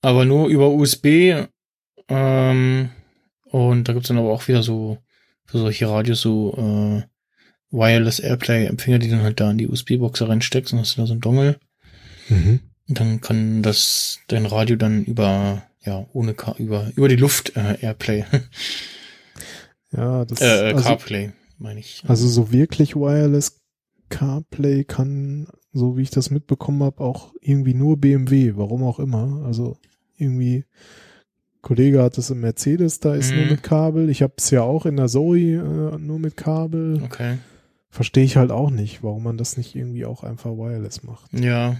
S3: aber nur über USB. Ähm, und da gibt's dann aber auch wieder so für solche Radios so äh, Wireless AirPlay Empfänger, die dann halt da in die USB-Box reinsteckst und hast du da so ein Dongle.
S4: Mhm.
S3: Und dann kann das dein Radio dann über ja ohne Ka über über die Luft äh, Airplay.
S4: ja, das
S3: äh, also, CarPlay meine ich.
S4: Also so wirklich Wireless CarPlay kann, so wie ich das mitbekommen habe, auch irgendwie nur BMW, warum auch immer. Also irgendwie, Kollege hat es im Mercedes, da ist mhm. nur mit Kabel. Ich habe es ja auch in der Zoe äh, nur mit Kabel.
S3: Okay.
S4: Verstehe ich halt auch nicht, warum man das nicht irgendwie auch einfach wireless macht.
S3: Ja.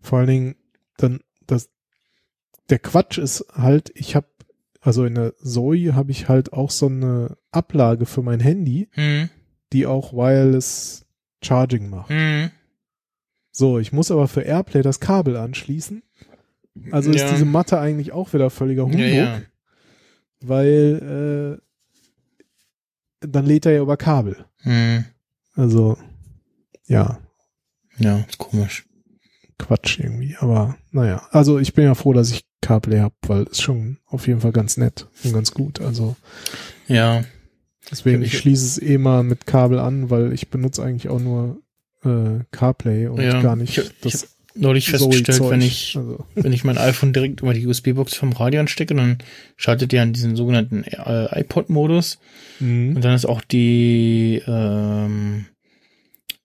S4: Vor allen Dingen, dann, das, der Quatsch ist halt, ich habe, also in der Zoe habe ich halt auch so eine Ablage für mein Handy.
S3: Mhm
S4: die auch Wireless Charging macht.
S3: Mhm.
S4: So, ich muss aber für Airplay das Kabel anschließen. Also ja. ist diese Matte eigentlich auch wieder völliger Humbug. Ja, ja. Weil äh, dann lädt er ja über Kabel.
S3: Mhm.
S4: Also, ja.
S3: Ja, ist komisch.
S4: Quatsch irgendwie. Aber naja, also ich bin ja froh, dass ich CarPlay habe, weil es schon auf jeden Fall ganz nett und ganz gut. Also
S3: ja,
S4: Deswegen, ich schließe es eh mal mit Kabel an, weil ich benutze eigentlich auch nur äh, CarPlay und ja, gar nicht
S3: ich, das. Ich neulich festgestellt, wenn ich, also. wenn ich mein iPhone direkt über die USB-Box vom Radio anstecke, dann schaltet ihr an diesen sogenannten äh, iPod-Modus.
S4: Mhm.
S3: Und dann ist auch die, ähm,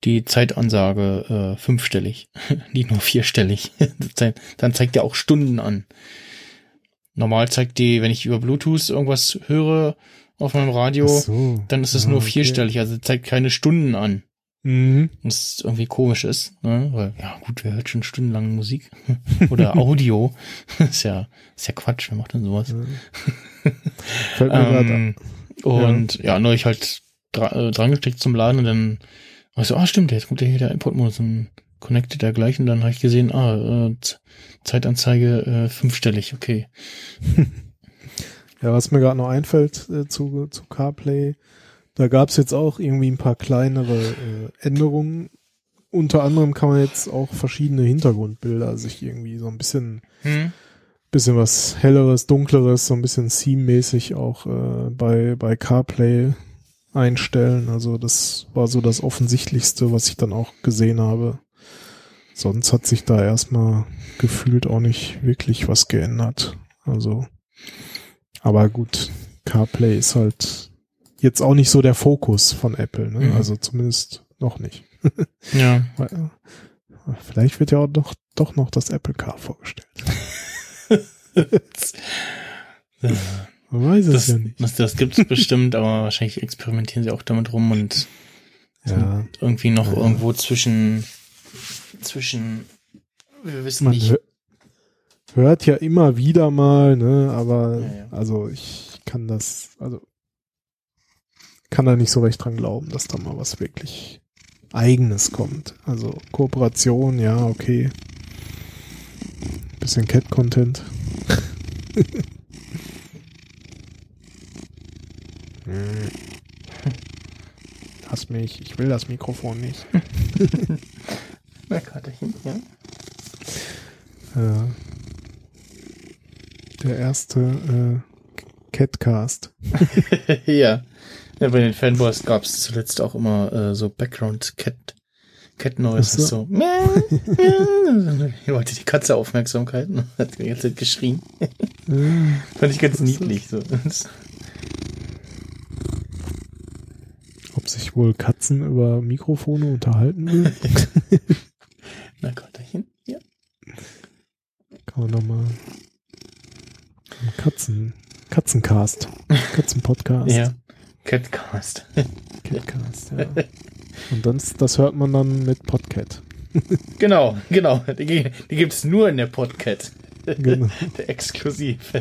S3: die Zeitansage äh, fünfstellig, nicht nur vierstellig. dann zeigt er auch Stunden an. Normal zeigt die, wenn ich über Bluetooth irgendwas höre, auf meinem Radio, so. dann ist es ja, nur vierstellig, okay. also zeigt keine Stunden an.
S4: Mhm.
S3: Was irgendwie komisch ist, ne? Weil, ja gut, wer hört schon stundenlang Musik? Oder Audio. ist ja, ist ja Quatsch, wer macht denn sowas?
S4: Fällt mir ähm,
S3: und ja, ja neulich halt dra äh, dran gesteckt zum Laden und dann war ich so, ah stimmt, jetzt kommt ja hier der Input-Modus und connected gleich und dann habe ich gesehen, ah, äh, Zeitanzeige äh, fünfstellig, okay.
S4: Ja, was mir gerade noch einfällt äh, zu, zu CarPlay, da gab's jetzt auch irgendwie ein paar kleinere äh, Änderungen. unter anderem kann man jetzt auch verschiedene Hintergrundbilder sich irgendwie so ein bisschen, hm. bisschen was helleres, dunkleres, so ein bisschen Theme-mäßig auch äh, bei, bei CarPlay einstellen. Also das war so das Offensichtlichste, was ich dann auch gesehen habe. Sonst hat sich da erstmal gefühlt auch nicht wirklich was geändert. Also, aber gut, CarPlay ist halt jetzt auch nicht so der Fokus von Apple, ne? Mhm. Also zumindest noch nicht.
S3: ja.
S4: Vielleicht wird ja auch doch, doch noch das Apple Car vorgestellt.
S3: Man weiß es das, ja nicht. Das, das gibt es bestimmt, aber wahrscheinlich experimentieren sie auch damit rum und ja. irgendwie noch ja. irgendwo zwischen, zwischen, wir wissen Man nicht.
S4: Hört ja immer wieder mal, ne, aber ja, also ich kann das, also kann da nicht so recht dran glauben, dass da mal was wirklich Eigenes kommt. Also Kooperation, ja, okay. Bisschen Cat-Content. Lass mich, ich will das Mikrofon nicht.
S3: Na, Katerchen, ja.
S4: ja. Der erste äh, Catcast.
S3: ja. ja. Bei den Fanboys gab es zuletzt auch immer äh, so Background Cat Cat Noises so. Hier wollte die Katze Aufmerksamkeit hat die ganze Zeit geschrien. Fand ich ganz niedlich. So.
S4: Ob sich wohl Katzen über Mikrofone unterhalten will?
S3: Na Gotterchen, ja.
S4: Kann man nochmal Katzen, Katzencast, Katzenpodcast.
S3: ja, Catcast.
S4: Catcast, ja. Und dann, das hört man dann mit Podcat.
S3: genau, genau. Die, die gibt es nur in der Podcat. Genau. der exklusiv.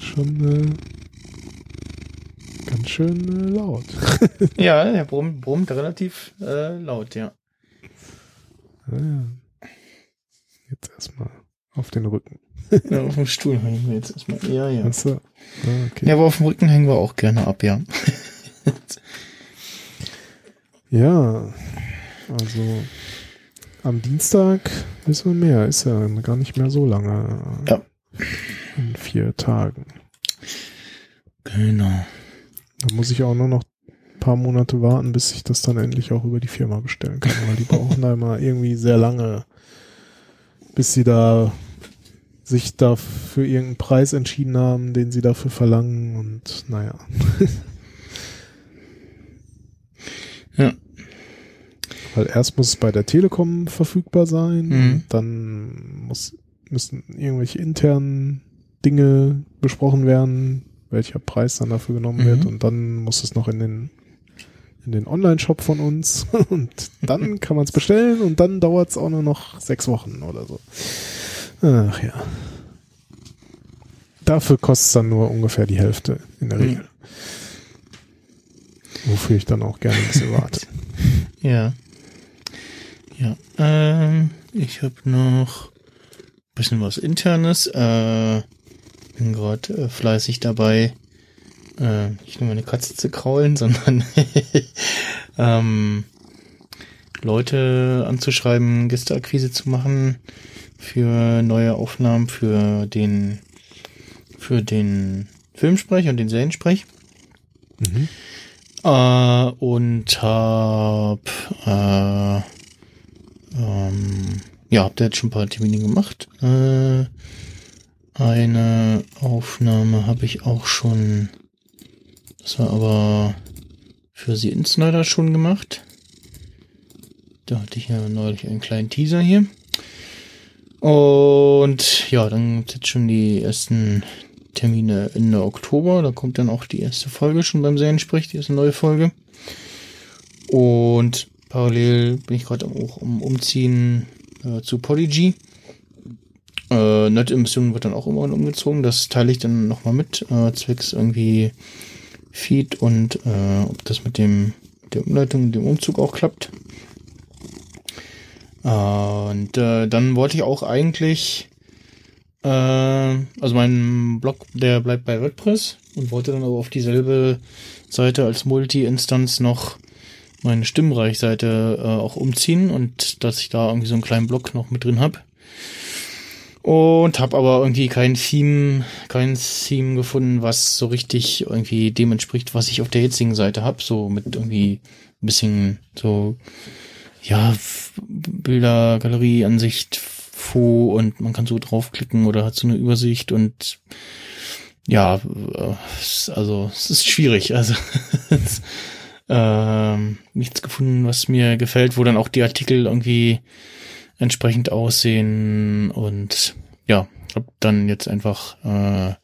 S4: Schon äh, ganz schön äh, laut.
S3: ja, er brummt, brummt relativ äh, laut, ja.
S4: ja. Jetzt erstmal auf den Rücken.
S3: ja, auf dem Stuhl hängen wir jetzt erstmal. Ja, ja.
S4: Achso. Ah,
S3: okay. Ja, aber auf dem Rücken hängen wir auch gerne ab, ja.
S4: ja, also am Dienstag wissen wir mehr. Ist ja gar nicht mehr so lange.
S3: Ja.
S4: In vier Tagen.
S3: Genau.
S4: Da muss ich auch nur noch ein paar Monate warten, bis ich das dann endlich auch über die Firma bestellen kann, weil die brauchen da immer irgendwie sehr lange, bis sie da sich da für irgendeinen Preis entschieden haben, den sie dafür verlangen und naja.
S3: ja.
S4: Weil erst muss es bei der Telekom verfügbar sein, mhm. dann muss, müssen irgendwelche internen Dinge besprochen werden, welcher Preis dann dafür genommen mhm. wird und dann muss es noch in den in den Online-Shop von uns und dann kann man es bestellen und dann dauert es auch nur noch sechs Wochen oder so. Ach ja. Dafür kostet es dann nur ungefähr die Hälfte in der Regel. Mhm. Wofür ich dann auch gerne ein bisschen warte.
S3: Ja. Ja. Ähm, ich habe noch ein bisschen was Internes. Äh, bin gerade äh, fleißig dabei, äh, nicht nur meine Katze zu kraulen, sondern ähm, Leute anzuschreiben, Gästeakquise zu machen für neue Aufnahmen für den für den Filmsprech und den Seriensprech. Mhm. Äh, und hab äh, ähm, ja, hab da jetzt schon ein paar Termine gemacht. Äh, eine Aufnahme habe ich auch schon, das war aber für sie Insnider schon gemacht. Da hatte ich ja neulich einen kleinen Teaser hier. Und ja, dann gibt es jetzt schon die ersten Termine Ende Oktober. Da kommt dann auch die erste Folge schon beim Seriensprech, die erste neue Folge. Und parallel bin ich gerade auch um Umziehen äh, zu Polyg. Äh, Nerd-Emission wird dann auch irgendwann umgezogen. Das teile ich dann nochmal mit, äh, zwecks irgendwie Feed und äh, ob das mit dem der Umleitung, dem Umzug auch klappt. Und äh, dann wollte ich auch eigentlich, äh, also mein Blog, der bleibt bei WordPress und wollte dann aber auf dieselbe Seite als Multi-Instanz noch meine Stimmreichseite äh, auch umziehen und dass ich da irgendwie so einen kleinen Block noch mit drin habe. Und habe aber irgendwie kein Theme, kein Theme gefunden, was so richtig irgendwie dem entspricht, was ich auf der jetzigen Seite habe. So mit irgendwie ein bisschen so, ja, Bilder, Galerie, Ansicht, Fo und man kann so draufklicken oder hat so eine Übersicht und ja, äh, also es ist schwierig. Also ähm, nichts gefunden, was mir gefällt, wo dann auch die Artikel irgendwie entsprechend aussehen und ja, hab dann jetzt einfach äh,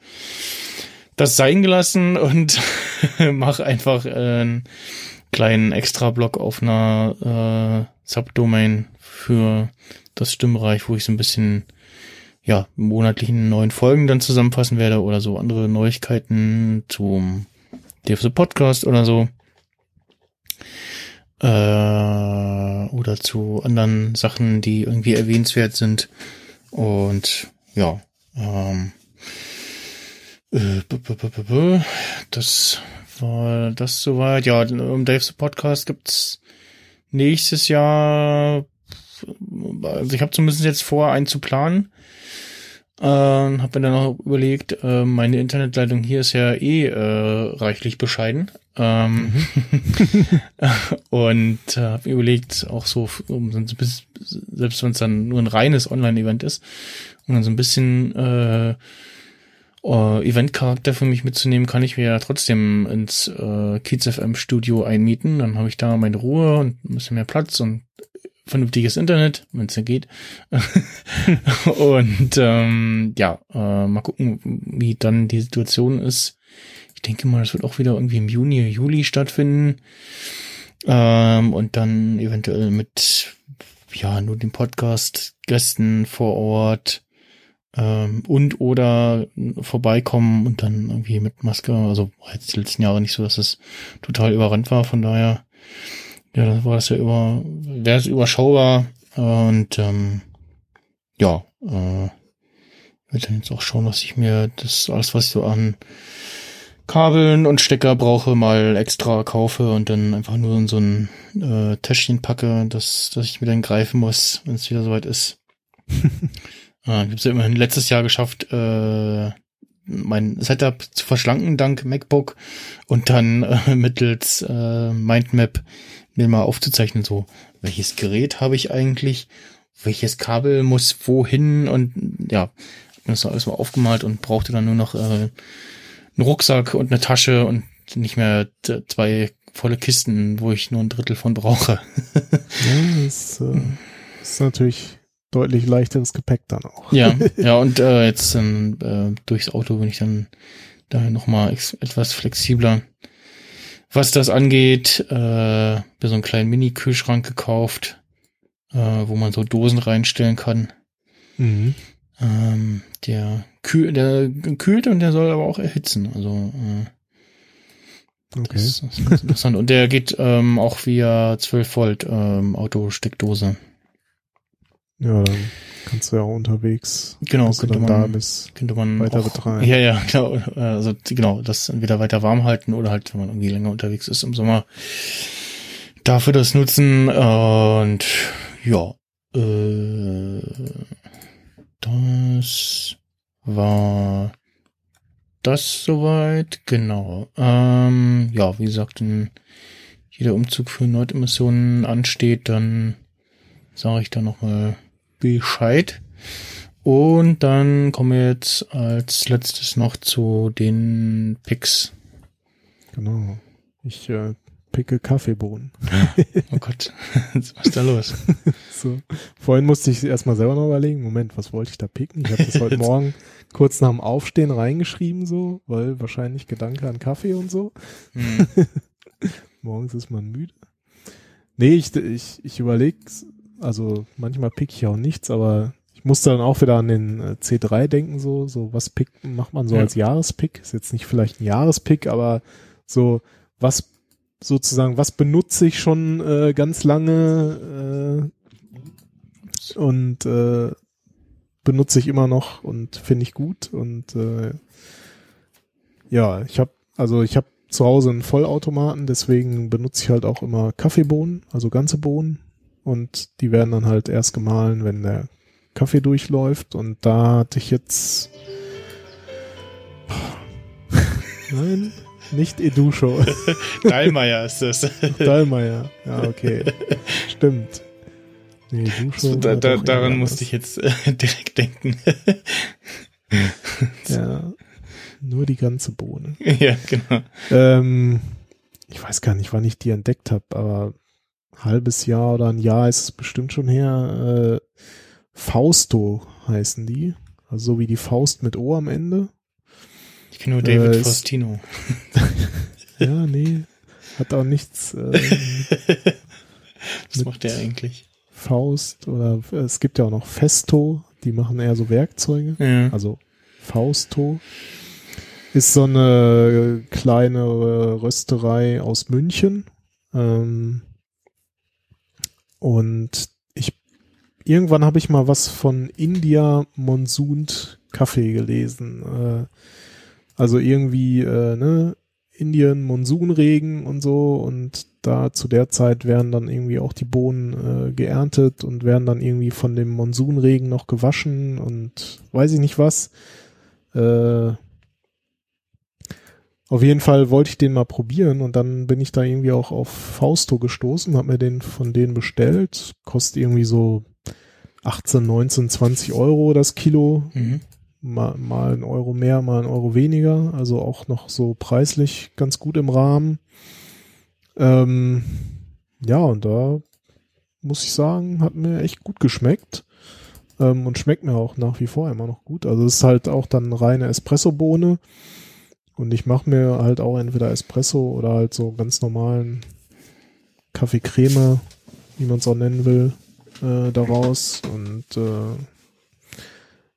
S3: das sein gelassen und mach einfach äh, einen kleinen Extra-Block auf einer äh, Subdomain für das Stimmreich, wo ich so ein bisschen ja, monatlichen neuen Folgen dann zusammenfassen werde oder so andere Neuigkeiten zum DFC Podcast oder so. Äh, oder zu anderen Sachen, die irgendwie erwähnenswert sind. Und ja, ähm, äh, das war das soweit. Ja, im Dave's Podcast gibt's nächstes Jahr, also ich habe zumindest jetzt vor, einen zu planen. Ähm, habe mir dann auch überlegt, äh, meine Internetleitung hier ist ja eh äh, reichlich bescheiden. Ähm, mhm. und äh, habe mir überlegt, auch so, um, selbst wenn es dann nur ein reines Online-Event ist, um dann so ein bisschen äh, uh, Event-Charakter für mich mitzunehmen, kann ich mir ja trotzdem ins äh, Kiez FM Studio einmieten. Dann habe ich da meine Ruhe und ein bisschen mehr Platz und vernünftiges Internet, wenn es ja geht. und ähm, ja, äh, mal gucken, wie dann die Situation ist. Denke mal, das wird auch wieder irgendwie im Juni, Juli stattfinden. Ähm, und dann eventuell mit ja nur den Podcast-Gästen vor Ort ähm, und oder vorbeikommen und dann irgendwie mit Maske. Also jetzt die letzten Jahre nicht so, dass es total überrannt war. Von daher ja, dann war das ja über, wäre es überschaubar und ähm, ja, äh, werde dann jetzt auch schauen, was ich mir das alles, was ich so an Kabeln und Stecker brauche, mal extra kaufe und dann einfach nur in so ein äh, Täschchen packe, dass, dass ich mir dann greifen muss, wenn es wieder soweit ist. äh, ich habe es ja immerhin letztes Jahr geschafft, äh, mein Setup zu verschlanken dank MacBook und dann äh, mittels äh, Mindmap mir mal aufzuzeichnen, so, welches Gerät habe ich eigentlich, welches Kabel muss wohin und ja, hab mir das alles mal aufgemalt und brauchte dann nur noch äh, einen Rucksack und eine Tasche und nicht mehr zwei volle Kisten, wo ich nur ein Drittel von brauche.
S4: ja, das äh, ist natürlich deutlich leichteres Gepäck dann auch.
S3: Ja, ja, und äh, jetzt äh, durchs Auto bin ich dann da nochmal etwas flexibler. Was das angeht, äh, mir so einen kleinen Mini-Kühlschrank gekauft, äh, wo man so Dosen reinstellen kann. Mhm. Ähm, der, kühl, der kühlt und der soll aber auch erhitzen. Also äh, okay. das, das ist interessant. Und der geht ähm, auch via 12 Volt ähm, Autosteckdose.
S4: Ja, dann kannst du ja auch unterwegs,
S3: genau, könnte
S4: man,
S3: da
S4: bist,
S3: könnte man
S4: weiter
S3: auch,
S4: betreiben.
S3: Ja, ja, genau, also genau, das entweder weiter warm halten oder halt, wenn man irgendwie länger unterwegs ist im Sommer, dafür das nutzen und ja, äh, das war das soweit, genau. Ähm, ja, wie gesagt, wenn jeder Umzug für Neudemissionen ansteht, dann sage ich da nochmal Bescheid. Und dann kommen wir jetzt als letztes noch zu den Picks.
S4: Genau. Ich äh, picke Kaffeebohnen.
S3: oh Gott, was ist da los?
S4: so. Vorhin musste ich erstmal selber noch überlegen, Moment, was wollte ich da picken? Ich habe das heute Morgen kurz nach dem Aufstehen reingeschrieben, so, weil wahrscheinlich Gedanke an Kaffee und so. Hm. Morgens ist man müde. Nee, ich, ich, ich überlege also manchmal pick ich auch nichts, aber ich musste dann auch wieder an den äh, C3 denken, so, so was pick, macht man so ja. als Jahrespick? Ist jetzt nicht vielleicht ein Jahrespick, aber so, was sozusagen, was benutze ich schon äh, ganz lange äh, und äh, benutze ich immer noch und finde ich gut und äh, ja, ich habe also ich habe zu Hause einen Vollautomaten, deswegen benutze ich halt auch immer Kaffeebohnen, also ganze Bohnen. Und die werden dann halt erst gemahlen, wenn der Kaffee durchläuft. Und da hatte ich jetzt. Nein, nicht Edusho.
S3: Dallmayr ist das.
S4: Dallmayr, ja, okay. Stimmt.
S3: Nee, Edusho da, da, daran musste ich jetzt äh, direkt denken.
S4: ja. Nur die ganze Bohne.
S3: Ja, genau.
S4: Ähm, ich weiß gar nicht, wann ich die entdeckt habe, aber ein halbes Jahr oder ein Jahr ist es bestimmt schon her. Äh, Fausto heißen die. Also so wie die Faust mit O am Ende.
S3: Ich kenne nur David äh, Faustino.
S4: ja, nee. Hat auch nichts. Äh,
S3: Was macht der eigentlich?
S4: Faust oder es gibt ja auch noch Festo, die machen eher so Werkzeuge. Ja. Also Fausto ist so eine kleine Rösterei aus München. Ähm, und ich irgendwann habe ich mal was von India Monsoon Kaffee gelesen. Äh, also irgendwie, äh, ne, Indien Monsunregen und so und da zu der Zeit werden dann irgendwie auch die Bohnen äh, geerntet und werden dann irgendwie von dem Monsunregen noch gewaschen und weiß ich nicht was. Äh, auf jeden Fall wollte ich den mal probieren und dann bin ich da irgendwie auch auf Fausto gestoßen, habe mir den von denen bestellt. Kostet irgendwie so 18, 19, 20 Euro das Kilo. Mhm. Mal, mal ein Euro mehr, mal ein Euro weniger. Also auch noch so preislich ganz gut im Rahmen. Ähm, ja, und da muss ich sagen, hat mir echt gut geschmeckt. Ähm, und schmeckt mir auch nach wie vor immer noch gut. Also es ist halt auch dann reine Espresso-Bohne. Und ich mache mir halt auch entweder Espresso oder halt so ganz normalen Kaffeecreme, wie man es auch nennen will, äh, daraus. Und äh,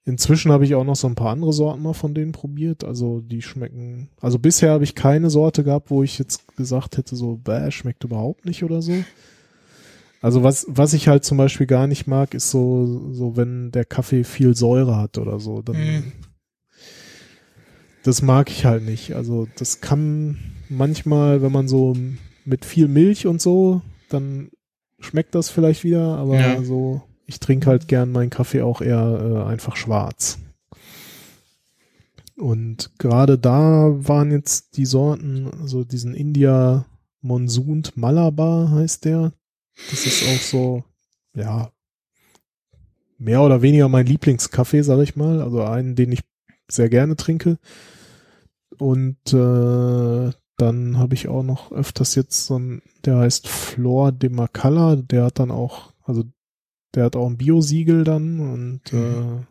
S4: inzwischen habe ich auch noch so ein paar andere Sorten mal von denen probiert. Also die schmecken. Also bisher habe ich keine Sorte gehabt, wo ich jetzt gesagt hätte, so, bäh, schmeckt überhaupt nicht oder so. Also was, was ich halt zum Beispiel gar nicht mag, ist so, so wenn der Kaffee viel Säure hat oder so. Dann, mm das mag ich halt nicht. Also das kann manchmal, wenn man so mit viel Milch und so, dann schmeckt das vielleicht wieder, aber ja. so, ich trinke halt gern meinen Kaffee auch eher äh, einfach schwarz. Und gerade da waren jetzt die Sorten, so diesen India Monsoon Malabar heißt der. Das ist auch so, ja, mehr oder weniger mein Lieblingskaffee, sag ich mal. Also einen, den ich sehr gerne trinke. Und äh, dann habe ich auch noch öfters jetzt so ein, der heißt Flor de Macalla, der hat dann auch, also der hat auch ein Biosiegel dann und mhm. äh,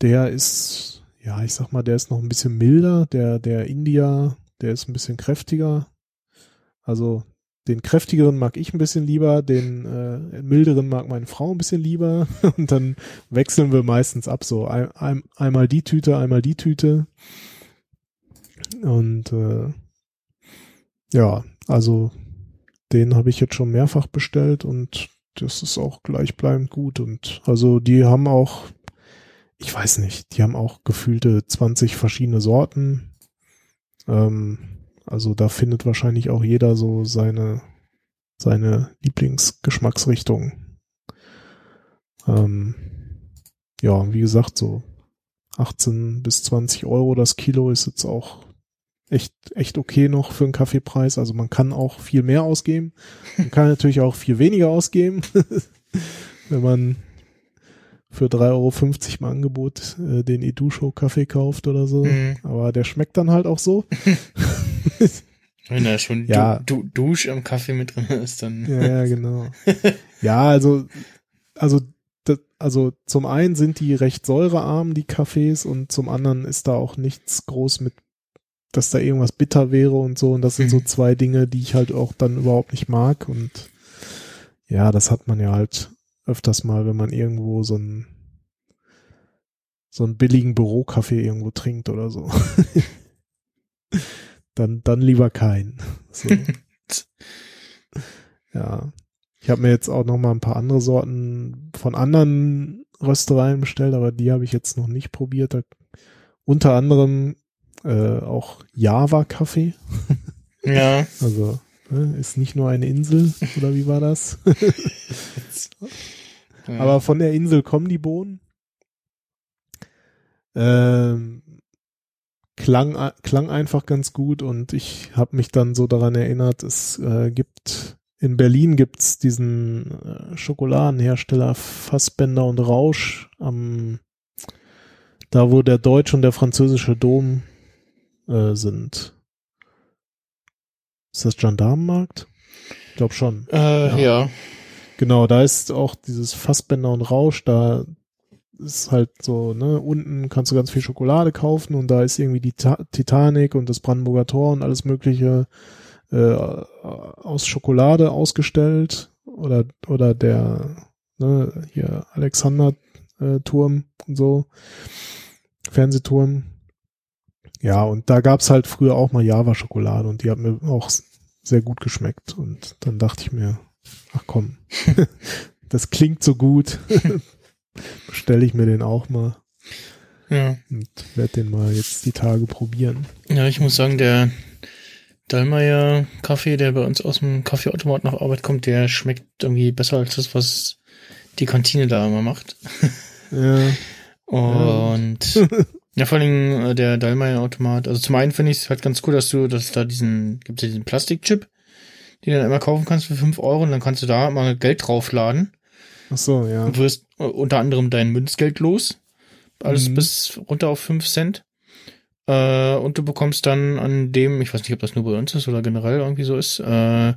S4: der ist, ja, ich sag mal, der ist noch ein bisschen milder, der, der India, der ist ein bisschen kräftiger. Also den kräftigeren mag ich ein bisschen lieber, den äh, milderen mag meine Frau ein bisschen lieber und dann wechseln wir meistens ab so ein, ein, einmal die Tüte, einmal die Tüte und äh, ja, also den habe ich jetzt schon mehrfach bestellt und das ist auch gleichbleibend gut und also die haben auch ich weiß nicht, die haben auch gefühlte 20 verschiedene Sorten. Ähm, also da findet wahrscheinlich auch jeder so seine, seine Lieblingsgeschmacksrichtung. Ähm, ja, wie gesagt, so 18 bis 20 Euro das Kilo ist jetzt auch echt, echt okay noch für einen Kaffeepreis. Also man kann auch viel mehr ausgeben. Man kann natürlich auch viel weniger ausgeben, wenn man für 3,50 Euro im Angebot äh, den Edusho Kaffee kauft oder so. Mhm. Aber der schmeckt dann halt auch so.
S3: Wenn da schon ja. du, du, Dusch am Kaffee mit drin ist, dann.
S4: Ja, ja, genau. ja, also, also, das, also zum einen sind die recht säurearm, die Kaffees, und zum anderen ist da auch nichts groß mit, dass da irgendwas bitter wäre und so. Und das sind mhm. so zwei Dinge, die ich halt auch dann überhaupt nicht mag. Und ja, das hat man ja halt öfters mal, wenn man irgendwo so einen so einen billigen Bürokaffee irgendwo trinkt oder so. dann, dann lieber keinen. So. ja. Ich habe mir jetzt auch noch mal ein paar andere Sorten von anderen Röstereien bestellt, aber die habe ich jetzt noch nicht probiert. Da, unter anderem äh, auch Java-Kaffee.
S3: Ja.
S4: Also ne, ist nicht nur eine Insel, oder wie war das? Aber von der Insel kommen die Bohnen. Ähm, klang, klang einfach ganz gut und ich habe mich dann so daran erinnert, es äh, gibt in Berlin gibt's diesen äh, Schokoladenhersteller Fassbender und Rausch am da wo der deutsche und der französische Dom äh, sind. Ist das Gendarmenmarkt? Ich glaube schon.
S3: Äh, ja. ja.
S4: Genau, da ist auch dieses Fassbänder und Rausch, da ist halt so, ne, unten kannst du ganz viel Schokolade kaufen und da ist irgendwie die Ta Titanic und das Brandenburger Tor und alles mögliche äh, aus Schokolade ausgestellt oder oder der ne, hier Alexander äh, Turm und so Fernsehturm ja, und da gab's halt früher auch mal Java-Schokolade und die hat mir auch sehr gut geschmeckt. Und dann dachte ich mir, ach komm, das klingt so gut. Bestelle ich mir den auch mal.
S3: Ja.
S4: Und werde den mal jetzt die Tage probieren.
S3: Ja, ich muss sagen, der Dallmayr Kaffee, der bei uns aus dem Kaffeeautomat nach Arbeit kommt, der schmeckt irgendwie besser als das, was die Kantine da immer macht.
S4: Ja.
S3: Und ja. Ja, vor allem äh, der Dallmayr-Automat. Also zum einen finde ich es halt ganz cool, dass du, dass da diesen, gibt es diesen Plastikchip, den du dann immer kaufen kannst für fünf Euro und dann kannst du da mal Geld draufladen.
S4: Ach so, ja.
S3: Und wirst äh, unter anderem dein Münzgeld los. Alles mhm. bis runter auf fünf Cent. Äh, und du bekommst dann an dem, ich weiß nicht, ob das nur bei uns ist oder generell irgendwie so ist, äh,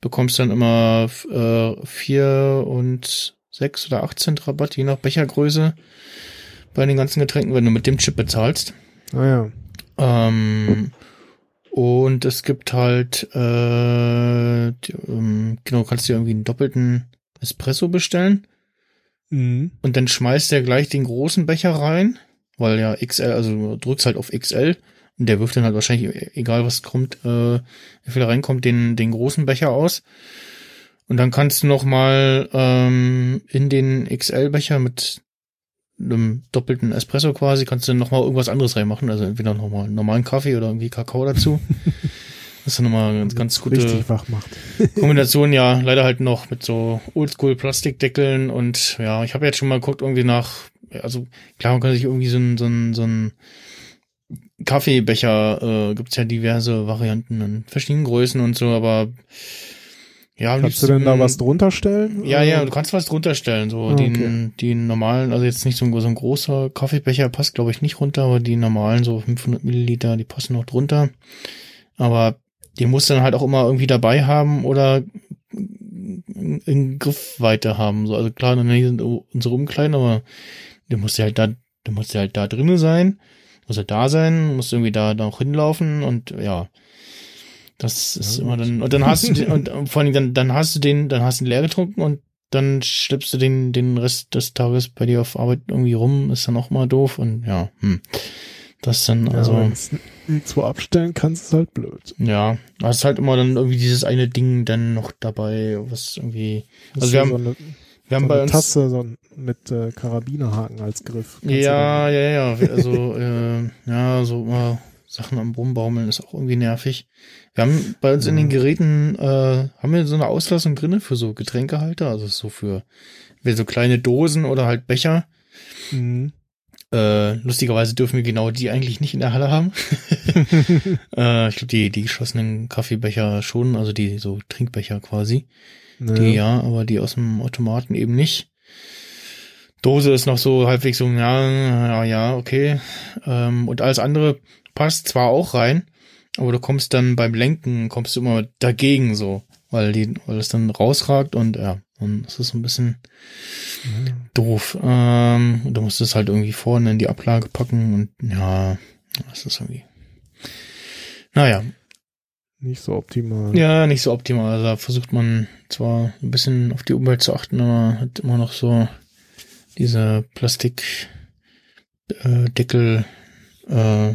S3: bekommst dann immer äh, vier und sechs oder acht Cent Rabatt, je nach Bechergröße bei den ganzen Getränken, wenn du mit dem Chip bezahlst.
S4: Ah ja.
S3: Ähm, und es gibt halt, äh, die, ähm, genau, kannst du irgendwie einen doppelten Espresso bestellen.
S4: Mhm.
S3: Und dann schmeißt er gleich den großen Becher rein, weil ja XL, also du drückst halt auf XL und der wirft dann halt wahrscheinlich, egal was kommt, äh, wie viel reinkommt, den, den großen Becher aus. Und dann kannst du noch mal ähm, in den XL-Becher mit einem doppelten Espresso quasi, kannst du nochmal irgendwas anderes reinmachen. Also entweder nochmal einen normalen Kaffee oder irgendwie Kakao dazu. Das ist nochmal ganz, ganz gute
S4: Richtig wach macht.
S3: Kombination, ja, leider halt noch mit so Oldschool Plastikdeckeln und ja, ich habe jetzt schon mal geguckt, irgendwie nach, also klar, man kann sich irgendwie so ein, so ein, so ein Kaffeebecher, äh, gibt's ja diverse Varianten in verschiedenen Größen und so, aber ja,
S4: kannst du denn da was drunter stellen?
S3: Ja, ja, du kannst was drunter stellen. So
S4: Ah,
S3: die,
S4: okay.
S3: die normalen, also jetzt nicht so ein, so ein großer Kaffeebecher passt, glaube ich, nicht runter, aber die normalen so 500 Milliliter, die passen noch drunter. Aber die musst du dann halt auch immer irgendwie dabei haben oder in Griffweite haben. So, also klar, dann sind unsere Umkleiden, aber du musst ja halt da, du musst ja halt da drinnen sein, musst ja da sein, musst irgendwie da noch hinlaufen und ja. Das ist
S4: Ja,
S3: immer dann, und dann hast du den, und und vor allem dann, dann hast du den, dann hast du ihn leer getrunken und dann schleppst du den, den Rest des Tages bei dir auf Arbeit irgendwie rum, ist dann auch mal doof und ja, hm. Das dann,
S4: Ja,
S3: also,
S4: nirgendwo abstellen kannst, ist halt blöd.
S3: ja, da ist halt immer dann irgendwie dieses eine Ding dann noch dabei, was irgendwie,
S4: Das
S3: Also wir
S4: ja
S3: haben-
S4: so eine,
S3: wir haben
S4: so
S3: bei
S4: eine
S3: uns,
S4: Tasse so ein- mit äh, Karabinerhaken als Griff. Du
S3: ja, ja, ja, also, äh, ja, so immer Sachen am Rumbaumeln ist auch irgendwie nervig. Wir haben bei uns in den Geräten, äh, haben wir so eine Auslassung drinne für so Getränkehalter, also so für, so kleine Dosen oder halt Becher.
S4: Mhm.
S3: Äh, lustigerweise dürfen wir genau die eigentlich nicht in der Halle haben. äh, ich glaube, die, die geschlossenen Kaffeebecher schon, also die so Trinkbecher quasi.
S4: Ja.
S3: Die ja, aber die aus dem Automaten eben nicht. Dose ist noch so halbwegs so, ja, ja, ja, okay. Ähm, und alles andere passt zwar auch rein, aber du kommst dann beim Lenken, kommst du immer dagegen so, weil die, weil es dann rausragt und ja, und das ist so ein bisschen doof. Ähm, du musst es halt irgendwie vorne in die Ablage packen und ja, das ist irgendwie. Naja,
S4: Nicht so optimal.
S3: ja, nicht so optimal. Also da versucht man zwar ein bisschen auf die Umwelt zu achten, aber hat immer noch so diese Plastikdeckel äh, Deckel, äh,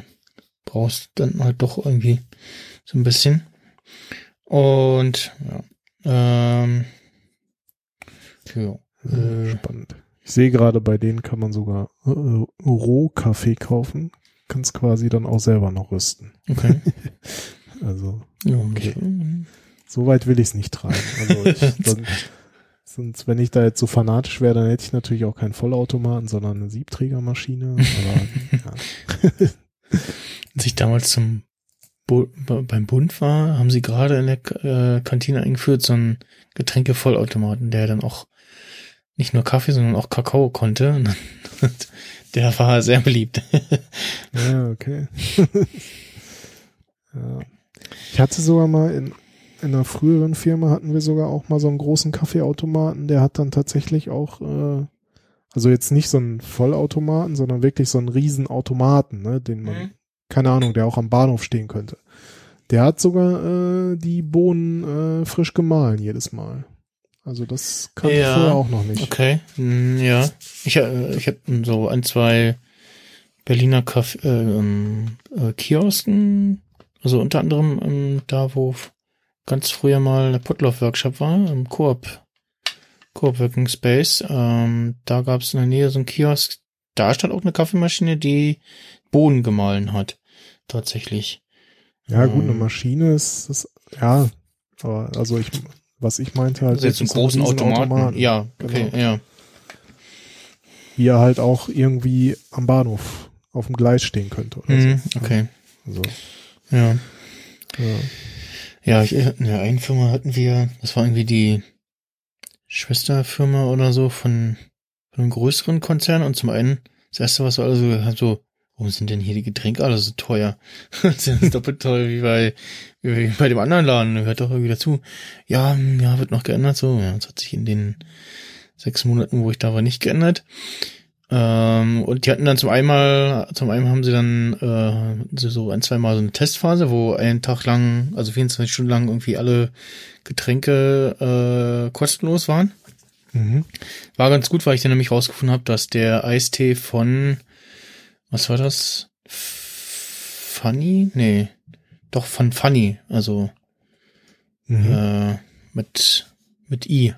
S3: brauchst dann halt doch irgendwie so ein bisschen. Und ja, ähm, ja,
S4: Äh, Spannend. Ich sehe gerade, bei denen kann man sogar äh, Rohkaffee kaufen. kann es quasi dann auch selber noch rüsten.
S3: Okay.
S4: also,
S3: Ja,
S4: Okay.
S3: okay.
S4: so weit will ich es nicht treiben. Also ich, dann, sonst, wenn ich da jetzt so fanatisch wäre, dann hätte ich natürlich auch keinen Vollautomaten, sondern eine Siebträgermaschine. Aber ja.
S3: Als ich damals zum Bu beim Bund war, haben sie gerade in der äh, Kantine eingeführt so einen Getränkevollautomaten, der dann auch nicht nur Kaffee, sondern auch Kakao konnte. Und der war sehr beliebt.
S4: Ja, okay. ja. Ich hatte sogar mal in, in einer früheren Firma hatten wir sogar auch mal so einen großen Kaffeeautomaten, der hat dann tatsächlich auch, äh, also jetzt nicht so einen Vollautomaten, sondern wirklich so einen riesen Automaten, ne, den man,
S3: Mhm.
S4: keine Ahnung, der auch am Bahnhof stehen könnte. Der hat sogar äh, die Bohnen äh, frisch gemahlen jedes Mal. Also das kannte
S3: Ja.
S4: ich vorher auch noch nicht.
S3: Okay, mm, ja. Ich, äh, ich habe so ein, zwei Berliner Kaff äh, ähm, äh, Kiosken, also unter anderem ähm, da, wo ganz früher mal der Potloff-Workshop war, im Coop, Coop Working Space. Ähm, da gab es in der Nähe so einen Kiosk, da stand auch eine Kaffeemaschine, die Bohnen gemahlen hat. Tatsächlich.
S4: Ja, gut, eine
S3: Ähm.
S4: Maschine ist, ist ja, aber also ich, was ich meinte halt,
S3: Also jetzt einen
S4: ein
S3: großen Automaten.
S4: Automaten,
S3: Ja, okay,
S4: Genau.
S3: ja.
S4: wie er halt auch irgendwie am Bahnhof auf dem Gleis stehen könnte. Oder
S3: Mhm,
S4: so.
S3: okay,
S4: Also,
S3: ja.
S4: ja.
S3: Ja, ich, in der einen Firma hatten wir, das war irgendwie die Schwesterfirma oder so von, von einem größeren Konzern und zum einen, das erste, was wir alle so gehört haben, so, warum sind denn hier die Getränke alle so teuer? das ist doppelt teuer wie bei, wie bei dem anderen Laden, hört doch irgendwie dazu. Ja, ja, wird noch geändert, so, ja, das hat sich in den sechs Monaten, wo ich da war, nicht geändert. Ähm, und die hatten dann zum einmal, zum einen haben sie dann äh, so- ein, zwei Mal so eine Testphase, wo einen Tag lang, also 24 Stunden lang irgendwie alle Getränke äh, kostenlos waren.
S4: Mhm.
S3: War ganz gut, weil ich dann nämlich rausgefunden habe, dass der Eistee von, was war das? Funny? Nee, doch von Funny, also
S4: Mhm.
S3: äh, mit, mit I.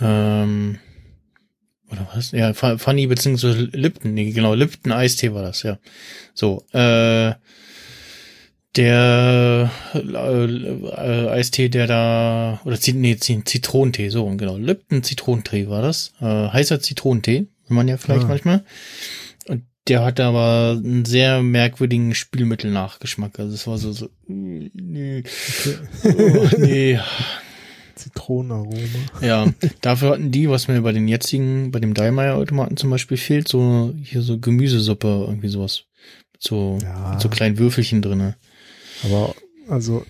S3: Ähm, oder was? Ja, Fu- Funny beziehungsweise Lipton, nee, genau, Lipton Eistee war das, ja. So, äh, der äh, äh, Eistee, der da, oder nee, Zit- Zitronentee, so, genau, Lipton Zitronentee war das. Äh, heißer Zitronentee, will man ja vielleicht
S4: Ah.
S3: manchmal. Und der hatte aber einen sehr merkwürdigen Spielmittelnachgeschmack. Also es war so, so, nee, oh, nee,
S4: Zitronenaroma.
S3: ja, dafür hatten die, was mir bei den jetzigen, bei dem Daimler-Automaten zum Beispiel fehlt, so hier so Gemüsesuppe, irgendwie sowas. So,
S4: Ja.
S3: so kleinen Würfelchen drinne.
S4: Aber also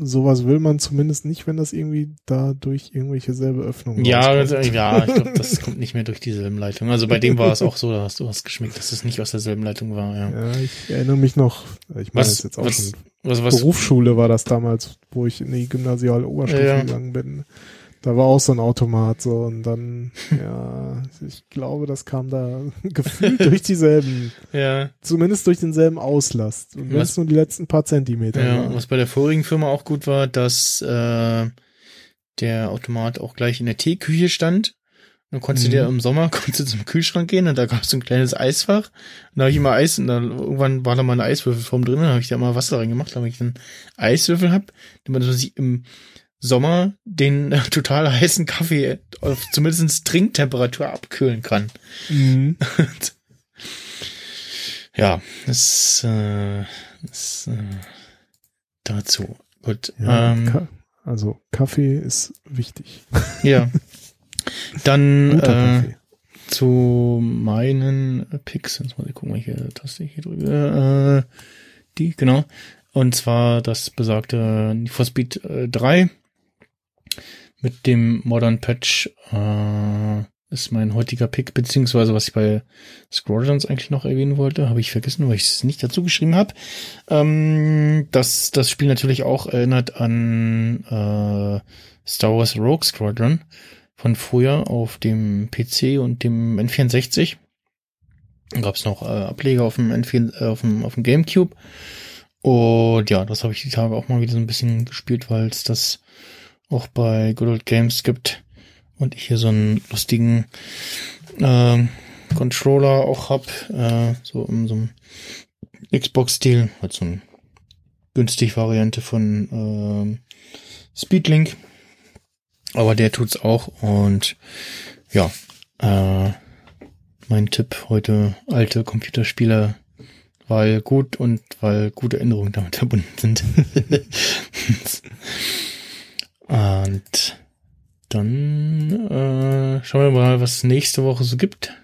S4: sowas will man zumindest nicht, wenn das irgendwie da durch irgendwelche selbe Öffnungen
S3: Ja,
S4: rauskommt.
S3: ja, ich glaube, das kommt nicht mehr durch dieselben Leitungen. Also bei dem war es auch so, da hast du hast geschmeckt, dass es nicht aus derselben Leitung war, ja.
S4: Ja, ich erinnere mich noch, ich meine
S3: Was-
S4: jetzt auch
S3: was-
S4: schon
S3: Was, was,
S4: Berufsschule war das damals, wo ich in die gymnasiale Oberstufe
S3: Ja.
S4: gegangen bin. Da war auch so ein Automat so und dann, ja, ich glaube, das kam da gefühlt durch dieselben,
S3: ja,
S4: zumindest durch denselben Auslast. Und wenn es nur die letzten paar Zentimeter
S3: ja,
S4: waren.
S3: was bei der vorigen Firma auch gut war, dass äh, der Automat auch gleich in der Teeküche stand. Dann konntest du
S4: Mhm.
S3: dir im Sommer konntest du zum Kühlschrank gehen und da gab es so ein kleines Eisfach. Und da habe ich immer Eis und dann irgendwann war da mal eine Eiswürfelform drin, dann habe ich da mal Wasser reingemacht, damit ich einen Eiswürfel hab, damit man sich im Sommer den total heißen Kaffee auf zumindest Trinktemperatur abkühlen kann.
S4: Mhm.
S3: ja, das, äh, das äh, dazu. Gut.
S4: Ja,
S3: ähm,
S4: Ka also Kaffee ist wichtig.
S3: ja. Dann äh, zu meinen Picks. Jetzt ich gucken, welche Taste ich hier drücke. Äh, die, genau. Und zwar das besagte Need for Speed äh, 3 mit dem Modern Patch äh, ist mein heutiger Pick, beziehungsweise was ich bei Squadrons eigentlich noch erwähnen wollte, habe ich vergessen, weil ich es nicht dazu geschrieben habe. Ähm, dass das Spiel natürlich auch erinnert an äh, Star Wars Rogue Squadron von früher auf dem PC und dem N64. Dann gab es noch äh, Ableger auf dem, N4, äh, auf dem, auf dem Gamecube. Und ja, das habe ich die Tage auch mal wieder so ein bisschen gespielt, weil es das auch bei Good Old Games gibt und ich hier so einen lustigen äh, Controller auch hab, äh, so in so einem Xbox-Stil, halt so eine günstig Variante von äh, Speedlink. Aber der tut's auch und ja, äh, mein Tipp heute alte Computerspiele, weil gut und weil gute Änderungen damit verbunden sind. Und dann äh, schauen wir mal, was es nächste Woche so gibt.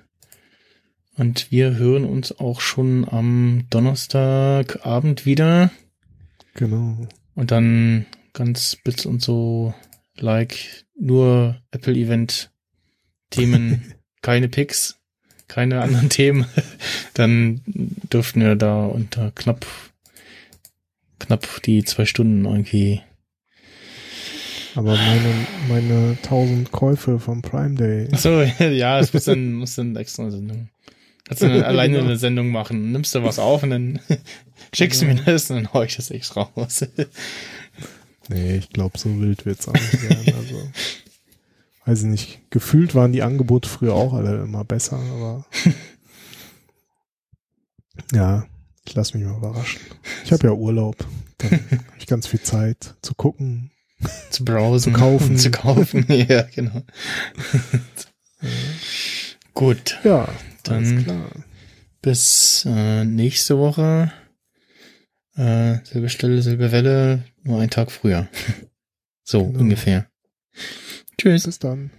S3: Und wir hören uns auch schon am Donnerstagabend wieder.
S4: Genau.
S3: Und dann ganz Bits und so like nur Apple Event Themen, keine Picks, keine anderen Themen. dann dürften wir da unter knapp knapp die zwei Stunden irgendwie
S4: aber meine, meine 1000 Käufe vom Prime Day.
S3: Ach so, ja, es muss dann, muss dann extra Sendung. Kannst du dann alleine genau. eine Sendung machen. Nimmst du was auf und dann schickst du mir das und dann hau ich das echt raus.
S4: nee, ich glaube, so wild wird's auch nicht werden. Also, weiß ich nicht. Gefühlt waren die Angebote früher auch alle immer besser, aber ja, ich lass mich mal überraschen. Ich habe ja Urlaub. Dann habe ich ganz viel Zeit zu gucken,
S3: zu browsen,
S4: zu kaufen.
S3: zu kaufen, ja, genau. Gut.
S4: Ja,
S3: dann bis äh, nächste Woche. Äh, selbe Stelle, selbe Welle, nur einen Tag früher. so genau. ungefähr. Tschüss.
S4: Bis dann.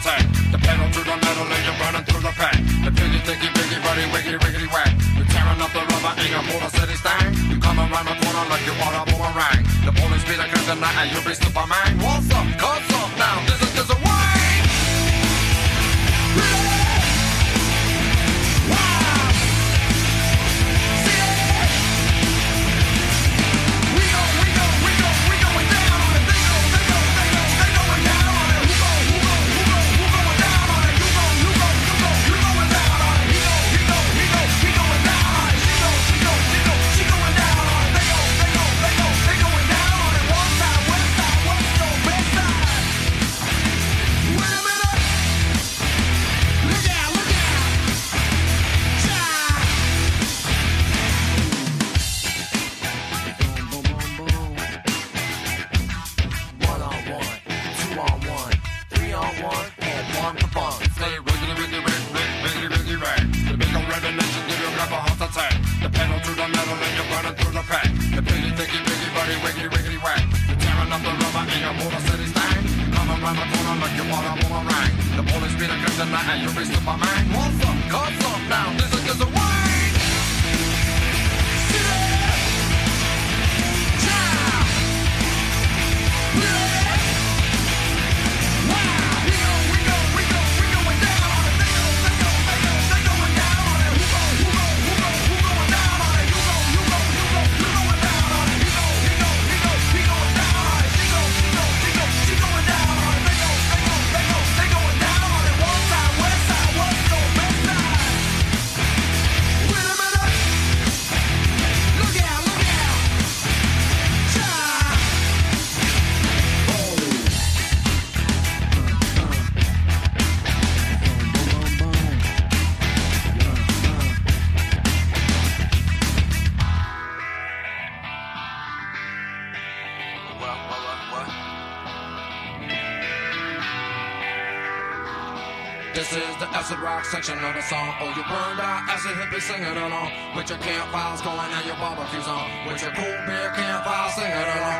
S6: attack. The pedal to the metal and you're running through the pack. The piggy, ticky, piggy, buddy, wiggy, wiggy, whack. You're tearing up the rubber and your motor city stang. You come around the corner like you want a boomerang. The police be the kryptonite and you'll be Superman. What's up? cut up now. This is, just a war. Oh, you burned out acid hippie singing along. With your campfires going and your barbecues on. With your cool beer campfire singing along.